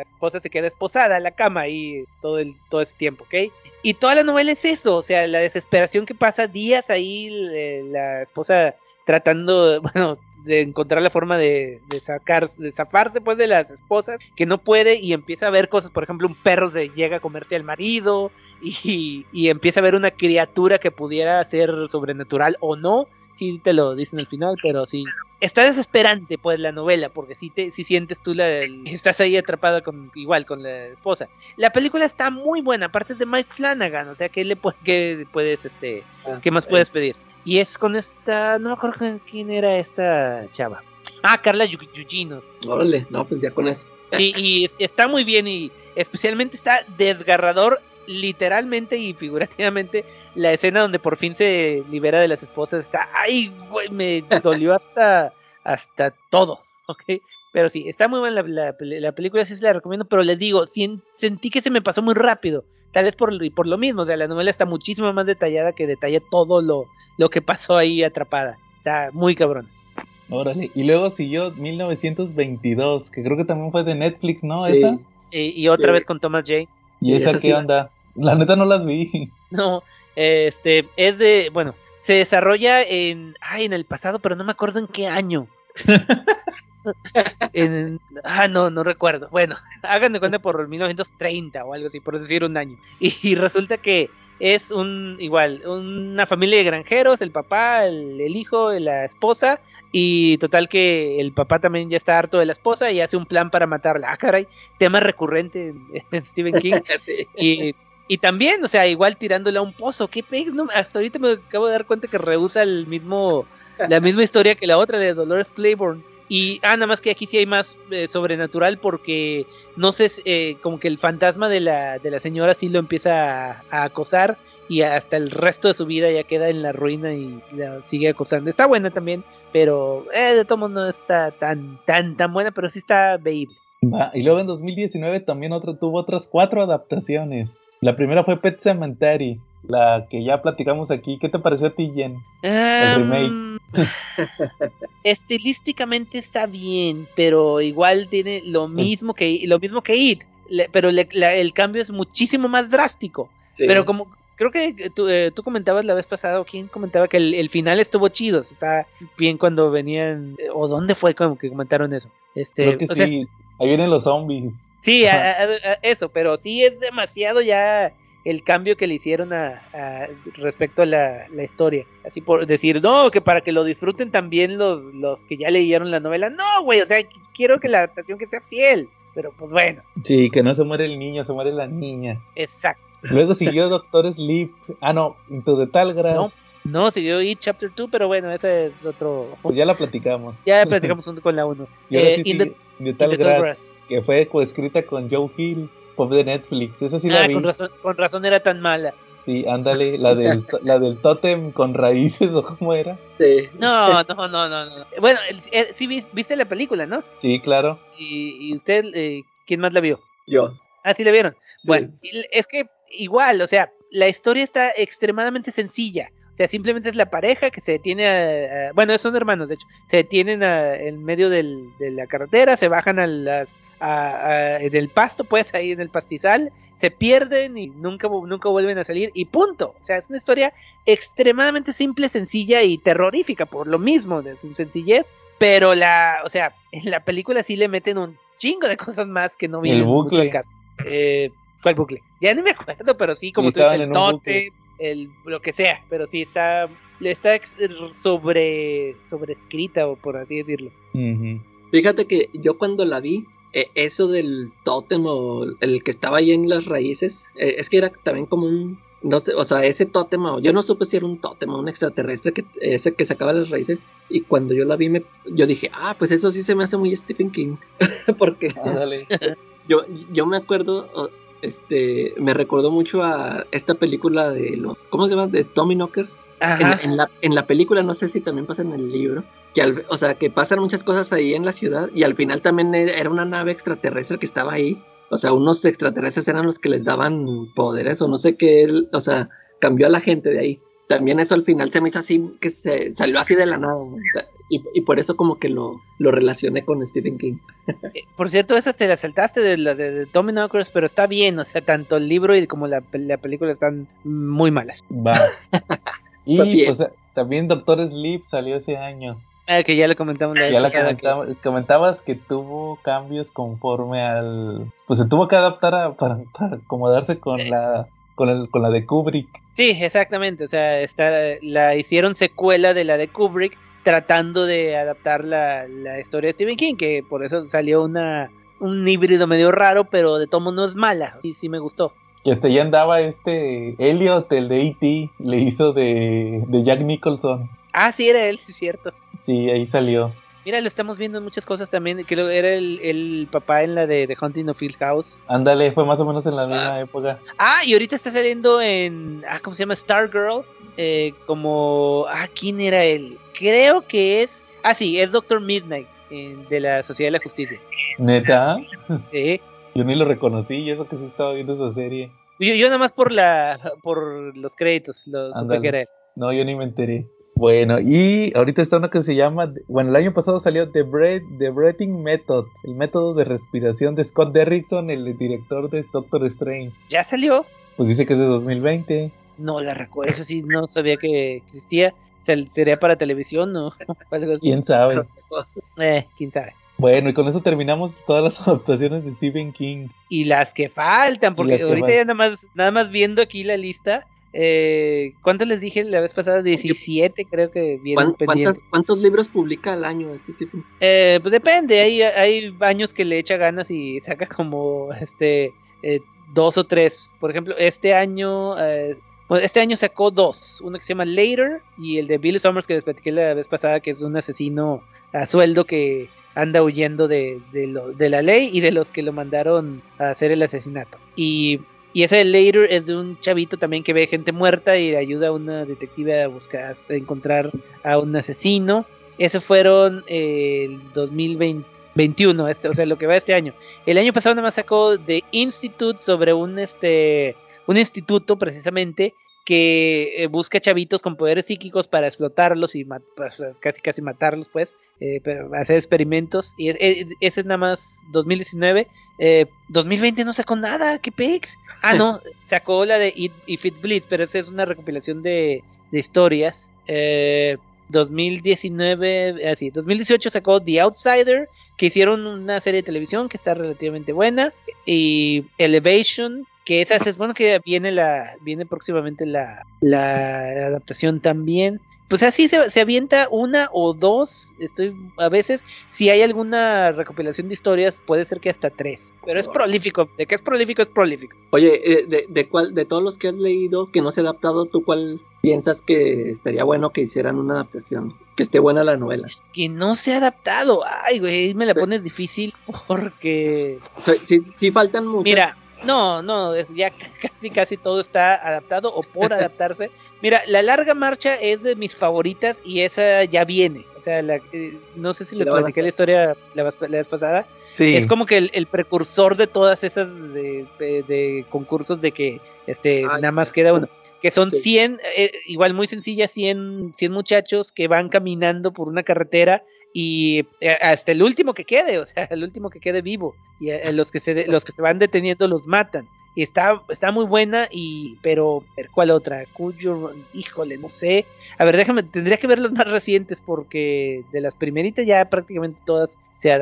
E: esposa se queda esposada a la cama ahí todo, el, todo ese tiempo, ¿ok? Y toda la novela es eso, o sea, la desesperación que pasa días ahí, eh, la esposa tratando, *laughs* bueno, de encontrar la forma de, sacar, zafarse pues de las esposas, que no puede y empieza a ver cosas, por ejemplo, un perro se llega a comerse al marido y, y empieza a ver una criatura que pudiera ser sobrenatural o no, sí te lo dicen al final, pero sí. Está desesperante pues la novela, porque sí, te, sí sientes tú la, estás ahí atrapada con igual con la esposa. La película está muy buena, aparte es de Mike Flanagan, o sea que le que puedes este
F: Ah,
E: ¿Qué más puedes pedir? Y es con esta. No me acuerdo quién- era esta chava. Ah, Carla Yu- Gugino.
F: Órale, no, pues ya con eso.
E: Sí, y es- está muy bien. Y, especialmente está desgarrador literalmente y figurativamente la escena donde por fin se libera de las esposas está, ay, güey, me dolió hasta, hasta todo, *laughs* ¿ok? Pero sí, está muy buena la, la, película, sí se la recomiendo, pero les digo, sentí que se me pasó muy rápido, tal vez por, por lo mismo, o sea, la novela está muchísimo más detallada que detalla todo lo, lo que pasó ahí atrapada, está muy cabrón.
C: Órale, y luego siguió 1922, que creo que también fue de Netflix, ¿no?
E: Sí, y otra vez con Thomas J.
C: ¿Y esa, qué onda? La neta no las vi. *laughs*
E: No, este, es de, bueno, se desarrolla en, ay, en el pasado, pero no me acuerdo en qué año. *laughs* en, ah, no, no recuerdo. Bueno, *laughs* háganme cuenta por 1930 o algo así, por decir un año. Y, resulta que es un, igual, una familia de granjeros, el papá, el, el, hijo, la esposa, y total que el papá también ya está harto de la esposa y hace un plan para matarla. Ah, caray, tema recurrente en Stephen *laughs* King. sí. Y y también, o sea, igual tirándole a un pozo. ¿Qué pegas? No, hasta ahorita me acabo de dar cuenta que rehúsa el mismo, la misma historia que la otra de Dolores Claiborne. Y, ah, nada más que aquí sí hay más eh, sobrenatural porque, no sé, eh, como que el fantasma de la, de la señora sí lo empieza a, acosar y hasta el resto de su vida ya queda en la ruina y la sigue acosando. Está buena también, pero eh, de todos no está tan, tan, tan buena, pero sí está veíble.
C: y luego en 2019 también otro tuvo otras cuatro adaptaciones. La primera fue Pet Cemetery, la que ya platicamos aquí. ¿Qué te pareció a ti, Jen? el
E: em, remake. *laughs* estilísticamente está bien, pero igual tiene lo mismo que lo mismo que It, pero el cambio es muchísimo más drástico. Pero como creo que eh, tú, comentabas la vez pasada, o quién comentaba que el, final estuvo chido, está bien cuando venían, o dónde fue como que comentaron eso. Este,
C: creo que sí, ahí vienen los zombies.
E: Sí, eso, pero sí es demasiado ya el cambio que le hicieron a, respecto a la, historia. Así por decir, no, que para que lo disfruten también los, los que ya leyeron la novela. No, güey, o sea, quiero que la adaptación que sea fiel. Pero pues bueno.
C: Sí, que no se muere el niño, se muere la niña.
E: Exacto.
C: Luego siguió *laughs* Doctor Sleep. Ah, no, Into the Tal
E: No, no, siguió It Chapter 2, pero bueno, ese es otro.
C: Pues ya la platicamos.
E: Ya la platicamos con la 1. *laughs*
C: Eh, de Tal Grass, que fue coescrita con Joe Hill, pop de Netflix. Esa sí la ah, vi.
E: Con razón, con razón era tan mala.
C: Sí, ándale, la del, *laughs* la del tótem con raíces o cómo era.
E: Sí. No, no, no, no. no. Bueno, eh, sí viste la película, ¿no?
C: Sí, claro.
E: ¿Y, y usted, eh, quién más la vio?
F: Yo.
E: Ah, sí la vieron. Bueno, es que igual, o sea, la historia está extremadamente sencilla. O sea, simplemente es la pareja que se detiene a, bueno, son hermanos de hecho, se detienen en medio del, de la carretera, se bajan a las a, del pasto, pues ahí en el pastizal, se pierden y nunca, nunca vuelven a salir y punto. O sea, es una historia extremadamente simple, sencilla y terrorífica por lo mismo de su sencillez, pero la, o sea, en la película sí le meten un chingo de cosas más que no vienen mucho al caso. Eh, fue el bucle. Ya ni me acuerdo, pero sí, como tú dices, el tote, el, lo que sea, pero sí está, está sobre, sobrescrita, o por así decirlo.
F: Fíjate que yo cuando la vi, e, eso del tótem o el que estaba ahí en las raíces, e, es que era también como un, no sé, o sea, ese tótem, yo no supe si era un tótem o un extraterrestre, que, ese que sacaba las raíces, y cuando yo la vi, me, yo dije, ah, pues eso sí se me hace muy Stephen King, *laughs* porque *laughs* yo, yo me acuerdo, este, me recordó mucho a esta película de los, ¿cómo se llama? De Tommy Knockers. En, la, en la película, no sé si también pasa en el libro, que o sea, que pasan muchas cosas ahí en la ciudad y al final también era una nave extraterrestre que estaba ahí. O sea, unos extraterrestres eran los que les daban poderes o no sé qué, o sea, cambió a la gente de ahí. También eso al final se me hizo así, que se salió así de la nada. Y, por eso como que lo, lo relacioné con Stephen King.
E: Eh, por cierto, esa te la saltaste de la de, Tommy Knockers, pero está bien, o sea, tanto el libro y como la, la película están muy malas.
C: Va. *laughs* y pues, también Doctor Sleep salió ese año.
E: Ah, que ya le comentamos
C: la Ya le comentabas que tuvo cambios conforme al... Pues se tuvo que adaptar para, acomodarse con eh. la con, el, con la de Kubrick.
E: Sí, exactamente. O sea, está, la hicieron secuela de la de Kubrick tratando de adaptar la, historia de Stephen King, que por eso salió una, un híbrido medio raro, pero de tomo no es mala. Sí, sí me gustó.
C: Y hasta ya andaba este Elliot, el de E.T., le hizo de, de Jack Nicholson.
E: Ah, sí, era él, *laughs* sí, es cierto.
C: Sí, ahí salió.
E: Mira, lo estamos viendo en muchas cosas también. Que era el, el papá en la de The Hunting of Hill House.
C: Ándale, fue más o menos en la misma
E: Ah.
C: época.
E: Ah, y ahorita está saliendo en. Ah, ¿cómo se llama? Stargirl. Eh, como. Ah, ¿quién era él? Creo que es. Ah, sí, es Doctor Midnight. eh, de la Sociedad de la Justicia.
C: Neta,
E: Sí.
C: yo ni lo reconocí y eso que sí estaba viendo esa serie.
E: Yo, yo nada más por la por los créditos lo supe que era él.
C: No, yo ni me enteré. Bueno, y ahorita está uno que se llama, bueno, el año pasado salió The, Breath, The Breathing Method, el método de respiración de Scott Derrickson, el director de Doctor Strange.
E: ¿Ya salió?
C: Pues dice que es de 2020.
E: No la recuerdo. Eso sí, no sabía que existía. ¿Sería para televisión *laughs* o algo así?
C: ¿Quién sabe?
E: Eh, quién sabe.
C: Bueno, y con eso terminamos todas las *laughs* adaptaciones de Stephen King.
E: Y las que faltan, porque ahorita ya nada más, nada más viendo aquí la lista. Eh, ¿Cuántos les dije la vez pasada? 17 creo que vienen
F: ¿Cuán-
E: pendientes.
F: ¿Cuántos libros publica al año este Stephen?
E: Eh, pues depende, hay, hay años que le echa ganas y saca como este eh, dos o tres. Por ejemplo, este año, eh, bueno, este año sacó dos, uno que se llama Later y el de Billy Summers que les platiqué la vez pasada, que es un asesino a sueldo que anda huyendo de, de, la ley y de los que lo mandaron a hacer el asesinato. Y, y ese de Later es de un chavito también que ve gente muerta y ayuda a una detective a buscar, a encontrar a un asesino. Esos fueron eh, el 2021, este, o sea, lo que va este año. El año pasado nada más sacó The Institute sobre un, este, un instituto precisamente que eh, busca chavitos con poderes psíquicos para explotarlos y ma- pues, casi casi matarlos, pues, eh, pero hacer experimentos. Y es- eh, ese es nada más 2019. Eh, 2020 no sacó nada, qué pex. Ah, no, *laughs* sacó la de It- If It Bleeds, pero esa es una recopilación de, de historias. Eh, 2019, así, 2018 sacó The Outsider, que hicieron una serie de televisión que está relativamente buena, y Elevation, que esa es bueno que viene la viene próximamente la, la adaptación también. Pues así se, se avienta una o dos. Estoy a veces, si hay alguna recopilación de historias, puede ser que hasta tres. Pero es prolífico. De que es prolífico, es prolífico.
F: Oye, eh, de, de, cuál, de todos los que has leído que no se ha adaptado, ¿tú cuál piensas que estaría bueno que hicieran una adaptación? Que esté buena la novela.
E: Que no se ha adaptado. Ay, güey, me la pones difícil porque.
F: Sea, sí, sí faltan muchas.
E: Mira, no, no, es ya *laughs* casi casi todo está adaptado o por *laughs* adaptarse. Mira, la larga marcha es de mis favoritas y esa ya viene. O sea, la, eh, no sé si le platiqué la historia la, la vez pasada.
C: Sí.
E: Es como que el, el precursor de todas esas de, de- de concursos de que este
F: Ah,
E: nada más queda uno. Que son
F: Sí.
E: 100, eh, igual muy sencilla, 100, 100 muchachos que van caminando por una carretera y eh, hasta el último que quede, o sea, *laughs* el último que quede vivo. Y eh, los que se los que se van deteniendo los matan. Y está, está muy buena, y pero ¿cuál otra? Cuyo, híjole, no sé. A ver, déjame, tendría que ver las más recientes porque de las primeritas ya prácticamente todas se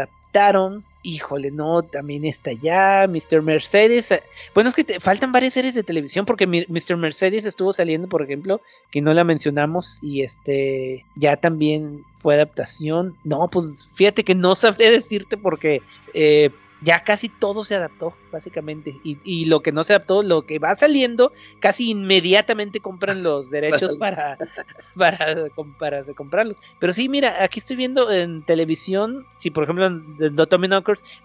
E: Híjole, no, también está ya, Mr. Mercedes. eh, Bueno, es que te- faltan varias series de televisión porque Mr. Mercedes estuvo saliendo, por ejemplo, que no la mencionamos y este ya también fue adaptación. No, pues fíjate que no *laughs* sabré decirte porque eh, ya casi todo se adaptó, básicamente. Y, y lo que no se adaptó, lo que va saliendo, casi inmediatamente compran *laughs* los derechos para, para, para comprarlos. Pero sí, mira, aquí estoy viendo en televisión, si por ejemplo en The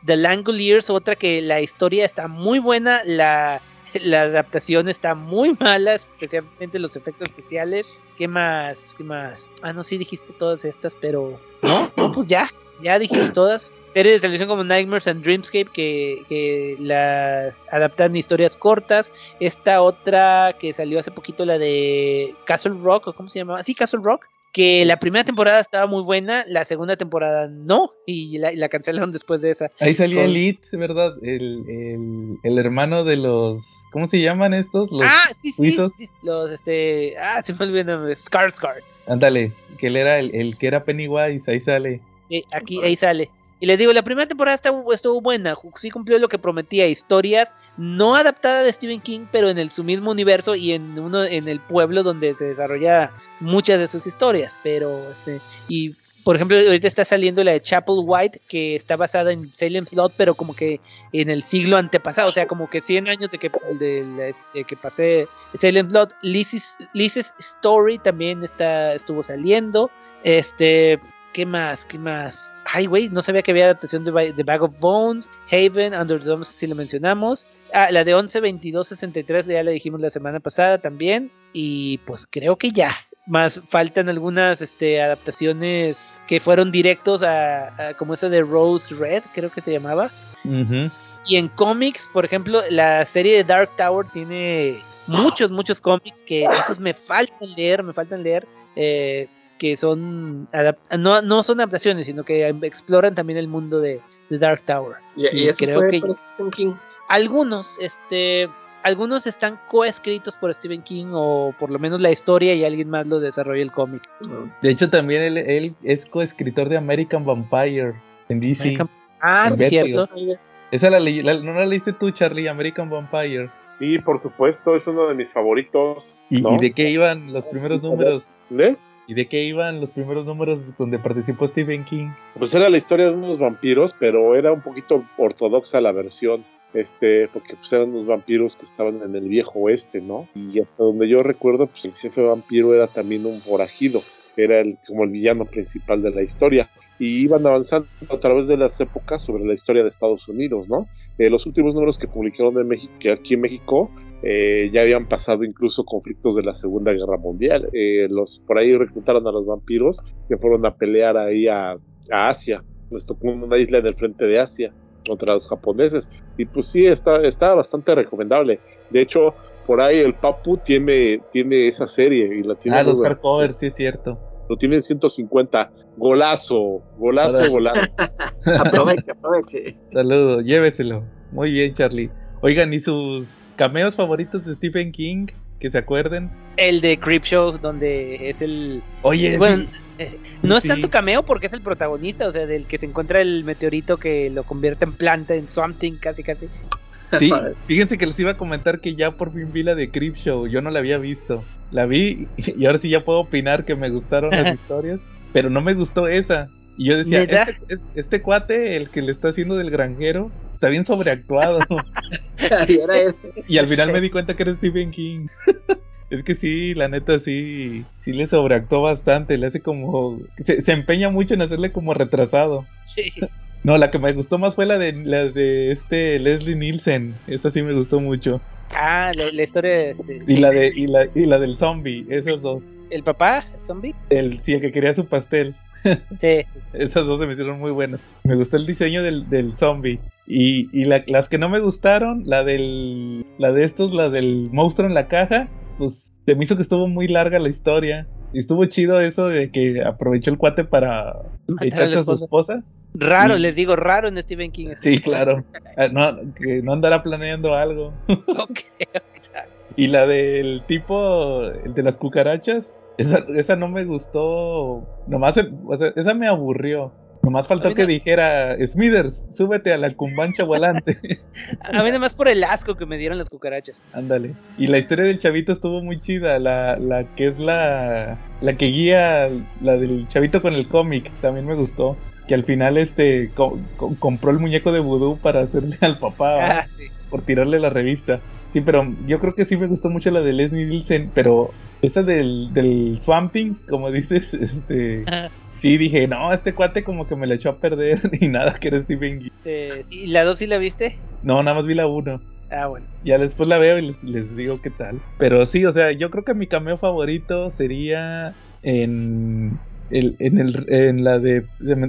E: The Langoliers, otra que la historia está muy buena, la, *laughs* la adaptación está muy mala, especialmente los efectos especiales. ¿Qué más? ¿Qué más? Ah, no, sí dijiste todas estas, pero no, no, pues ya, ya dijimos todas. Series de televisión como Nightmares and Dreamscape que, que las adaptan historias cortas. Esta otra que salió hace poquito, la de Castle Rock, ¿o cómo se llamaba? Sí, Castle Rock. Que la primera temporada estaba muy buena, la segunda temporada no, y la, y la cancelaron después de esa.
C: Ahí salía Elite, ¿verdad? El, el, el hermano de los. ¿Cómo se llaman estos? Los
E: ah, sí, sí,
C: suizos.
E: sí, Los, este. Ah, se me olvidó el nombre. Skarsgård.
C: Ándale, que él era el, el que era Pennywise, ahí sale.
E: Sí, aquí, ahí sale. Y les digo, la primera temporada estuvo, estuvo buena, sí cumplió lo que prometía, historias no adaptadas de Stephen King, pero en el, su mismo universo y en uno en el pueblo donde se desarrolla muchas de sus historias, pero este, y por ejemplo, ahorita está saliendo la de Chapel White, que está basada en Salem Slot, pero como que en el siglo antepasado, o sea, como que 100 años de que, de, de que pasé Salem Slot. Lizzie's, Lizzie's Story también está, estuvo saliendo. Este, ¿Qué más? ¿Qué más? Ay, güey, no sabía que había adaptación de The Bag of Bones, Haven, Under the Dome, si lo mencionamos. Ah, la de 11, 22, 63, ya la dijimos la semana pasada también. Y pues creo que ya. Más faltan algunas este, adaptaciones que fueron directos a, como esa de Rose Red, creo que se llamaba. Y en cómics, por ejemplo, la serie de Dark Tower tiene muchos, muchos cómics que esos me faltan leer, me faltan leer. Eh, que son no, no son adaptaciones, sino que exploran también el mundo de, Dark Tower.
F: Y, creo que
E: algunos, este, algunos están coescritos por Stephen King o por lo menos la historia y alguien más lo desarrolla el cómic.
C: De hecho, también él, es coescritor de American Vampire en DC.
E: Ah, sí, cierto.
C: Esa la, ¿No la leíste tú, Charlie? American Vampire.
D: Sí, por supuesto, es uno de mis favoritos.
C: ¿Y, de qué iban los primeros números?
D: ¿De?
C: ¿Y de qué iban los primeros números donde participó Stephen King?
D: Pues era la historia de unos vampiros, pero era un poquito ortodoxa la versión, este, porque pues eran unos vampiros que estaban en el viejo oeste, ¿no? Y hasta donde yo recuerdo, pues el jefe vampiro era también un forajido, era el, como el villano principal de la historia. Y iban avanzando a través de las épocas sobre la historia de Estados Unidos, ¿no? Eh, los últimos números que publicaron de México, aquí en México, eh, ya habían pasado incluso conflictos de la Segunda Guerra Mundial. Eh, los por ahí reclutaron a los vampiros, se fueron a pelear ahí a, Asia. Les tocó una isla en el frente de Asia contra los japoneses. Y pues sí, está, está bastante recomendable. De hecho, por ahí el Papu tiene, tiene esa serie y la tiene.
C: Ah, los hardcover, sí es cierto.
D: Lo tienen 150. Golazo, golazo, golazo. *laughs*
F: aproveche, aproveche.
C: Saludos, lléveselo. Muy bien, Charlie. Oigan, ¿y sus cameos favoritos de Stephen King? Que se acuerden.
E: El de Creepshow, donde es el.
C: Oye,
E: bueno, eh, no es tanto cameo porque es el protagonista, o sea, del que se encuentra el meteorito que lo convierte en planta, en something, casi, casi.
C: Sí, *laughs* fíjense que les iba a comentar que ya por fin vi la de Creepshow. Yo no la había visto. La vi y ahora sí ya puedo opinar que me gustaron las *laughs* historias, pero no me gustó esa. Y yo decía, este, este, cuate, el que le está haciendo del granjero, está bien sobreactuado. *laughs* y al final me di cuenta que era Stephen King. *laughs* es que sí, la neta sí, sí le sobreactuó bastante, le hace como, se, empeña mucho en hacerle como retrasado. No, la que me gustó más fue la de la de este Leslie Nielsen, esta sí me gustó mucho.
E: Ah, la, historia de,
C: y la de y la, y la del zombie, esos dos.
E: ¿El papá? ¿Zombie?
C: El sí, el que quería su pastel.
E: Sí. *laughs*
C: Esas dos se me hicieron muy buenas. Me gustó el diseño del, del zombie. Y, y las que no me gustaron, la del. La de estos, la del monstruo en la caja, pues se me hizo que estuvo muy larga la historia. Y estuvo chido eso de que aprovechó el cuate para echarse a, su esposa.
E: Raro, les digo, raro en Stephen King.
C: Sí, claro. Ah, no, que no andará planeando algo. *laughs*
E: ok,
C: Y la del tipo, el de las cucarachas, esa, esa no me gustó. Nomás, esa me aburrió. Nomás faltó que dijera, Smithers, súbete a la cumbancha volante. *laughs*
E: a mí más por el asco que me dieron las cucarachas.
C: Ándale. Y la historia del chavito estuvo muy chida. La, la que es la, la que guía, la del chavito con el cómic, también me gustó. Que al final este compró el muñeco de vudú para hacerle al papá.
E: Ah, sí.
C: Por tirarle la revista. Sí, pero yo creo que sí me gustó mucho la de Leslie Nielsen, pero esa del, del swamping, como dices, *laughs* este... Sí, dije, no, este cuate como que me la echó a perder *laughs* y nada, que era Stephen
E: King. ¿Y la dos sí la viste?
C: No, nada más vi la uno.
E: Ah, bueno.
C: Ya después la veo y les, digo qué tal. Pero sí, o sea, yo creo que mi cameo favorito sería en el, en, el, en la de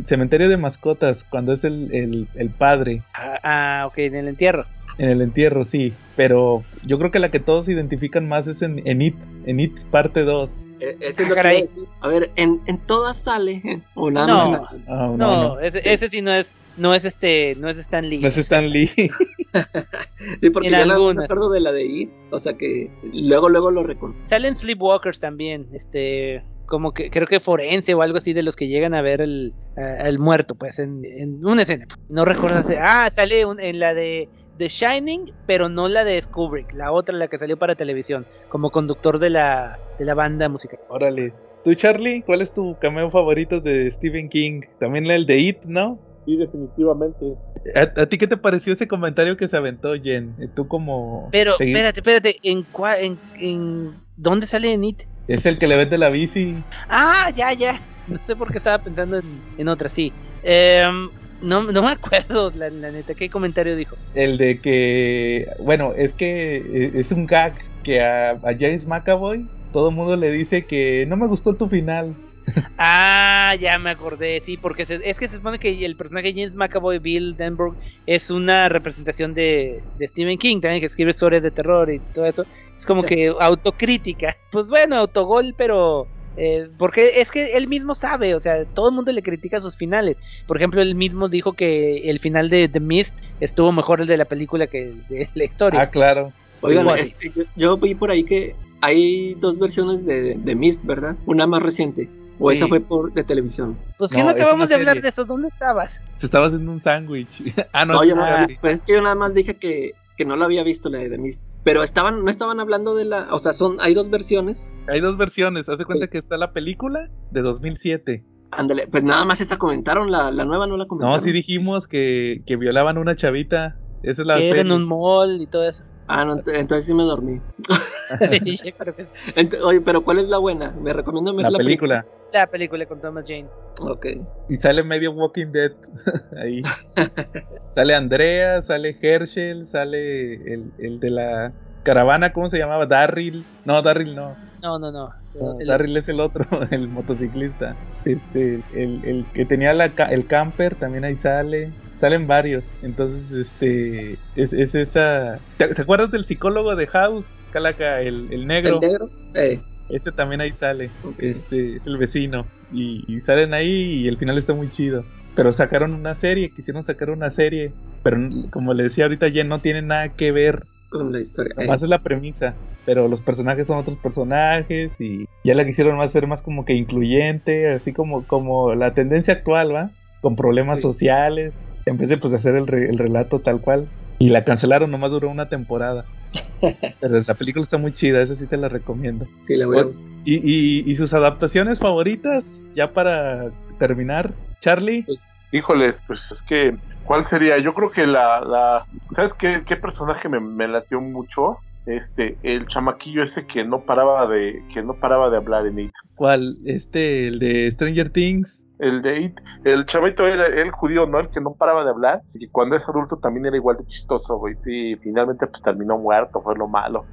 C: Cementerio de Mascotas, cuando es el, el, padre.
E: Ah, ah, ok, en el entierro.
C: En el entierro, sí. Pero yo creo que la que todos identifican más es en, en It, en It parte 2.
F: Eh, eso es lo que decir. A ver, ¿en, en todas sale? ¿O nada
E: no, más ah, no, no, Ese, ese, sí no es, no es este, no es Stan Lee.
C: No es Stan Lee. *laughs*
F: sí, porque en ya algunas. me acuerdo de la de It, o sea que luego, luego lo reconozco.
E: Salen Sleepwalkers también, este, como que creo que forense o algo así de los que llegan a ver el, el muerto, pues, en, en, una escena. No recuerdo, ah, sale en la de The Shining, pero no la de Kubrick, la otra, la que salió para televisión, como conductor de la, de la banda musical.
C: Órale. ¿Tú, Charlie? ¿Cuál es tu cameo favorito de Stephen King? También el de It, ¿no?
D: Sí, definitivamente.
C: ¿A, ti qué te pareció ese comentario que se aventó, Jen? Tú como...
E: Pero, espérate, espérate, ¿en, en, en dónde sale en It?
C: Es el que le vende la bici.
E: Ah, ya, ya. No sé por qué estaba pensando en, en otra, sí. Em, no, no me acuerdo, la, la neta, ¿qué comentario dijo?
C: El de que, bueno, es que eh, es un gag que a, a James McAvoy todo el mundo le dice que no me gustó tu final. *laughs*
E: Ah, ya me acordé, sí, porque se- es que se supone que el personaje James McAvoy, Bill Denbrook, es una representación de, de Stephen King, también que escribe historias de terror y todo eso. Es como *laughs* que autocrítica. Pues bueno, autogol, pero... eh, porque es que él mismo sabe, o sea, todo el mundo le critica sus finales. Por ejemplo, él mismo dijo que el final de The Mist estuvo mejor el de la película que el de la historia.
C: Ah, claro.
F: Oigan, este, yo, yo vi por ahí que hay dos versiones de, de Mist, ¿verdad? Una más reciente. O esa fue por de televisión.
E: pues que
C: no,
E: acabamos de hablar
C: serie.
E: de eso, ¿dónde estabas?
C: Se estaba haciendo un sándwich. *laughs* ah, no,
F: No, yo no, pues es que yo nada más dije que, que no lo había visto la de The Mist. Pero estaban, no estaban hablando de la. O sea, son, hay dos versiones.
C: Hay dos versiones. Hace cuenta que está la película de 2007.
F: Ándale, pues nada más esa comentaron, la, la nueva no la comentaron.
C: No, sí dijimos que, que violaban a una chavita. Esa es la
E: que era en un mall y todo eso.
F: Ah, no, ent- entonces sí me dormí. *laughs* Oye, pero ¿cuál es la buena? Me recomiendo ver
C: La
F: la,
C: película.
E: la película con Thomas Jane.
F: Ok.
C: Y sale medio Walking Dead *laughs* ahí. *laughs* sale Andrea, sale Herschel, sale el, el de la caravana, ¿cómo se llamaba? Darryl. No, Darryl no.
E: No, no, no.
C: No,
E: El-
C: Darryl es el otro, el motociclista. Este, el, el que tenía la, ca- el camper también ahí sale. Salen varios. Entonces, este, es, es esa. ¿Te, te acuerdas del psicólogo de House? Calaca, el, el negro.
F: ¿El negro? Eh,
C: Ese también ahí sale. Este es el vecino. Y, y salen ahí y el final está muy chido. Pero sacaron una serie, quisieron sacar una serie. Pero como le decía ahorita, ya no tiene nada que ver.
F: Con la historia. eh.
C: Nomás es la premisa. Pero los personajes son otros personajes. Y ya la quisieron más hacer más como que incluyente. Así como, como la tendencia actual, ¿va? Con problemas
F: Sí.
C: sociales. En vez de pues hacer el, re- el relato tal cual. Y la cancelaron, nomás duró una temporada. *laughs* Pero la película está muy chida, esa sí te la recomiendo.
F: Sí, la voy a
C: ¿Y, y, y sus adaptaciones favoritas? Ya para terminar, Charlie.
F: Pues,
D: Híjoles, pues es que, ¿cuál sería? Yo creo que la, la ¿sabes qué, qué personaje me, me latió mucho? Este, el chamaquillo ese que no paraba de, que no paraba de hablar en It.
C: ¿Cuál? Este, el de Stranger Things.
D: El de It, el chavito era el judío, ¿no? El que no paraba de hablar. Y cuando es adulto también era igual de chistoso, güey. Y finalmente pues terminó muerto, fue lo malo.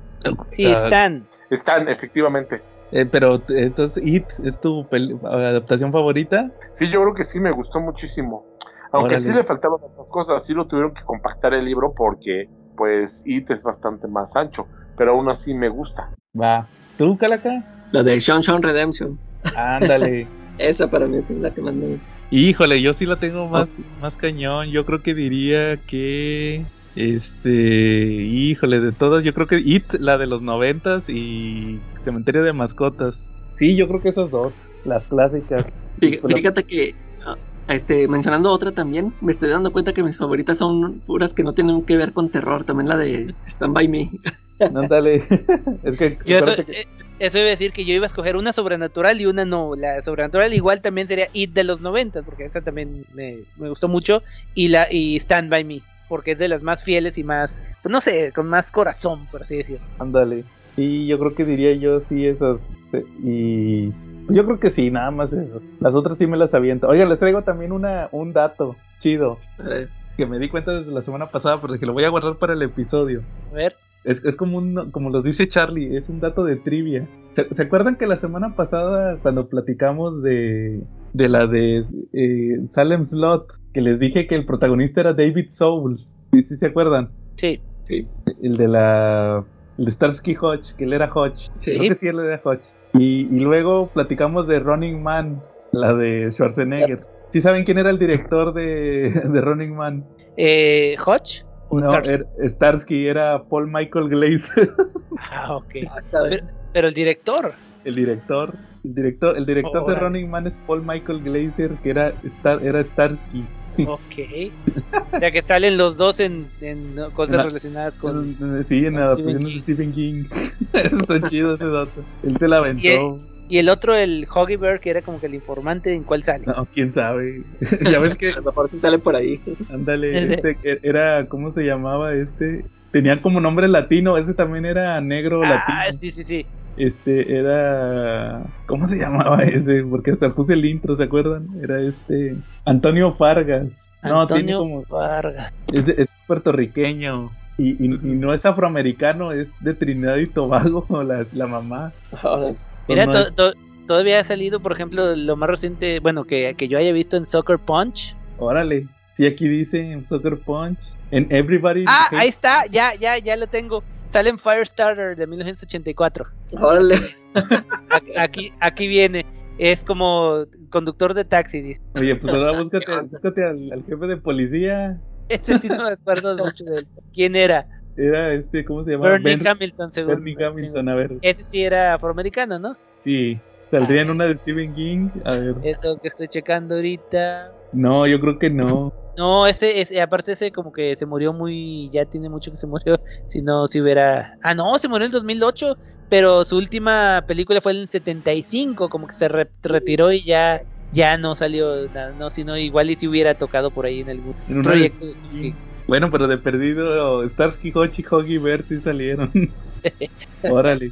E: Sí,
C: Ah,
E: Stan.
D: Están, efectivamente.
C: Eh, pero eh, entonces, It es tu adaptación favorita.
D: Sí, yo creo que sí me gustó muchísimo. Aunque
C: Órale.
D: sí le faltaban otras cosas, sí lo tuvieron que compactar el libro porque, pues, It es bastante más ancho, pero aún así me gusta.
C: Va. ¿Tú, Calaca?
F: la de Sean Sean Redemption.
C: Ándale. *laughs*
F: Esa para mí es la que más me gusta.
C: Híjole, yo sí la tengo más, más cañón. Yo creo que diría que. Este. Híjole, de todas, yo creo que It, la de los noventas y Cementerio de Mascotas. Sí, yo creo que esas dos, las clásicas.
F: Fíjate que, ah, este, mencionando otra también, me estoy dando cuenta que mis favoritas son puras que no tienen que ver con terror. También la de Stand By Me. *laughs*
C: Ándale. *laughs* es que.
E: Yo eso,
C: que-
E: eh, eso iba a decir que yo iba a escoger una sobrenatural y una no. La sobrenatural igual también sería It de los noventas, porque esa también me, me gustó mucho. Y la y Stand By Me, porque es de las más fieles y más, pues no sé, con más corazón, por así decirlo.
C: Ándale. Y yo creo que diría yo sí esas. eh, Y pues yo creo que sí, nada más eso. Las otras sí me las aviento. Oiga, les traigo también una, un dato chido
F: Eh,
C: que me di cuenta desde la semana pasada, porque lo voy a guardar para el episodio.
E: A ver.
C: Es, es como un, como los dice Charlie, es un dato de trivia. ¿Se, se acuerdan que la semana pasada cuando platicamos de, de la de eh, Salem Slot, que les dije que el protagonista era David Soul? ¿Sí, sí se acuerdan?
E: Sí.
F: sí,
C: El de la el de Starsky Hodge, que él era Hodge.
F: sí.
C: Creo que sí, él era Hodge. Y, y luego platicamos de Running Man, la de Schwarzenegger. ¿Sí saben quién era el director de, de Running Man?
E: Eh, Hodge.
C: No,
E: Starsky?
C: era- Starsky era Paul Michael Glazer. *laughs*
E: Ah, ok.
F: Ah.
E: Pero el director.
C: El director, el director, el director de
E: Órale.
C: Running Man es Paul Michael Glazer, que era Star, era Starsky. *laughs*
E: Ok. O sea que salen los dos en, en cosas
C: En la-
E: relacionadas con.
C: sí, en adaptaciones de Stephen King. Eso *laughs* está chido ese dato. Él se la aventó.
E: Y el otro, el Hoggy Bear, que era como que el informante, ¿en cuál sale?
C: No, quién sabe. *laughs* ya ves que,
F: A lo mejor sí sale por ahí.
C: ándale, este, que era, ¿cómo se llamaba este? Tenía como nombre latino, ese también era negro
E: Ah,
C: latino.
E: sí, sí, sí.
C: Este era. ¿Cómo se llamaba ese? Porque hasta puse el intro, ¿se acuerdan? Era este. Antonio Fargas.
E: No, Antonio como, Fargas.
C: Es, es puertorriqueño. Y, y, no es afroamericano, es de Trinidad y Tobago, *laughs* la, la mamá.
E: Mira, to, todavía ha salido, por ejemplo, lo más reciente, bueno, que, que yo haya visto en Soccer Punch.
C: Órale. Sí, aquí dice en Soccer Punch. En Everybody.
E: Ah, ahí está, ya, ya, ya lo tengo. Sale en Firestarter de 1984.
F: Órale.
E: Aquí, aquí viene. Es como conductor de taxi. Dice.
C: Oye, pues ahora búscate, búscate al, jefe de policía.
E: Este sí no me acuerdo mucho de él. ¿Quién era?
C: Era este, ¿cómo se llama?
E: Bernie Hamilton, seguro.
C: Bernie Hamilton, a ver.
E: Ese sí era afroamericano, ¿no?
C: Sí. Saldría en una de Stephen King. A ver.
E: Es lo que estoy checando ahorita.
C: No, yo creo que no. *laughs*
E: No, ese, ese, aparte ese como que se murió muy, ya tiene mucho que se murió, *laughs* si no, si hubiera... Ah, no, se murió en el 2008, pero su última película fue en el 75, como que se retiró y ya, ya no salió nada, no, sino igual y si hubiera tocado por ahí en algún proyecto de
C: Bueno, pero de perdido, Starsky, Hochi, Hoggy y Bert sí salieron. *laughs* Órale.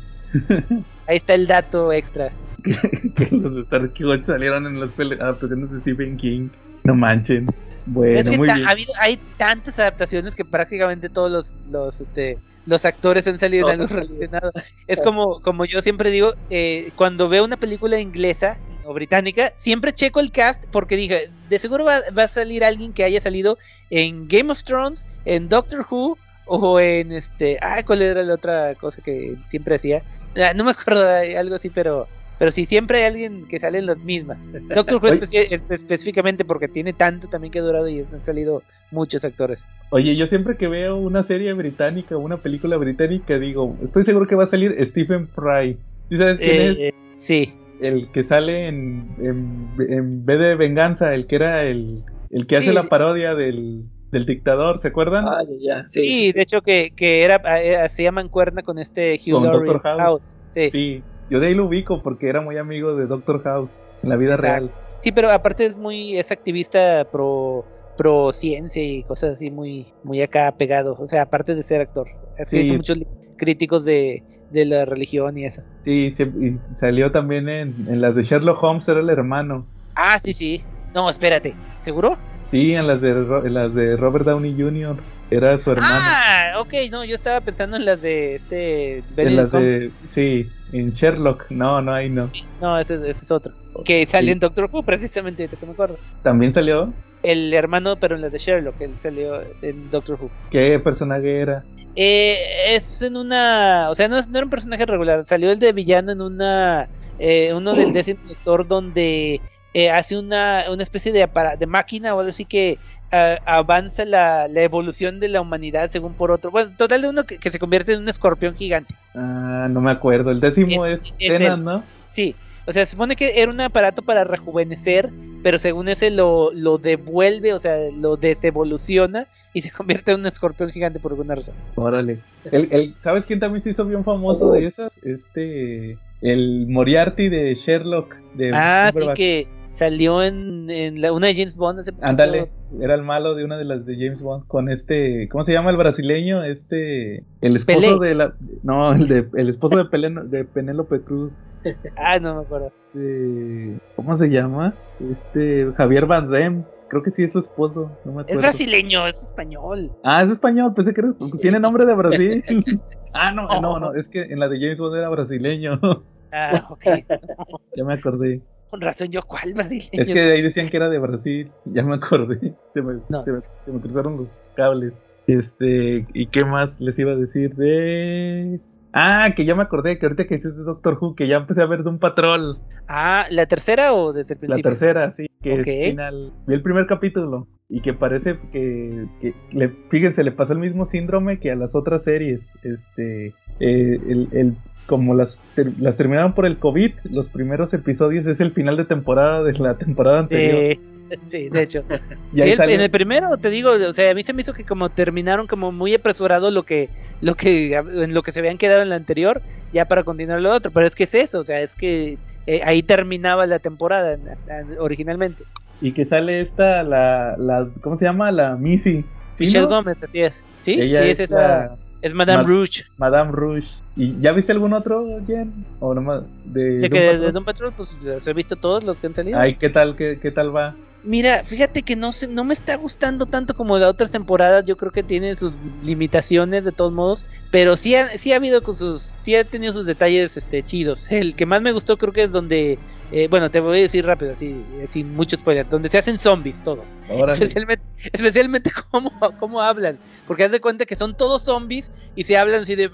E: Ahí está el dato extra. *laughs*
C: que, los Starsky Hochi salieron en las adaptaciones de Stephen King. No manchen. Bueno, muy bien.
E: hay tantas adaptaciones que prácticamente todos los, los, este, los actores han salido en algo relacionado. Es como, como yo siempre digo, eh, cuando veo una película inglesa o británica, siempre checo el cast porque dije, de seguro va, va, a salir alguien que haya salido en Game of Thrones, en Doctor Who o en este, ah, ¿cuál era la otra cosa que siempre hacía? Ah, no me *laughs* acuerdo, algo así, pero pero si siempre hay alguien que sale en las mismas. *laughs* Doctor Who específicamente porque tiene tanto también que ha durado y han salido muchos actores.
C: Oye, yo siempre que veo una serie británica o una película británica digo, estoy seguro que va a salir Stephen Fry. ¿Sí sabes quién es?
E: Eh, sí.
C: El que sale en, en, en vez de Venganza, el que era el, el que hace la parodia del, del dictador, ¿se acuerdan?
F: Ah, ya, ya.
E: Sí, de hecho que, que era, eh, se llaman cuerna con este Hugh Laurie House.
C: Sí. sí. Yo de ahí lo ubico porque era muy amigo de Doctor House en la vida real.
E: Sí, pero aparte es muy, es activista pro, pro ciencia y cosas así muy, muy acá pegado. O sea, aparte de ser actor. Ha escrito muchos críticos de, de, la religión y eso.
C: Sí, y salió también en, en las de Sherlock Holmes, era el hermano.
E: Ah, sí, sí. No, espérate, ¿seguro?
C: Sí, en las de, en las de Robert Downey Jr. Era su hermano.
E: Ah, ok, no, yo estaba pensando en las de este.
C: En las de, sí, en Sherlock. No, no, ahí no.
E: No, ese, ese es otro. Que salió en Doctor Who, precisamente, te me acuerdo.
C: ¿También salió?
E: El hermano, pero en las de Sherlock, él salió en Doctor Who.
C: ¿Qué personaje era?
E: Eh, es en una. O sea, no, no era un personaje regular. Salió el de villano en una. Eh, uno del décimo doctor donde eh, hace una, una especie de, de máquina o algo así que uh, avanza la, la, evolución de la humanidad según por otro. Bueno, total de uno que, que, se convierte en un escorpión gigante.
C: Ah, no me acuerdo. El décimo es, es, ¿no?
E: Sí. O sea, se supone que era un aparato para rejuvenecer, pero según ese lo, lo devuelve, o sea, lo desevoluciona y se *laughs* convierte en un escorpión gigante por alguna razón.
C: Órale. El, el, ¿Sabes quién también se hizo bien famoso de esas? Este. El Moriarty de Sherlock. De
E: ah, sí que Salió en, en la, una de James Bond hace
C: Ándale, era el malo de una de las de James Bond con este, ¿cómo se llama el brasileño? Este, el esposo de la, no, el de, el esposo de, de Penélope Cruz. *laughs*
E: ah, no me acuerdo.
C: Este, ¿Cómo se llama? Este, Javier Van Damme. Creo que sí es su esposo, no me acuerdo.
E: Es brasileño, es español.
C: Ah, es español, pensé que tiene nombre de Brasil. *laughs* ah, no, no, no, es que en la de James Bond era brasileño.
E: ah, ok. *laughs*
C: ya me acordé.
E: Con razón, yo, ¿cuál brasileño?
C: Es que ahí decían que era de Brasil, *laughs* ya me acordé. Se me, se me, cruzaron los cables. Este, ¿y qué más les iba a decir de.? Ah, que ya me acordé que ahorita que hiciste Doctor Who, que ya empecé a ver de un patrol.
E: Ah, ¿la tercera o desde el principio?
C: La tercera, sí, que es final. Vi el primer capítulo y que parece que, que le, fíjense, le pasó el mismo síndrome que a las otras series. Este, eh, el, el como las, las terminaron por el COVID, los primeros episodios es el final de temporada de la temporada anterior. *laughs*
E: sí, de hecho. *laughs* en el primero te digo, o sea, a mí se me hizo que como terminaron como muy apresurado lo que, lo que, en lo que se habían quedado en la anterior, ya para continuar lo otro. Pero es que es eso, o sea, es que eh, ahí terminaba la temporada originalmente.
C: Y que sale esta, la, la ¿cómo se llama? La Missy.
E: Michelle Gómez, así es. Sí, sí, es esa Es Madame
C: Ma-
E: Rouge.
C: Madame Rouge. ¿Y ya viste algún otro, Jen? ¿O nomás de,
E: De
C: Doom
E: que
C: Patrol?
E: de Doom Patrol, pues he visto todos los que han salido.
C: Ay, ¿qué tal, qué, qué tal va?
E: Mira, fíjate que no no me está gustando tanto como las otras temporadas. Yo creo que tiene sus limitaciones de todos modos. Pero sí ha, sí ha habido con sus. Sí ha tenido sus detalles este, chidos. El que más me gustó creo que es donde. Eh, bueno, te voy a decir rápido, así, sin mucho spoiler. Donde se hacen zombies todos. Especialmente, *laughs* especialmente cómo, cómo hablan. Porque haz de cuenta que son todos zombies y se hablan así de.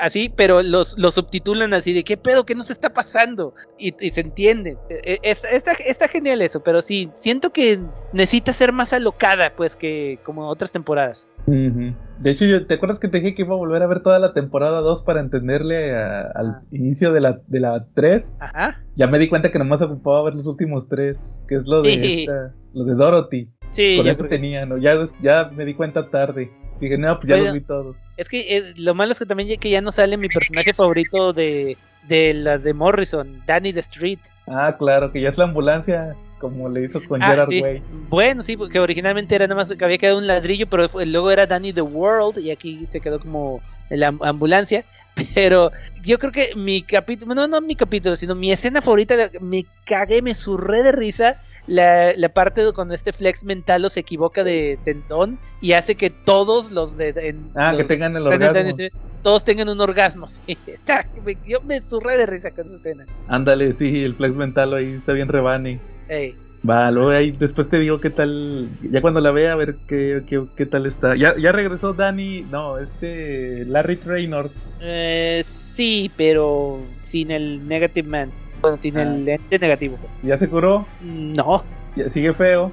E: Así, pero los, los subtitulan así de ¿qué pedo? ¿Qué nos está pasando? Y, y se entiende. Eh, Está, está, está genial eso, pero sí, siento que necesita ser más alocada, pues, que como otras temporadas.
C: De hecho, yo, ¿te acuerdas que te dije que iba a volver a ver toda la temporada 2 para entenderle a- al
E: Ah.
C: inicio de la, de la 3?
E: Ajá.
C: Ya me di cuenta que nomás ocupaba ver los últimos tres, que es lo de,
E: Sí.
C: esta- lo de Dorothy.
E: Sí,
C: Con
E: yo
C: eso tenía, ¿no? Ya, ya me di cuenta tarde. Dije, no, pues ya
E: Oiga.
C: los vi todos.
E: Es que eh, lo malo es que también ya, que ya no sale mi personaje favorito de, de las de Morrison, Danny the Street.
C: Ah, claro, que ya es la ambulancia, como le hizo con
E: Ah,
C: Gerard
E: sí.
C: Way.
E: Bueno, sí, porque originalmente era nada más que había quedado un ladrillo, pero fue- luego era Danny the World y aquí se quedó como la am- ambulancia. *laughs* Pero yo creo que mi capítulo, no, no mi capítulo, sino mi escena favorita, me cagué, me surré de risa. La, la parte de cuando este flex mental se equivoca de tendón y hace que todos los de. en-
C: Ah, que tengan el orgasmo.
E: Todos tengan un orgasmo. sí. *laughs* Está- yo me surré de risa con esa escena.
C: Ándale, sí, el flex mental ahí está bien rebane.
E: Ey.
C: Va, luego ahí después te digo qué tal, ya cuando la vea a ver qué, qué, qué tal está. Ya, ya regresó Danny, no, este Larry Traynor.
E: Eh, sí, pero sin el Negative Man. Bueno, sin
C: Ah.
E: el ente negativo, pues.
C: ¿Ya se curó?
E: No.
C: ¿Ya sigue feo?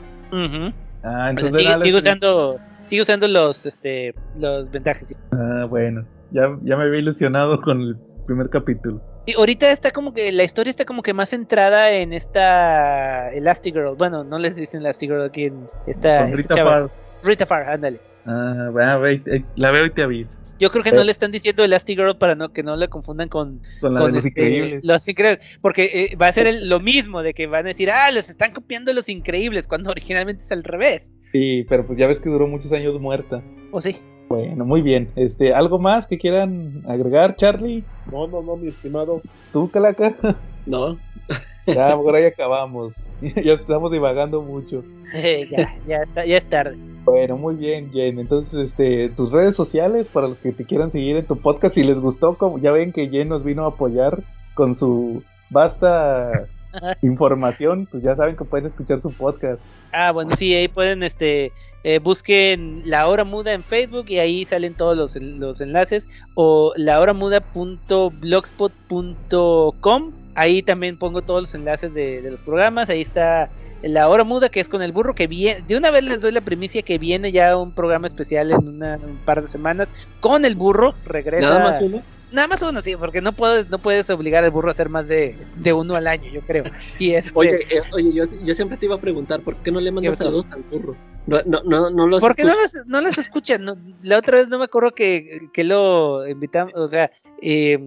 C: Ah, entonces
E: sigue,
C: sí.
E: usando, sigue usando los, este, los ventajas. sí.
C: Ah, bueno, ya, ya me había ilusionado con el primer capítulo.
E: Y ahorita está como que la historia está como que más centrada en esta Elastigirl. Bueno, no les dicen Elastigirl aquí en esta,
C: Con Rita. Farr.
E: Rita Farr, ándale.
C: Ah, ve, eh, la veo y te aviso.
E: Yo creo que
C: Eh.
E: no le están diciendo Elastigirl para no que no la confundan con,
C: Con la
E: con
C: de los
E: este,
C: increíbles.
E: los increíbles. Porque eh, va a ser el- lo mismo de que van a decir, ah, los están copiando los increíbles, cuando originalmente es al revés.
C: Sí, pero pues ya ves que duró muchos años muerta.
E: ¿O sí?
C: Bueno, muy bien. Este, ¿algo más que quieran agregar, Charlie?
D: No, no, no, mi estimado.
C: ¿Tú, Calaca? *laughs*
F: No, *laughs*
C: ya, ahora ya acabamos. *laughs* ya estamos divagando mucho.
E: Eh, ya, ya, está- ya es tarde.
C: Bueno, muy bien, Jen. Entonces, este, tus redes sociales para los que te quieran seguir en tu podcast, si les gustó, como ya ven que Jen nos vino a apoyar con su vasta *laughs* información, pues ya saben que pueden escuchar su podcast.
E: Ah, bueno, sí, ahí pueden, este, eh, busquen La Hora Muda en Facebook y ahí salen todos los, los enlaces o lahoramuda.blogspot.com. Ahí también pongo todos los enlaces de, de los programas. Ahí está La Hora Muda, que es con el burro que viene. De una vez les doy la primicia que viene ya un programa especial en una- un par de semanas con el burro. Regresa.
F: nada más uno.
E: Nada más uno, sí, porque no puedes, no puedes obligar al burro a hacer más de, de uno al año, yo creo. Y este,
F: Oye, eh, oye, yo, yo siempre te iba a preguntar, ¿por qué no le mandas saludos al burro? No, no, no, no los
E: ¿Por qué no las, no las escuchan? No, la otra vez no me acuerdo que, que lo invitamos, o sea, eh,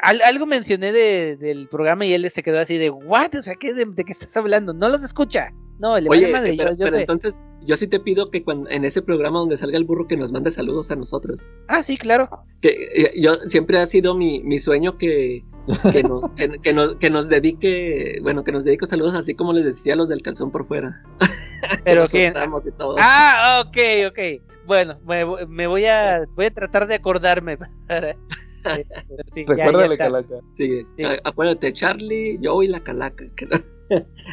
E: al- algo mencioné de, del programa y él se quedó así de, ¿what? O sea, ¿qué, de, de qué estás hablando? No los escucha. No, le
F: Oye,
E: vale madre,
F: pero,
E: yo, yo
F: pero
E: sé.
F: entonces yo sí te pido que cuando, en ese programa donde salga el burro que nos mande saludos a nosotros.
E: Ah, sí, claro.
F: Que eh, yo siempre ha sido mi, mi sueño que, que, nos, *laughs* que, que nos, que nos dedique, bueno, que nos dedique saludos así como les decía a los del calzón por fuera. *laughs*
E: Pero
F: Nos
E: que...
F: juntamos y todo.
E: Ah, ok, ok. Bueno, me, vo- me voy a voy a tratar de acordarme. *laughs* para- eh, sí, ya- ya
C: Recuérdale,
E: está.
C: Calaca.
F: Sí, acuérdate, Charlie, yo y la calaca.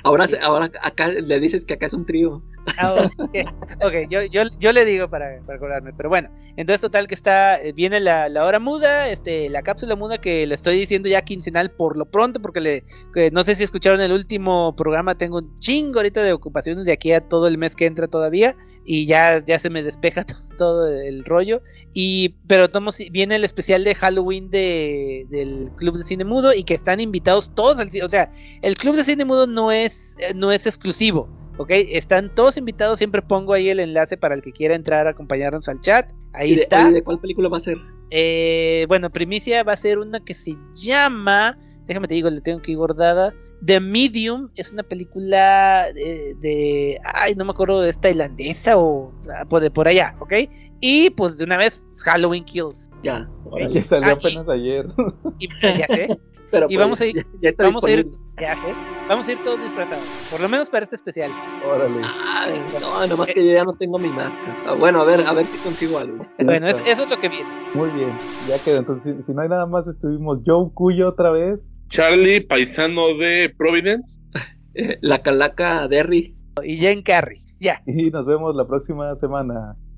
F: Ahora, ahora acá le dices que acá es un trío.
E: Ah, ok, ok, yo, yo, yo le digo para, para acordarme, pero bueno, entonces total que está, eh, viene la, la hora muda, este, la cápsula muda que le estoy diciendo ya quincenal por lo pronto, porque le, no sé si escucharon el último programa, tengo un chingo ahorita de ocupaciones de aquí a todo el mes que entra todavía, y ya, ya se me despeja *laughs* to- todo el rollo, y, pero tomo, viene el especial de Halloween de, del Club de Cine Mudo, y que están invitados todos al o sea, el Club de Cine Mudo no es, eh, no es exclusivo. Ok, están todos invitados. Siempre pongo ahí el enlace para el que quiera entrar a acompañarnos al chat. Ahí
F: ¿Y de,
E: está.
F: ¿de cuál película va a ser?
E: Eh, bueno, primicia va a ser una que se llama. Déjame te digo, le tengo que ir guardada. The Medium es una película de, de- ay, no me acuerdo, es tailandesa o ah, por, de por allá, ¿ok? Y pues de una vez, Halloween Kills.
F: Ya.
C: Que
F: órale.
C: salió
E: Ah, y-
C: apenas ayer.
E: Y ya sé, *laughs*
F: Pero
E: y
F: pues,
E: vamos a ir-
F: ya, ya está
E: vamos a ir- ya vamos a ir todos disfrazados, por lo menos para este especial.
C: Órale.
F: Ay, no, nomás que yo ya no tengo mi máscara. Ah, bueno, a ver, a ver si consigo algo.
E: Bueno, es- eso es lo que viene.
C: Muy bien, ya quedó. Entonces, si, si no hay nada más, estuvimos Joe Cuyo otra vez.
D: Charlie, paisano de Providence. *laughs*
F: Eh, la calaca Derry.
E: Y Jen Carrey, ya.
C: Y nos vemos la próxima semana.